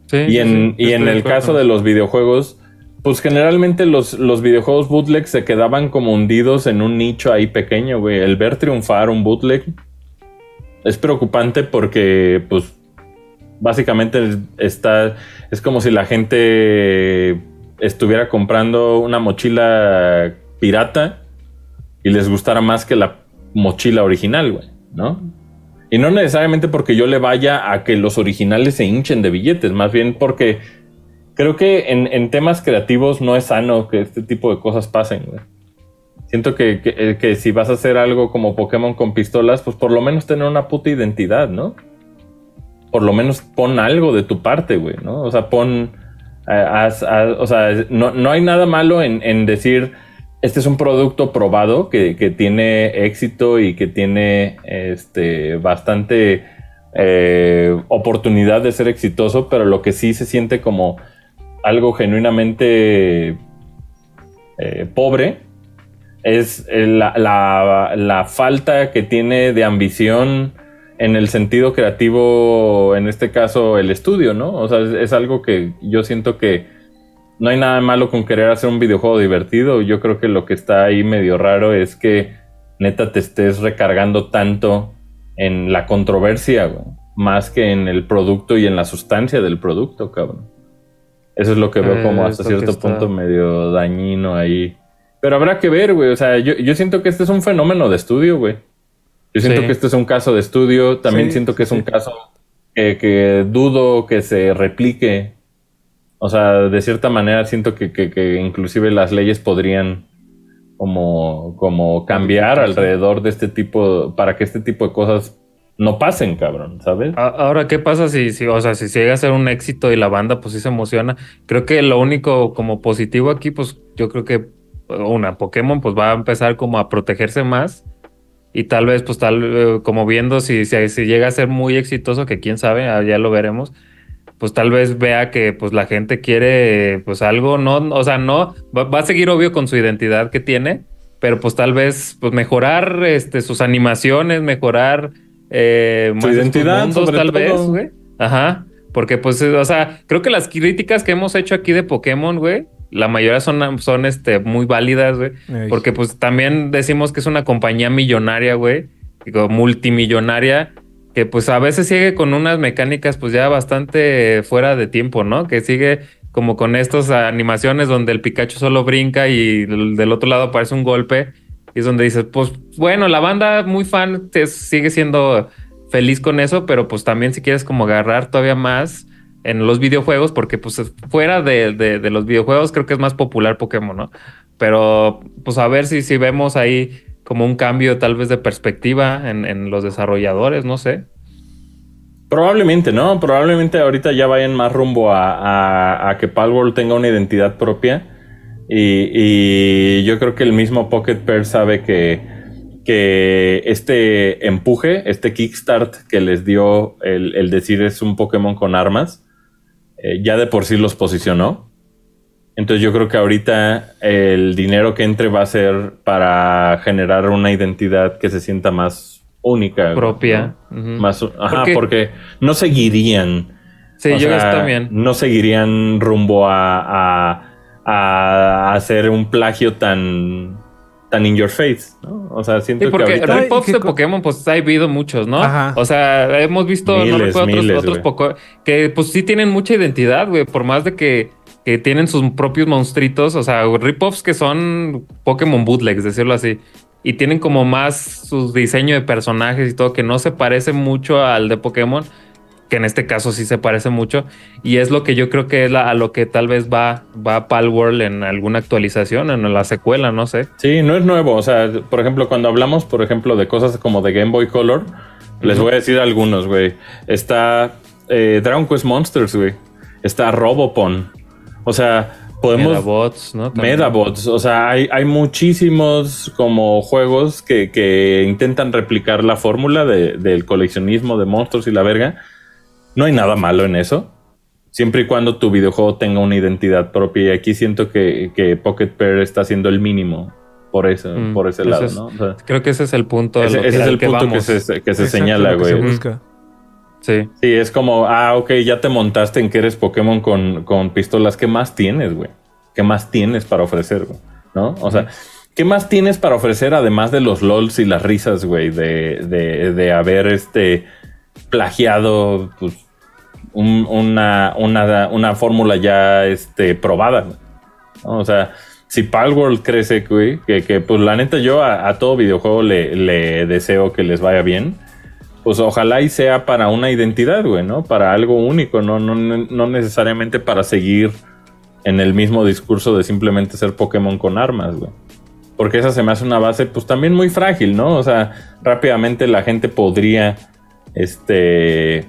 Sí, Y en, sí, y en el caso de los videojuegos, pues generalmente los, los videojuegos bootleg se quedaban como hundidos en un nicho ahí pequeño, güey. El ver triunfar un bootleg es preocupante porque, pues, básicamente es- está, es como si la gente estuviera comprando una mochila pirata y les gustara más que la mochila original, güey, ¿no? Y no necesariamente porque yo le vaya a que los originales se hinchen de billetes, más bien porque creo que en, en temas creativos no es sano que este tipo de cosas pasen, güey. Siento que, que- eh, que si vas a hacer algo como Pokémon con pistolas, pues por lo menos tener una puta identidad, ¿no? Por lo menos pon algo de tu parte, güey, ¿no? O sea, pon... eh, o sea, no, no hay nada malo en, decir, este es un producto probado que, que tiene éxito y que tiene este, bastante eh, oportunidad de ser exitoso, pero lo que sí se siente como algo genuinamente eh, pobre es la, la- la falta que tiene de ambición en el sentido creativo, en este caso el estudio, ¿no? O sea, es, es algo que yo siento que no hay nada malo con querer hacer un videojuego divertido. Yo creo que lo que está ahí medio raro es que neta te estés recargando tanto en la controversia, güey, más que en el producto y en la sustancia del producto, cabrón. Eso es lo que veo Eh, como hasta cierto está- punto medio dañino ahí. Pero habrá que ver, güey. O sea, yo, yo siento que este es un fenómeno de estudio, güey. Yo siento Sí. que este es un caso de estudio. También Sí, siento que es sí. un caso que, que dudo que se replique. O sea, de cierta manera siento que, que- que inclusive las leyes podrían como, como cambiar alrededor de este tipo, para que este tipo de cosas no pasen, cabrón, ¿sabes? Ahora, ¿qué pasa si, si, o sea, si llega a ser un éxito y la banda pues sí se emociona? Creo que lo único como positivo aquí, pues yo creo que una Pokémon pues va a empezar como a protegerse más y tal vez pues tal eh, como viendo si, si, si llega a ser muy exitoso, que quién sabe, ah, ya lo veremos, pues tal vez vea que pues la gente quiere pues algo, no, o sea, no, va, va a seguir obvio con su identidad que tiene, pero pues tal vez pues mejorar este, sus animaciones, mejorar eh, Su identidad, mundos, tal todo. vez, güey. Ajá. Porque, pues, o sea, creo que las críticas que hemos hecho aquí de Pokémon, güey, la mayoría son, son este, muy válidas, güey. Ey. Porque, pues, también decimos que es una compañía millonaria, güey. Digo, multimillonaria. Que, pues, a veces sigue con unas mecánicas, pues, ya bastante fuera de tiempo, ¿no? Que sigue como con estas animaciones donde el Pikachu solo brinca y del otro lado aparece un golpe. Y es donde dices, pues bueno, la banda muy fan sigue siendo feliz con eso, pero pues también si quieres como agarrar todavía más en los videojuegos, porque pues fuera de, de- los videojuegos creo que es más popular Pokémon, ¿no? Pero pues a ver si, si vemos ahí como un cambio tal vez de perspectiva en, en los desarrolladores, no sé. Probablemente, ¿no? Probablemente ahorita ya vayan más rumbo a, a, a que Palworld tenga una identidad propia. Y, y, yo creo que el mismo Pocket Pair sabe que, que este empuje, este kickstart que les dio el decir es un Pokémon con armas, eh, ya de por sí los posicionó. Entonces yo creo que ahorita el dinero que entre va a ser para generar una identidad que se sienta más única. Propia. ¿no? uh -huh. Más, ajá, porque, porque no seguirían. Sí, yo sea, también. No seguirían rumbo a, a, a, hacer un plagio tan tan in your face, ¿no? O sea, siento sí, porque que ahorita... ripoffs de Pokémon, pues ha habido muchos, ¿no? Ajá. O sea, hemos visto, miles, no recuerdo miles, otros, otros Pokémon que pues sí tienen mucha identidad, güey, por más de que, que tienen sus propios monstruitos, o sea, ripoffs que son Pokémon bootlegs, decirlo así y tienen como más su diseño de personajes y todo que no se parece mucho al de Pokémon, que en este caso sí se parece mucho y es lo que yo creo que es la, a lo que tal vez va va Palworld en alguna actualización en la secuela, no sé. Sí, no es nuevo, o sea, por ejemplo, cuando hablamos, por ejemplo, de cosas como de Game Boy Color, les voy a decir algunos, güey. Está eh, Dragon Quest Monsters, güey. Está Robopon. O sea, podemos Medabots, ¿no? También. Medabots, o sea, hay, hay muchísimos como juegos que, que intentan replicar la fórmula de, del coleccionismo de monstruos y la verga. No hay nada malo en eso. Siempre y cuando tu videojuego tenga una identidad propia. Y aquí siento que, que Pocket Pair está haciendo el mínimo por eso, mm, por ese lado, es, ¿no? O sea, creo que ese es el punto. Ese, que, ese es el que punto vamos. que se, que se señala, güey. Sí. Sí, es como, ah, ok, ya te montaste en que eres Pokémon con, con pistolas. ¿Qué más tienes, güey? ¿Qué más tienes para ofrecer, güey? ¿No? O sea, ¿qué más tienes para ofrecer además de los LOLs y las risas, güey? De, de, de haber este plagiado pues, un, una, una, una fórmula ya este, probada. O sea, si Palworld crece, güey, que, que pues la neta yo a, a todo videojuego le, le deseo que les vaya bien pues ojalá y sea para una identidad, güey, ¿no? Para algo único, no, no, no necesariamente para seguir en el mismo discurso de simplemente ser Pokémon con armas, güey. Porque esa se me hace una base, pues también muy frágil, ¿no? O sea, rápidamente la gente podría, este,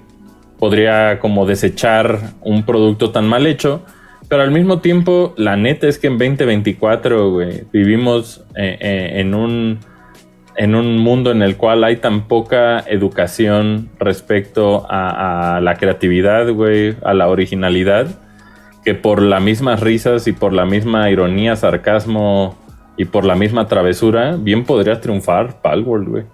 podría como desechar un producto tan mal hecho. Pero al mismo tiempo, la neta es que en 2024, güey, vivimos eh, eh, en un en un mundo en el cual hay tan poca educación respecto a, la creatividad, güey, a la originalidad, que por las mismas risas y por la misma ironía, sarcasmo y por la misma travesura, bien podría triunfar Palworld, güey.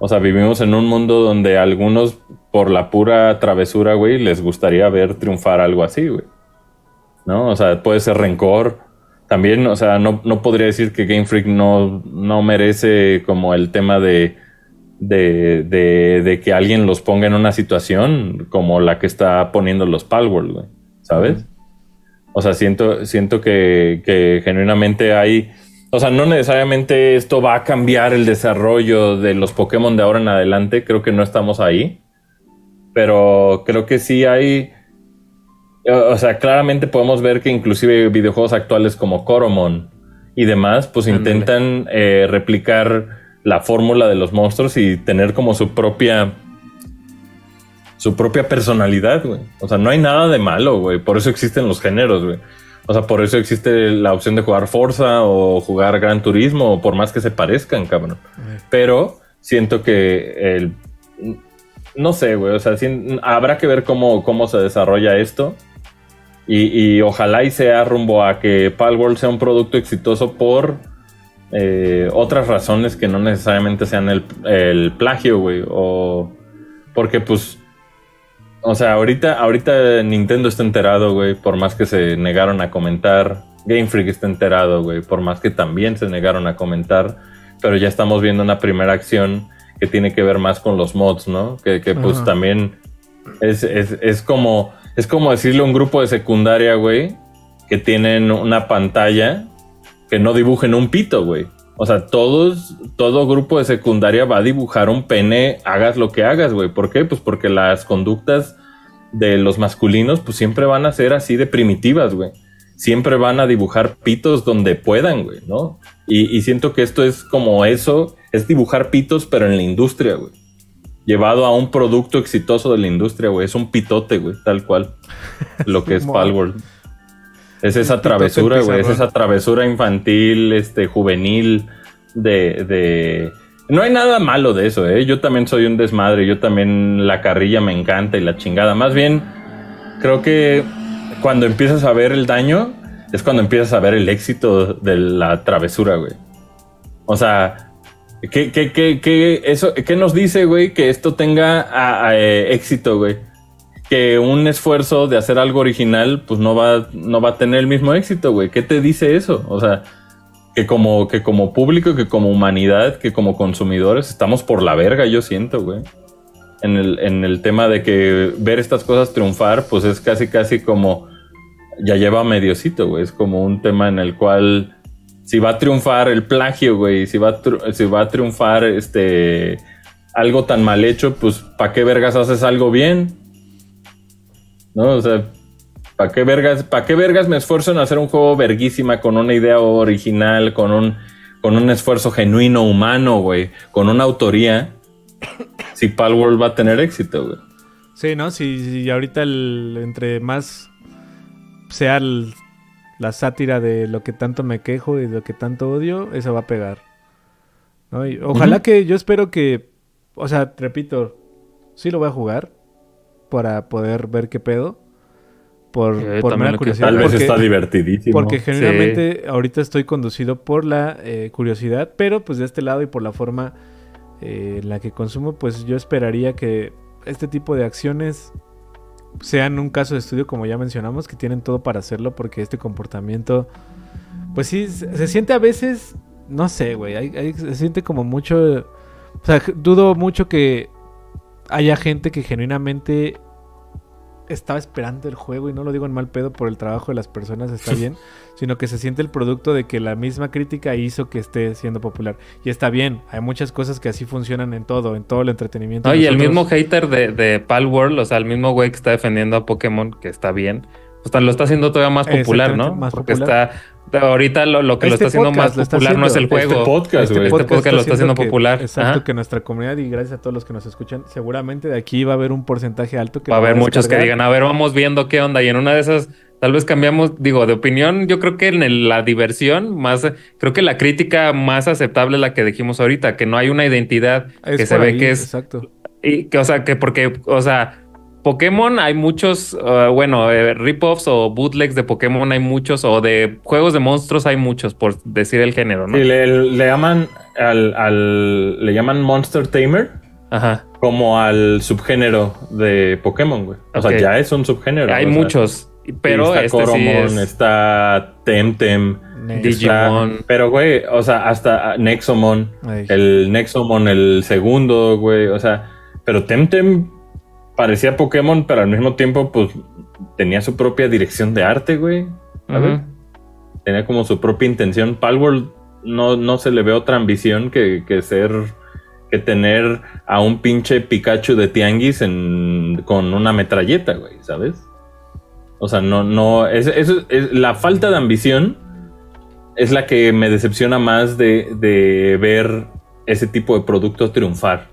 O sea, vivimos en un mundo donde algunos, por la pura travesura, güey, les gustaría ver triunfar algo así, güey. ¿No? O sea, puede ser rencor, también, o sea, no, no, podría decir que Game Freak no, no merece como el tema de, de, de, de, que alguien los ponga en una situación como la que está poniendo los Palworld, güey, ¿sabes? O sea, siento, siento que, que genuinamente hay... O sea, no necesariamente esto va a cambiar el desarrollo de los Pokémon de ahora en adelante, creo que no estamos ahí, pero creo que sí hay o sea, claramente podemos ver que inclusive videojuegos actuales como Coromon y demás, pues intentan eh, replicar la fórmula de los monstruos y tener como su propia su propia personalidad, güey. O sea, no hay nada de malo, güey. Por eso existen los géneros, güey. O sea, por eso existe la opción de jugar Forza o jugar Gran Turismo, por más que se parezcan, cabrón. Pero siento que el, no sé, güey. O sea, habrá que ver cómo, cómo se desarrolla esto. Y, y, ojalá y sea rumbo a que Palworld sea un producto exitoso por eh, otras razones que no necesariamente sean el, el plagio, güey. O porque pues, o sea, ahorita, ahorita Nintendo está enterado, güey, por más que se negaron a comentar. Game Freak está enterado, güey, por más que también se negaron a comentar. Pero ya estamos viendo una primera acción que tiene que ver más con los mods, ¿no? Que, que pues Ajá. también es, es, es como es como decirle a un grupo de secundaria, güey, que tienen una pantalla que no dibujen un pito, güey. O sea, todos, todo grupo de secundaria va a dibujar un pene, hagas lo que hagas, güey. ¿Por qué? Pues porque las conductas de los masculinos, pues siempre van a ser así de primitivas, güey. Siempre van a dibujar pitos donde puedan, güey, ¿no? Y, y siento que esto es como eso, es dibujar pitos, pero en la industria, güey. Llevado a un producto exitoso de la industria, güey. Es un pitote, güey, tal cual. Lo que es. Palworld. Es esa travesura, güey. Es esa travesura infantil, este, juvenil, de, de... No hay nada malo de eso, ¿eh? Yo también soy un desmadre. Yo también la carrilla me encanta y la chingada. Más bien, creo que cuando empiezas a ver el daño, es cuando empiezas a ver el éxito de la travesura, güey. O sea, ¿qué, qué, qué, qué- eso, ¿qué nos dice, güey, que esto tenga a- a, eh, éxito, güey? Que un esfuerzo de hacer algo original, pues no va, no va a tener el mismo éxito, güey. ¿Qué te dice eso? O sea, que como, que como público, que como humanidad, que como consumidores, estamos por la verga, yo siento, güey. En el, en el tema de que ver estas cosas triunfar, pues es casi, casi como ya lleva mediocito, güey. Es como un tema en el cual si va a triunfar el plagio, güey, si va a, si va a triunfar este algo tan mal hecho, pues ¿para qué vergas haces algo bien? ¿No? O sea, ¿para qué vergas, para qué vergas me esfuerzo en hacer un juego verguísima con una idea original, con un con un esfuerzo genuino humano, güey, con una autoría? Si Palworld va a tener éxito, güey. Sí, ¿no? Si, si ahorita el, entre más sea el- la sátira de lo que tanto me quejo y de lo que tanto odio, eso va a pegar. ¿no? Y ojalá que yo espero que, o sea, repito, sí lo voy a jugar para poder ver qué pedo. Por, Eh, por mera curiosidad. Tal vez está divertidísimo. porque genuinamente ahorita estoy conducido por la eh, curiosidad, pero pues de este lado y por la forma eh, en la que consumo, pues yo esperaría que este tipo de acciones sean un caso de estudio, como ya mencionamos, que tienen todo para hacerlo, porque este comportamiento, pues sí, se, se siente a veces, no sé, güey, hay- hay- se siente como mucho, o sea, dudo mucho que haya gente que genuinamente estaba esperando el juego y no lo digo en mal pedo por el trabajo de las personas, está bien, sino que se siente el producto de que la misma crítica hizo que esté siendo popular. Y está bien, hay muchas cosas que así funcionan en todo, en todo el entretenimiento. No, y el mismo hater de, de Palworld, o sea, el mismo güey que está defendiendo a Pokémon, que está bien, o sea, lo está haciendo todavía más popular, ¿no? Más Porque popular. está. Ahorita lo, lo que lo Este está haciendo más popular no es el haciendo. juego. Este podcast. Este podcast lo está haciendo que- popular. Exacto, Ajá. que nuestra comunidad y gracias a todos los que nos escuchan, seguramente de aquí va a haber un porcentaje alto que Va a haber muchos que digan, a ver, vamos viendo qué onda. Y en una de esas, tal vez cambiamos, digo, de opinión. Yo creo que en el- la diversión, más, creo que la crítica más aceptable es la que dijimos ahorita, que no hay una identidad Es que se ve ahí, que es Exacto. Y que, o sea, que porque, o sea, Pokémon hay muchos, uh, bueno, eh, rip-offs o bootlegs de Pokémon hay muchos, o de juegos de monstruos hay muchos, por decir el género, ¿no? Sí, le, le llaman al, al- le llaman Monster Tamer Ajá. como al subgénero de Pokémon, güey. O sea, ya es un subgénero. hay sea, muchos, pero está este sí Coromon, es está Temtem, Digimon. está- pero güey, o sea, hasta Nexomon, Ay. el Nexomon el segundo, güey, o sea, pero Temtem parecía Pokémon, pero al mismo tiempo pues tenía su propia dirección de arte, güey. ¿sabes? Ujú. tenía como su propia intención. Palworld no, no se le ve otra ambición que, que ser que tener a un pinche Pikachu de tianguis en, con una metralleta, güey, ¿sabes? O sea, no, no, es, es la falta de ambición es la que me decepciona más de, de ver ese tipo de producto triunfar.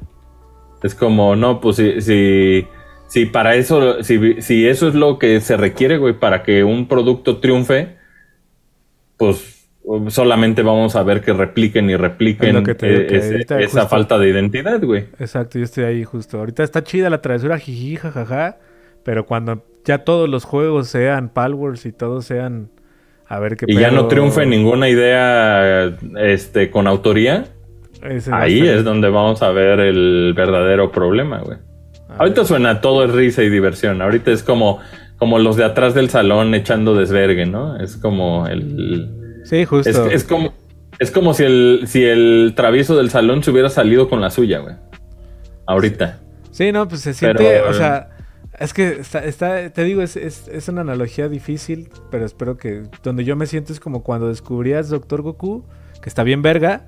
Es como, no, pues si, si, si para eso, si, si eso es lo que se requiere, güey, para que un producto triunfe, pues solamente vamos a ver que repliquen y repliquen que te eh, que esa justo- falta de identidad, güey. Exacto, yo estoy ahí justo. Ahorita está chida la travesura, jiji, jajaja. Pero cuando ya todos los juegos sean Palworlds y todos sean. A ver qué Y ya no triunfe ninguna idea este, con autoría, ese ahí es donde vamos a ver el verdadero problema, güey. A Ahorita suena todo es risa y diversión. Ahorita es como, como los de atrás del salón echando desvergue, ¿no? Es como el. Sí, Es, justo. es como. Es como si el, si el travieso del salón se hubiera salido con la suya, güey. Ahorita. Sí, no, pues se siente, Pero- o sea, es que está, está- te digo, es, es, es una analogía difícil, pero espero que donde yo me siento es como cuando descubrías Doctor Goku, que está bien verga,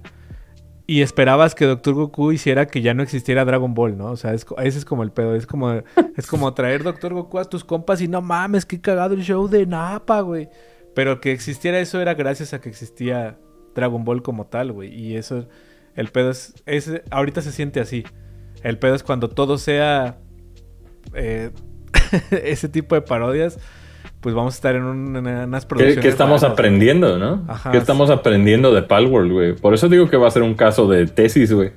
y esperabas que Doctor Goku hiciera que ya no existiera Dragon Ball, ¿no? O sea, es ese es como el pedo, es como, es como traer Doctor Goku a tus compas y no mames, qué cagado el show de Napa, güey. Pero que existiera eso era gracias a que existía Dragon Ball como tal, güey. Y eso, el pedo es, es- ahorita se siente así. El pedo es cuando todo sea eh, ese tipo de parodias, pues vamos a estar en, un- en unas ¿Qué, producciones. qué estamos aprendiendo, no? Ajá, ¿Qué estamos aprendiendo de Palworld, güey? Por eso digo que va a ser un caso de tesis, güey.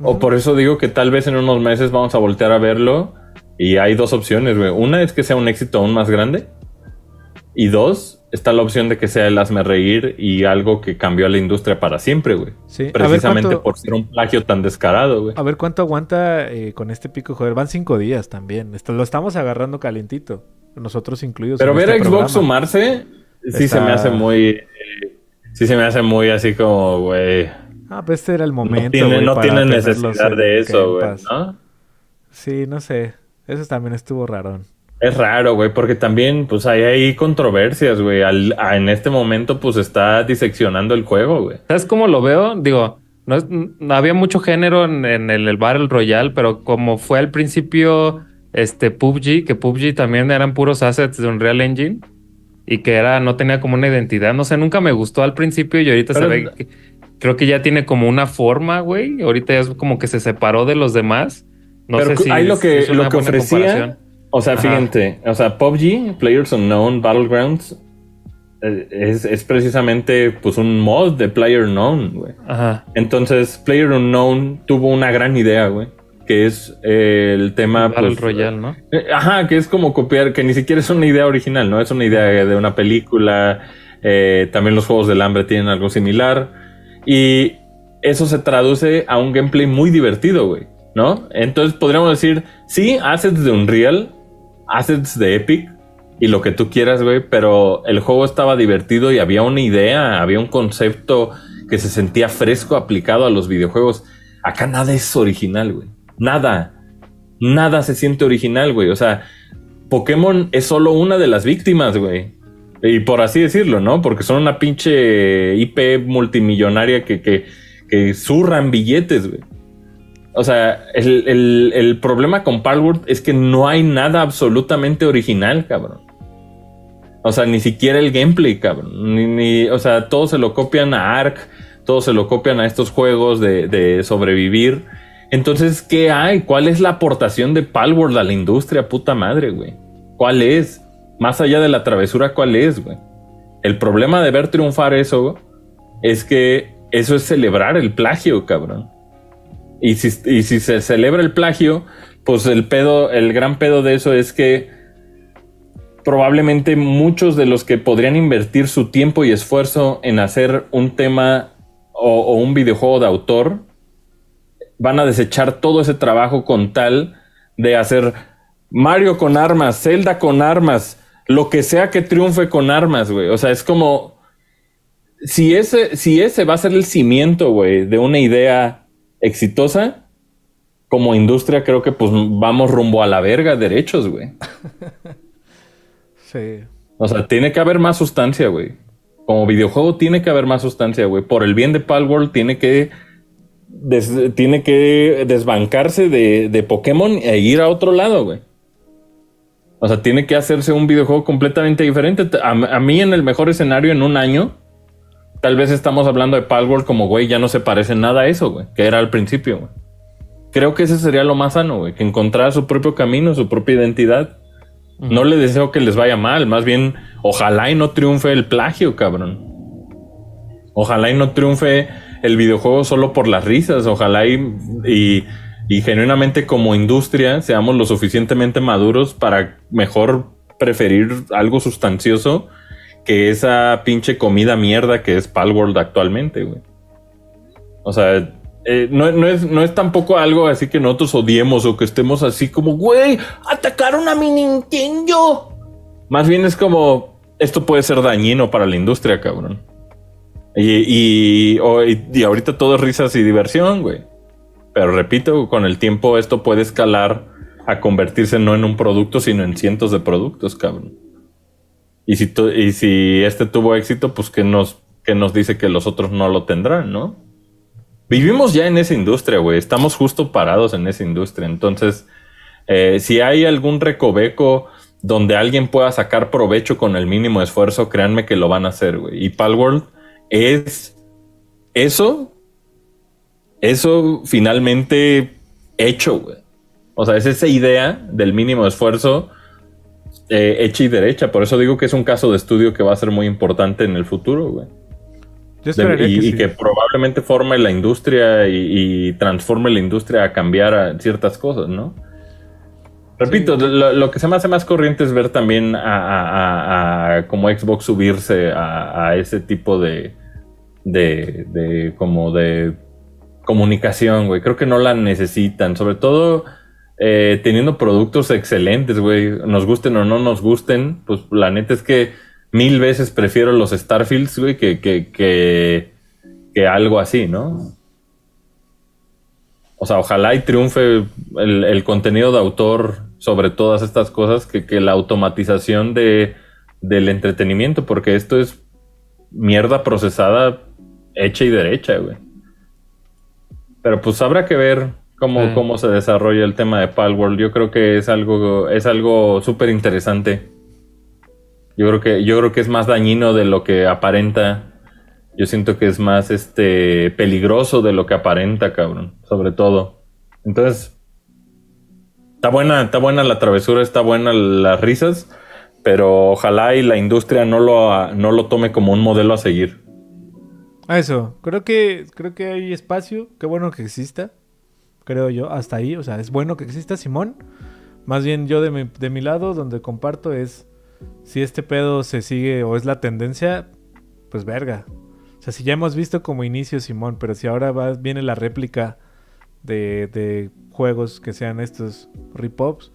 O por eso digo que tal vez en unos meses vamos a voltear a verlo y hay dos opciones, güey. Una es que sea un éxito aún más grande. Y dos, está la opción de que sea el hazme reír y algo que cambió a la industria para siempre, güey. Sí, Precisamente cuánto- por ser un plagio tan descarado, güey. A ver cuánto aguanta eh, con este pico, joder. Van cinco días también. Esto, lo estamos agarrando calientito. Nosotros incluidos. Pero ver a este Xbox programa. sumarse, sí Está- se me hace muy... eh, sí se me hace muy así como, güey... Ah, pues este era el momento. No tiene, no necesidad en de eso, güey. ¿no? Sí, no sé. Eso también estuvo rarón. Es raro, güey, porque también, pues, hay ahí controversias, güey. En este momento, pues, está diseccionando el juego, güey. ¿Sabes cómo lo veo? Digo, no, es- no había mucho género en, en el, el Battle Royale, pero como fue al principio este PUBG, que PUBG también eran puros assets de Unreal Engine y que era no tenía como una identidad, no sé, nunca me gustó al principio y ahorita Pero- se ve que creo que ya tiene como una forma, güey. Ahorita ya es como que se separó de los demás. No Pero sé si ahí lo que, es lo que ofrecía, o sea, Ajá. fíjate, o sea, PUBG, Players Unknown Battlegrounds, eh, es, es precisamente, pues, un mod de Player Unknown, güey. Ajá. Entonces, Player Unknown tuvo una gran idea, güey, que es eh, el tema, Battle pues, Royale, ¿no? Eh, Ajá, que es como copiar, que ni siquiera es una idea original, ¿no? Es una idea de una película. eh, también los Juegos del Hambre tienen algo similar. Y eso se traduce a un gameplay muy divertido, güey, ¿no? Entonces podríamos decir, sí, assets de Unreal, assets de Epic y lo que tú quieras, güey, pero el juego estaba divertido y había una idea, había un concepto que se sentía fresco aplicado a los videojuegos. Acá nada es original, güey. Nada nada se siente original, güey. O sea, Pokémon es solo una de las víctimas, güey. Y por así decirlo, ¿no? Porque son una pinche IP multimillonaria que, que, que zurran billetes, güey. O sea, el, el- el problema con Palworld es que no hay nada absolutamente original, cabrón. O sea, ni siquiera el gameplay, cabrón. Ni, ni- o sea, todos se lo copian a Ark, todos se lo copian a estos juegos de, de sobrevivir. Entonces, ¿qué hay? ¿Cuál es la aportación de Palworld a la industria? Puta madre, güey. ¿Cuál es? Más allá de la travesura, ¿cuál es, güey? El problema de ver triunfar eso es que eso es celebrar el plagio, cabrón. Y si, y si se celebra el plagio, pues el pedo, el gran pedo de eso es que probablemente muchos de los que podrían invertir su tiempo y esfuerzo en hacer un tema o, o un videojuego de autor van a desechar todo ese trabajo con tal de hacer Mario con armas, Zelda con armas, lo que sea que triunfe con armas, güey. O sea, es como si ese, si ese va a ser el cimiento, güey, de una idea exitosa, como industria creo que pues vamos rumbo a la verga derechos, güey. Sí. O sea, tiene que haber más sustancia, güey. Como videojuego tiene que haber más sustancia, güey. Por el bien de Palworld tiene que des- tiene que desbancarse de, de Pokémon e ir a otro lado, güey. O sea, tiene que hacerse un videojuego completamente diferente. A, a mí, en el mejor escenario, en un año, tal vez estamos hablando de Palworld como, güey, ya no se parece nada a eso, güey, que era al principio, güey. Creo que ese sería lo más sano, güey, que encontrar su propio camino, su propia identidad. No le deseo que les vaya mal, más bien, ojalá y no triunfe el plagio, cabrón. Ojalá y no triunfe el videojuego solo por las risas, ojalá y, y, genuinamente como industria seamos lo suficientemente maduros para mejor preferir algo sustancioso que esa pinche comida mierda que es Palworld actualmente, güey. O sea, eh, no, no es, no es tampoco algo así que nosotros odiemos o que estemos así como, güey, atacaron a mi Nintendo. Más bien es como, esto puede ser dañino para la industria, cabrón. Y, y, y- y ahorita todo es risas y diversión, güey. Pero repito, con el tiempo esto puede escalar a convertirse no en un producto, sino en cientos de productos, cabrón. Y si, y si este tuvo éxito, pues que nos, nos dice que los otros no lo tendrán, ¿no? Vivimos ya en esa industria, güey. Estamos justo parados en esa industria. Entonces, eh, si hay algún recoveco donde alguien pueda sacar provecho con el mínimo esfuerzo, créanme que lo van a hacer, güey. Y Palworld es eso, eso finalmente hecho, güey. O sea, es esa idea del mínimo esfuerzo eh, hecha y derecha. Por eso digo que es un caso de estudio que va a ser muy importante en el futuro, güey. Yo De- esperaría y, que y sí. que probablemente forme la industria y, y transforme la industria a cambiar a ciertas cosas, ¿no? Repito, lo, lo que se me hace más corriente es ver también a, a- a- a como Xbox subirse a ese tipo de, de, de como de comunicación, güey. Creo que no la necesitan, sobre todo eh, teniendo productos excelentes, güey. Nos gusten o no nos gusten, pues la neta es que mil veces prefiero los Starfields, güey, que, que, que, que algo así, ¿no? O sea, ojalá y triunfe el, el contenido de autor sobre todas estas cosas que, que la automatización de, del entretenimiento, porque esto es mierda procesada hecha y derecha, güey. Pero pues habrá que ver cómo, Sí. cómo se desarrolla el tema de Palworld. Yo creo que es algo, es algo súper interesante. Yo creo que, yo creo que es más dañino de lo que aparenta. Yo siento que es más este peligroso de lo que aparenta, cabrón. Sobre todo. Entonces, está buena, está buena la travesura, está buena las risas. Pero ojalá y la industria no lo, no lo tome como un modelo a seguir. Eso, creo que, creo que hay espacio, qué bueno que exista, creo yo, hasta ahí, o sea, es bueno que exista Simón. Más bien yo de mi, de mi lado, donde comparto es, si este pedo se sigue o es la tendencia, pues verga. O sea, si ya hemos visto como inicio Simón, pero si ahora viene la réplica de, de juegos que sean estos rip-offs,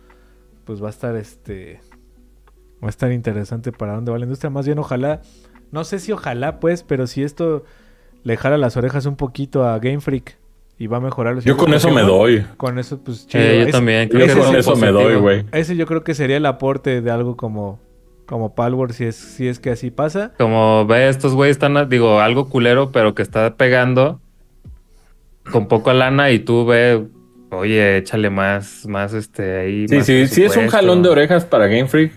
pues va a estar este... Va a estar interesante para dónde va la industria. Más bien ojalá, no sé si ojalá pues, pero si esto le jala las orejas un poquito a Game Freak y va a mejorar Yo con eso me doy. Con eso pues chido. Eh, yo Ese- también. Yo creo que ese con eso me doy, güey. Ese yo creo que sería el aporte de algo como como Palworld si es si es que así pasa. Como ve, estos güeyes están, digo, algo culero, pero que está pegando con poca lana y tú ve, oye, échale más, más este ahí. Sí, más sí, sí es un jalón de orejas para Game Freak.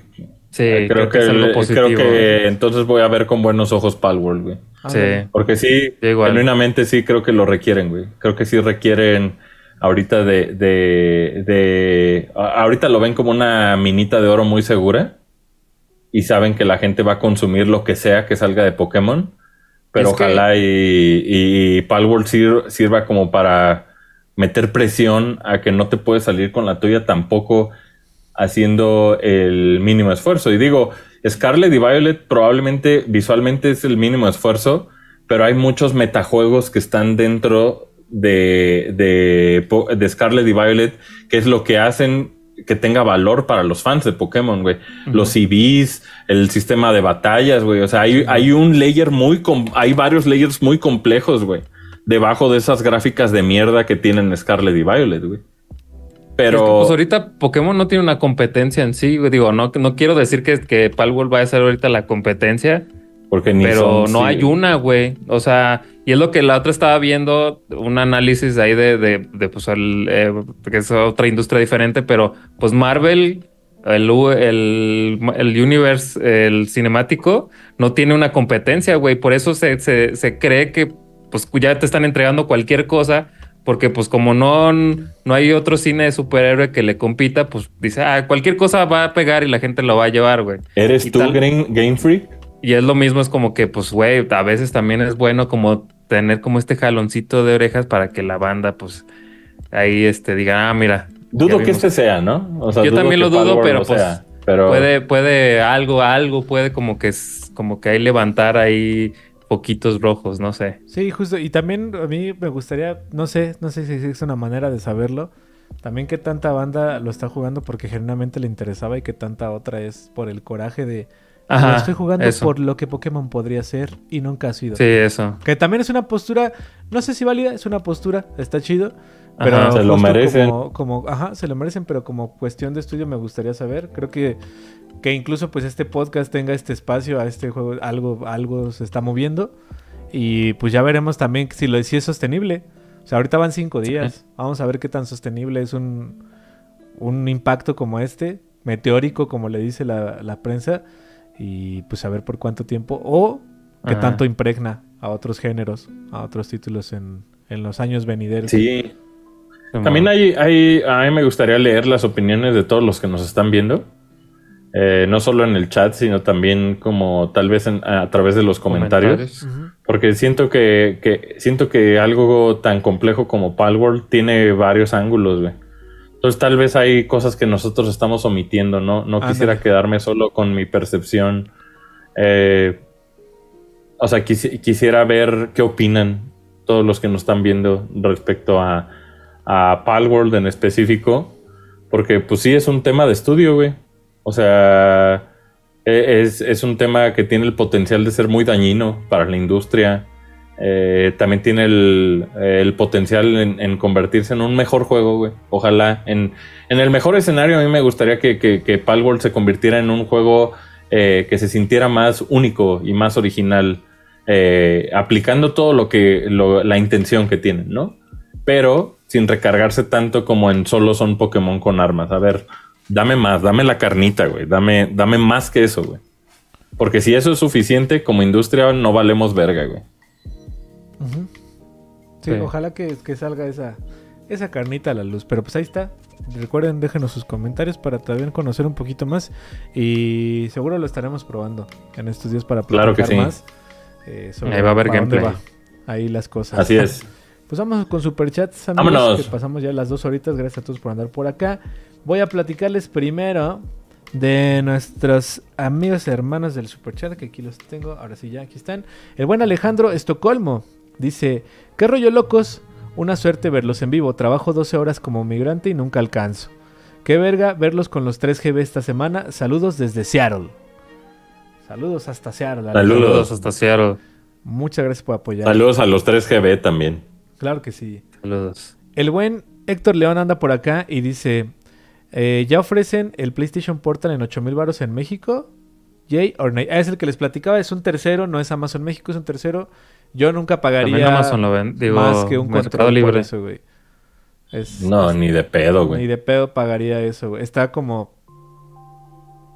Sí, creo, que, es algo el- positivo. creo que entonces voy a ver con buenos ojos Palworld, güey. Sí. Ándale. Porque sí, igual. genuinamente sí creo que lo requieren, güey. Creo que sí requieren ahorita de, de, de... a- Ahorita lo ven como una minita de oro muy segura. Y saben que la gente va a consumir lo que sea que salga de Pokémon. Pero Es que- ojalá y, y Palworld sir- sirva como para meter presión a que no te puedes salir con la tuya tampoco haciendo el mínimo esfuerzo. Y digo, Scarlet y Violet probablemente visualmente es el mínimo esfuerzo, pero hay muchos metajuegos que están dentro de, de, Scarlet y Violet, que es lo que hacen que tenga valor para los fans de Pokémon, güey. Los EVs, el sistema de batallas, güey. O sea, hay, hay un layer muy... com- hay varios layers muy complejos, güey. Debajo de esas gráficas de mierda que tienen Scarlet y Violet, güey. Pero... Es que, pues ahorita Pokémon no tiene una competencia en sí. Digo, no, no quiero decir que, que Palworld vaya a ser ahorita la competencia, Porque ni pero son- no sí. hay una, güey. O sea, y es lo que la otra estaba viendo, un análisis ahí de, de, de, pues, el, eh, que es otra industria diferente, pero pues Marvel, el, el, el universe, el cinemático, no tiene una competencia, güey. Por eso se, se, se cree que pues ya te están entregando cualquier cosa. Porque pues como no, no hay otro cine de superhéroe que le compita, pues dice, ah, cualquier cosa va a pegar y la gente lo va a llevar, güey. ¿Eres y tú tal- Game, Game Freak? Y es lo mismo, es como que, pues, güey, a veces también es bueno como tener como este jaloncito de orejas para que la banda, pues, ahí este, diga, ah, mira. Dudo que vimos". este sea, ¿no? O sea, Yo también lo dudo, pero, pues, sea. Pero Puede, puede algo, algo, puede como que es, como que ahí levantar ahí poquitos rojos, no sé. Sí, justo. Y también a mí me gustaría, no sé, no sé si existe una manera de saberlo. También que tanta banda lo está jugando porque genuinamente le interesaba y que tanta otra es por el coraje de... Ajá, estoy jugando eso. por lo que Pokémon podría ser y nunca ha sido. Sí, eso. Que también es una postura, no sé si válida, es una postura, está chido. Pero Ajá. Se lo merecen. Como, como- ajá, se lo merecen, pero como cuestión de estudio me gustaría saber. Creo que, que incluso pues este podcast tenga este espacio a este juego, algo, algo se está moviendo. Y pues ya veremos también si, lo, si es sostenible. O sea, ahorita van cinco días. Vamos a ver qué tan sostenible es un, un impacto como este, meteórico como le dice la, la prensa. Y pues a ver por cuánto tiempo o qué Ajá. tanto impregna a otros géneros, a otros títulos en, en los años venideros. Sí. También hay, hay, a mí me gustaría leer las opiniones de todos los que nos están viendo. Eh, no solo en el chat, sino también como tal vez en- a través de los comentarios. Porque siento que, que- siento que algo tan complejo como Palworld tiene varios ángulos, güey. Entonces tal vez hay cosas que nosotros estamos omitiendo, ¿no? No quisiera Ándale. quedarme solo con mi percepción. Eh, o sea, quisi- quisiera ver qué opinan todos los que nos están viendo respecto a, a Palworld en específico. Porque pues sí es un tema de estudio, güey. O sea, e- es, es un tema que tiene el potencial de ser muy dañino para la industria. Eh, también tiene el, el potencial en, convertirse en un mejor juego, güey. Ojalá. En, en el mejor escenario, a mí me gustaría que, que, que Palworld se convirtiera en un juego eh, que se sintiera más único y más original. eh, aplicando todo lo que lo- la intención que tienen, ¿no? Pero sin recargarse tanto como en solo son Pokémon con armas. A ver, dame más, dame la carnita, güey. Dame, dame más que eso, güey. Porque si eso es suficiente, como industria no valemos verga, güey. Sí, Sí. ojalá que, que salga esa, esa carnita a la luz. Pero pues ahí está. Recuerden, déjenos sus comentarios para también conocer un poquito más. Y seguro lo estaremos probando en estos días para Claro que platicar sí. más. eh, sobre Ahí va a haber gameplay. va Ahí las cosas. Así es. Pues vamos con superchats, amigos. Vámonos. Que pasamos ya las dos horitas. Gracias a todos por andar por acá. Voy a platicarles primero de nuestros amigos y hermanos del superchat, que aquí los tengo. Ahora sí, ya aquí están. El buen Alejandro Estocolmo dice: ¿Qué rollo locos? Una suerte verlos en vivo. Trabajo 12 horas como migrante y nunca alcanzo. Qué verga verlos con los 3 GB esta semana. Saludos desde Seattle. Saludos hasta Seattle. Alejandro. Saludos hasta Seattle. Muchas gracias por apoyar. Saludos a los 3GB también. Claro que sí. Saludos. El buen Héctor León anda por acá y dice: eh, ¿Ya ofrecen el PlayStation Portal en 8000 baros en México? Yay or nay? Ah, es el que les platicaba, es un tercero, no es Amazon México, es un tercero. Yo nunca pagaría También Amazon lo ven, digo, más que un por Libre. eso, güey. Es- No, ni de pedo, ni güey. de pedo pagaría eso, güey. Está como...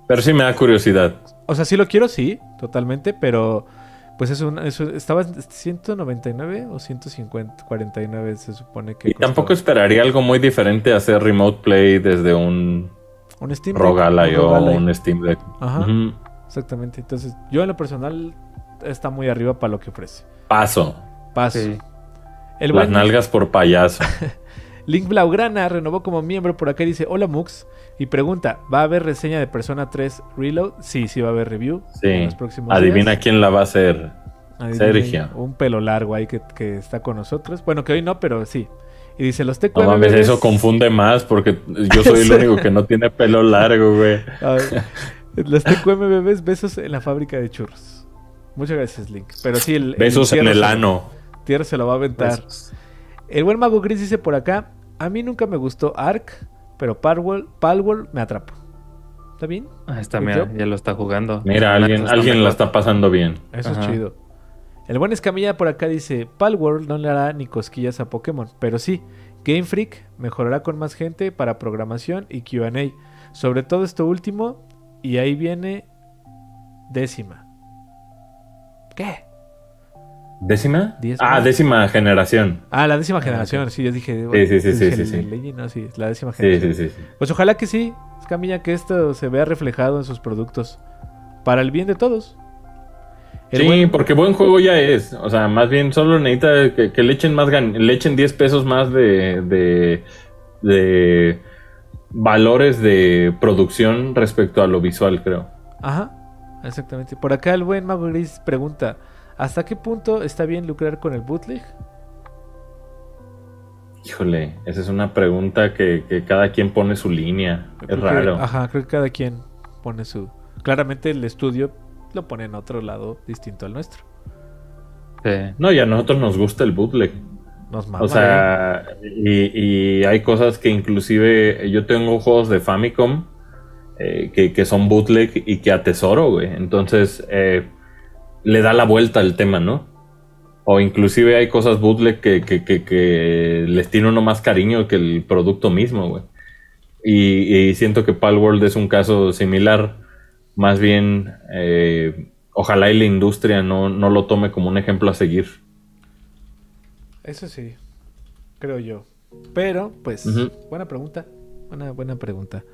Pero sí me da curiosidad. O sea, sí lo quiero, sí, totalmente, pero... Pues es un, eso estaba en 199 o 150, 49 se supone que Y tampoco esperaría algo muy diferente a hacer Remote Play desde un un Steam Deck, Rogalai o Rogalai. un Steam Deck. Ajá. Exactamente. Entonces, yo en lo personal está muy arriba para lo que ofrece. Paso. Paso. Sí. El Las buen nalgas por payaso. Link Blaugrana renovó como miembro por acá y dice, hola Mux. Y pregunta, ¿va a haber reseña de Persona 3 Reload? Sí, sí va a haber review. en Sí. los próximos Adivina días. quién la va a hacer. Adivinen, Sergio. Un pelo largo ahí que, que está con nosotros. Bueno, que hoy no, pero sí. Y dice, los TQM No mames, eso confunde más porque yo soy el único que no tiene pelo largo, güey. Los TQM bebés, besos en la fábrica de churros. Muchas gracias, Link. Pero sí, el, Besos en el ano. Tierra se lo va a aventar. Besos. El buen mago gris dice por acá, a mí nunca me gustó Ark, pero Palworld, Palworld me atrapó. ¿Está bien? Ahí está, mira, job. ya lo está jugando. Mira, alguien, Está alguien la está pasando bien. Eso Ajá. es chido. El buen Escamilla por acá dice, Palworld no le hará ni cosquillas a Pokémon, pero sí, Game Freak mejorará con más gente para programación y Q&A. Sobre todo esto último, y ahí viene décima. ¿Qué? ¿Décima? Diez Ah, décima generación. Ah, la décima generación, sí, yo dije... Sí, sí, sí, sí, dije sí, sí. el Legend, no, sí, la décima Sí, generación. sí, sí. sí. Pues ojalá que sí, Escamilla, que esto se vea reflejado en sus productos. Para el bien de todos. El Sí, buen- porque buen juego ya es. O sea, más bien solo necesita que, que le echen más gan- le echen 10 pesos más de, de, de valores de producción respecto a lo visual, creo. Ajá, exactamente. Por acá el buen Mago Gris pregunta: ¿Hasta qué punto está bien lucrar con el bootleg? Híjole, esa es una pregunta que, que cada quien pone su línea. Creo Es que- raro. ajá, creo que cada quien pone su. Claramente el estudio lo pone en otro lado distinto al nuestro. Sí. No, y a nosotros nos gusta el bootleg. Nos mama, O sea, y, y hay cosas que inclusive yo tengo juegos de Famicom eh, que, que son bootleg y que atesoro, güey. Entonces eh, le da la vuelta al tema, ¿no? O inclusive hay cosas bootleg que, que, que- que les tiene uno más cariño que el producto mismo, güey. Y, y siento que Palworld es un caso similar. Más bien, eh, ojalá y la industria no, no lo tome como un ejemplo a seguir. Eso sí, creo yo. Pero, pues, buena pregunta. Buena, buena pregunta.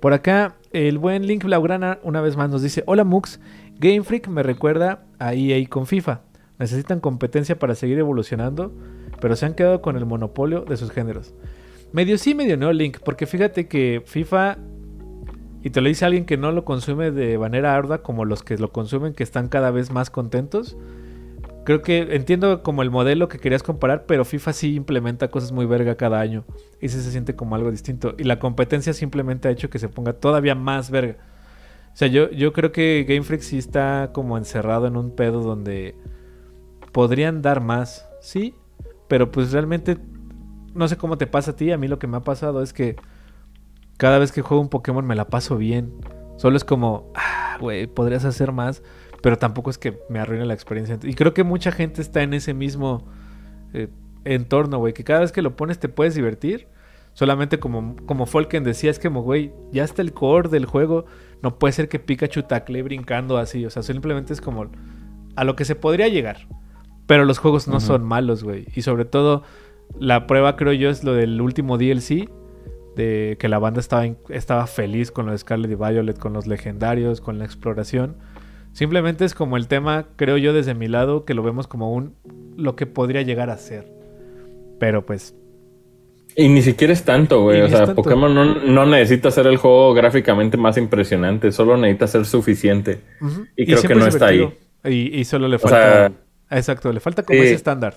Por acá, el buen Link Blaugrana una vez más nos dice: Hola Mux, Game Freak me recuerda a EA con FIFA. Necesitan competencia para seguir evolucionando, pero se han quedado con el monopolio de sus géneros. Medio sí, medio no, Link, porque fíjate que FIFA, y te lo dice alguien que no lo consume de manera ardua, como los que lo consumen, que están cada vez más contentos. Creo que entiendo como el modelo que querías comparar, pero FIFA sí implementa cosas muy verga cada año. Y sí se siente como algo distinto. Y la competencia simplemente ha hecho que se ponga todavía más verga. O sea, yo, yo creo que Game Freak sí está como encerrado en un pedo donde podrían dar más, sí, pero pues realmente no sé cómo te pasa a ti. A mí lo que me ha pasado es que cada vez que juego un Pokémon me la paso bien. Solo es como, ah, güey, podrías hacer más, pero tampoco es que me arruine la experiencia. Y creo que mucha gente está en ese mismo eh, entorno, güey, que cada vez que lo pones te puedes divertir. Solamente como, como decía, es como, güey, ya está el core del juego. No puede ser que Pikachu tacle brincando así. O sea, simplemente es como a lo que se podría llegar. Pero los juegos no son malos, güey. Y sobre todo, la prueba, creo yo, es lo del último DLC. De que la banda estaba, estaba feliz con lo de Scarlet y Violet, con los legendarios, con la exploración. Simplemente es como el tema, creo yo, desde mi lado, que lo vemos como un lo que podría llegar a ser. Pero pues, Y ni siquiera es tanto, güey. O sea, tanto. Pokémon no, no necesita ser el juego gráficamente más impresionante, solo necesita ser suficiente. Y creo que no es está ahí. Y, y solo le O falta. sea, exacto, le falta como sí. ese estándar.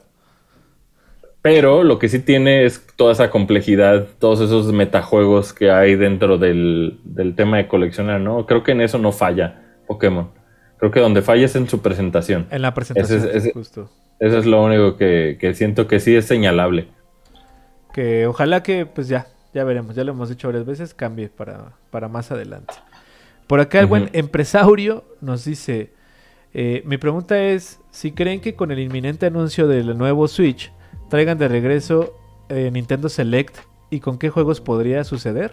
Pero lo que sí tiene es toda esa complejidad, todos esos metajuegos que hay dentro del, del tema de coleccionar, ¿no? Creo que en eso no falla Pokémon. Creo que donde falla es en su presentación. En la presentación, Ese es- ese- justo. Eso es lo único que, que siento que sí es señalable. Que ojalá que, pues ya, ya veremos, ya lo hemos dicho varias veces, cambie para, para más adelante. Por acá el buen empresario nos dice, eh, mi pregunta es, si creen que con el inminente anuncio del nuevo Switch traigan de regreso eh, Nintendo Select y con qué juegos podría suceder?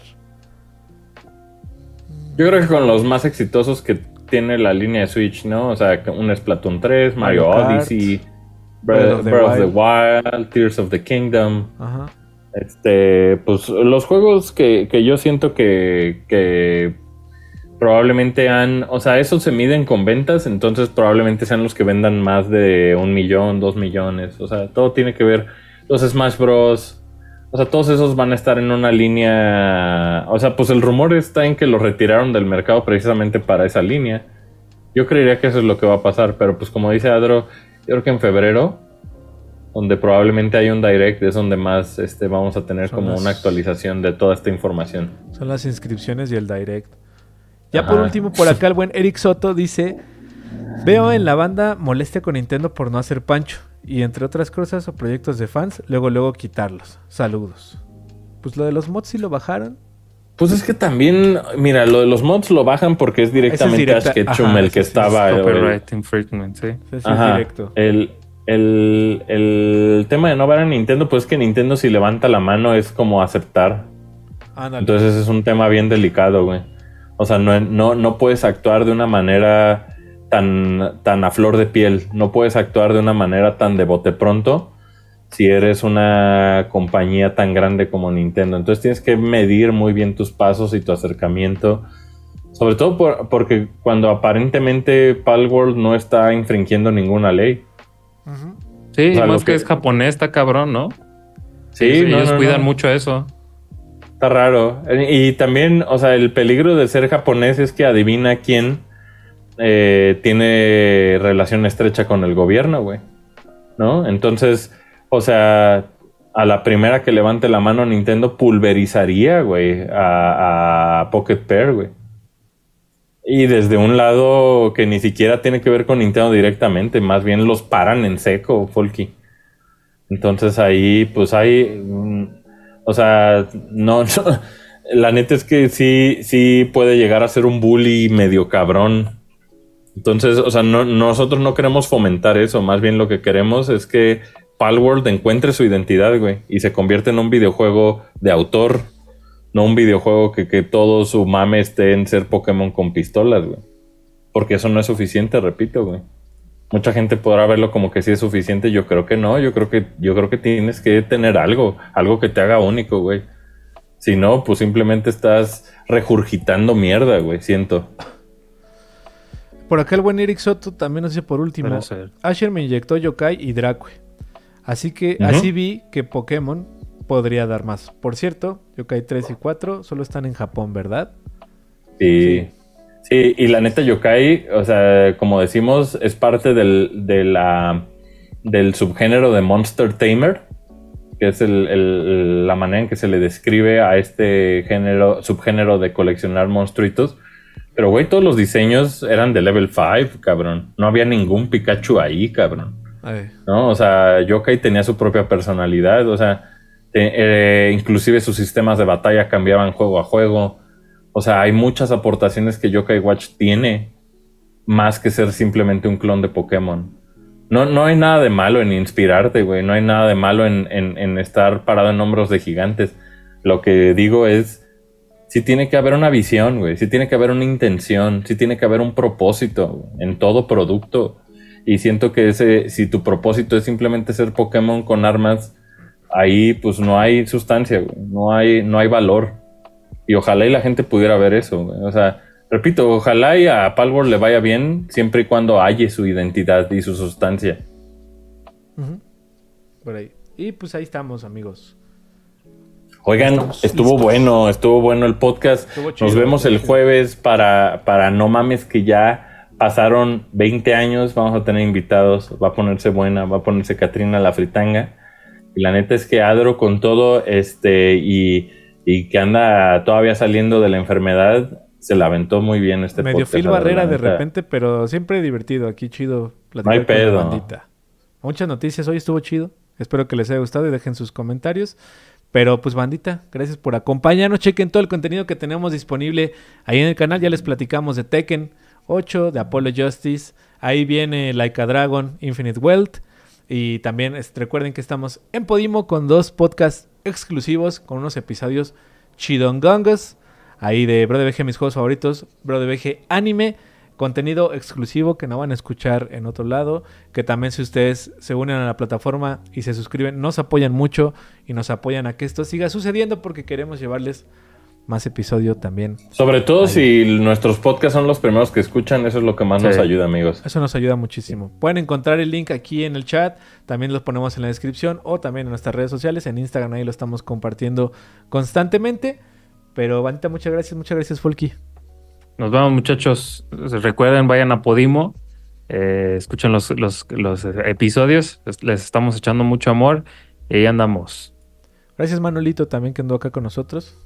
Yo creo que con los más exitosos que tiene la línea de Switch, ¿no? O sea, un Splatoon 3, Mario, Odyssey, Breath Breath, of the Breath of the Wild, Tears of the Kingdom. Ajá. Este, pues los juegos que, que yo siento que, que probablemente han, o sea, esos se miden con ventas, entonces probablemente sean los que vendan más de un millón, dos millones, o sea, todo tiene que ver, los Smash Bros, o sea, todos esos van a estar en una línea, o sea, pues el rumor está en que los retiraron del mercado precisamente para esa línea. Yo creería que eso es lo que va a pasar, pero pues como dice Adro, yo creo que en febrero donde probablemente hay un direct, es donde más este, vamos a tener Son como las- una actualización de toda esta información. Son las inscripciones y el direct. Ya Ajá. por último, por acá el buen Eric Soto dice: Veo en la banda molestia con Nintendo por no hacer pancho. Y entre otras cosas o proyectos de fans, luego luego quitarlos. Saludos. Pues lo de los mods sí lo bajaron. Pues es que también, mira, lo de los mods lo bajan porque es directamente directa- Ash Ketchum ajá, el que sí es estaba. o el- Copyright infringement, sí. Es ajá, directo. El, el, el tema de no ver a Nintendo, pues es que Nintendo si levanta la mano es como aceptar. Ándale. Entonces es un tema bien delicado, güey. O sea, no, no, no puedes actuar de una manera tan, tan a flor de piel. No puedes actuar de una manera tan de bote pronto si eres una compañía tan grande como Nintendo. Entonces tienes que medir muy bien tus pasos y tu acercamiento. Sobre todo por- porque cuando aparentemente Palworld no está infringiendo ninguna ley. Sí, O sea, más que... que- es japonés, está cabrón, ¿no? Sí, ellos, no, ellos no, cuidan no. mucho eso. Está raro. Eh, Y también, o sea, el peligro de ser japonés es que adivina quién eh, tiene relación estrecha con el gobierno, güey. ¿No? Entonces, o sea, a la primera que levante la mano Nintendo pulverizaría, güey, a, a Pocket Pair, güey. Y desde un lado que ni siquiera tiene que ver con Nintendo directamente, más bien los paran en seco, Folky. Entonces ahí, pues hay, mm, o sea, no, no, la neta es que sí, sí puede llegar a ser un bully medio cabrón. Entonces, o sea, no, nosotros no queremos fomentar eso, más bien lo que queremos es que Palworld encuentre su identidad, güey, y se convierte en un videojuego de autor, no un videojuego que, que todo su mame esté en ser Pokémon con pistolas, güey. porque eso no es suficiente, repito, güey. Mucha gente podrá verlo como que sí es suficiente, yo creo que no, yo creo que yo creo que tienes que tener algo, algo que te haga único, güey. Si no, pues simplemente estás regurgitando mierda, güey, siento. Por acá el buen Eric Soto también nos dice por último. Asher me inyectó Yokai y Dracue. Así que así vi que Pokémon podría dar más. Por cierto, Yokai 3 y 4 solo están en Japón, ¿verdad? Sí. Sí, y la neta Yokai, o sea, como decimos, es parte del, de la, del subgénero de Monster Tamer, que es el- el- la manera en que se le describe a este género, subgénero de coleccionar monstruitos. Pero, güey, todos los diseños eran de level 5, cabrón. No había ningún Pikachu ahí, cabrón. Ay, ¿no? O sea, Yokai tenía su propia personalidad, o sea, eh, inclusive sus sistemas de batalla cambiaban juego a juego. O sea, hay muchas aportaciones que Yokai Watch tiene, más que ser simplemente un clon de Pokémon. No, no hay nada de malo en inspirarte, güey. No hay nada de malo en, estar parado en hombros de gigantes. Lo que digo es, sí tiene que haber una visión, güey. Sí tiene que haber una intención. Sí tiene que haber un propósito en todo producto. Y siento que ese, si tu propósito es simplemente ser Pokémon con armas, ahí pues no hay sustancia, güey. No hay, no hay valor. Y ojalá y la gente pudiera ver eso, güey. O sea, repito, ojalá y a Palworld le vaya bien siempre y cuando halle su identidad y su sustancia. Por ahí. Y pues ahí estamos, amigos. Oigan, Estamos estuvo listos. bueno, estuvo bueno el podcast. Chido, Nos vemos el jueves para, para no mames que ya pasaron 20 años. Vamos a tener invitados. Va a ponerse buena, va a ponerse Katrina la fritanga. Y la neta es que Adro con todo este y, y que anda todavía saliendo de la enfermedad, se la aventó muy bien este Medio podcast. Phil Barrera de repente, pero siempre divertido. Aquí chido No hay pedo. Muchas noticias. Hoy estuvo chido. Espero que les haya gustado y dejen sus comentarios. Pero pues bandita, gracias por acompañarnos. Chequen todo el contenido que tenemos disponible ahí en el canal. Ya les platicamos de Tekken 8, de Apollo Justice. Ahí viene Like a Dragon, Infinite Wealth. Y también este, recuerden que estamos en Podimo con dos podcasts exclusivos, con unos episodios chidongongas. Ahí de Bro de mis juegos favoritos. Bro de Anime. Contenido exclusivo que no van a escuchar en otro lado. Que también si ustedes se unen a la plataforma y se suscriben, nos apoyan mucho y nos apoyan a que esto siga sucediendo porque queremos llevarles más episodio también. Sobre todo Ahí. si nuestros podcasts son los primeros que escuchan, eso es lo que más nos ayuda, amigos. Eso nos ayuda muchísimo. Pueden encontrar el link aquí en el chat, también los ponemos en la descripción o también en nuestras redes sociales, en Instagram ahí lo estamos compartiendo constantemente. Pero Vanita, muchas gracias, muchas gracias Folky. Nos vemos, muchachos. Recuerden, vayan a Podimo. eh, escuchen los, los, los episodios. Les, les estamos echando mucho amor. Y ahí andamos. Gracias Manolito también que andó acá con nosotros.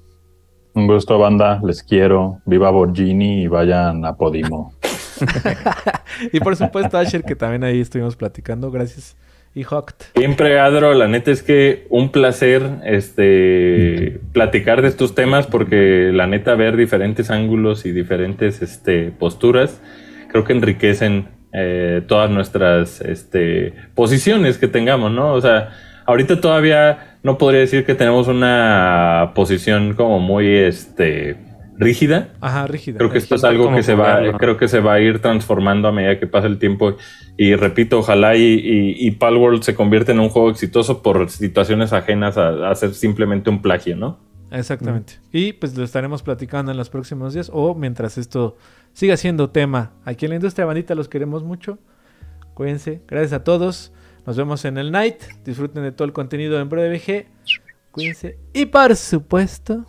Un gusto, banda. Les quiero. Viva Borgini y vayan a Podimo. Y por supuesto Asher que también ahí estuvimos platicando. Gracias. Y Hoct. Siempre, Adro, la neta es que un placer este platicar de estos temas porque la neta ver diferentes ángulos y diferentes este, posturas creo que enriquecen eh, todas nuestras este, posiciones que tengamos, ¿no? O sea, ahorita todavía no podría decir que tenemos una posición como muy este rígida, Ajá, rígida. Creo que esto es algo que se va, creo que se va a ir transformando a medida que pasa el tiempo. Y repito, ojalá y, y, y Palworld se convierta en un juego exitoso por situaciones ajenas a, a ser simplemente un plagio, ¿no? Exactamente. Y pues lo estaremos platicando en los próximos días o mientras esto siga siendo tema. Aquí en la industria bandita los queremos mucho. Cuídense. Gracias a todos. Nos vemos en el night. Disfruten de todo el contenido en BroDBG. Cuídense. Y por supuesto,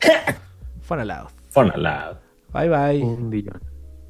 Fun Aloud. Fun aloud. Bye bye. Un billón.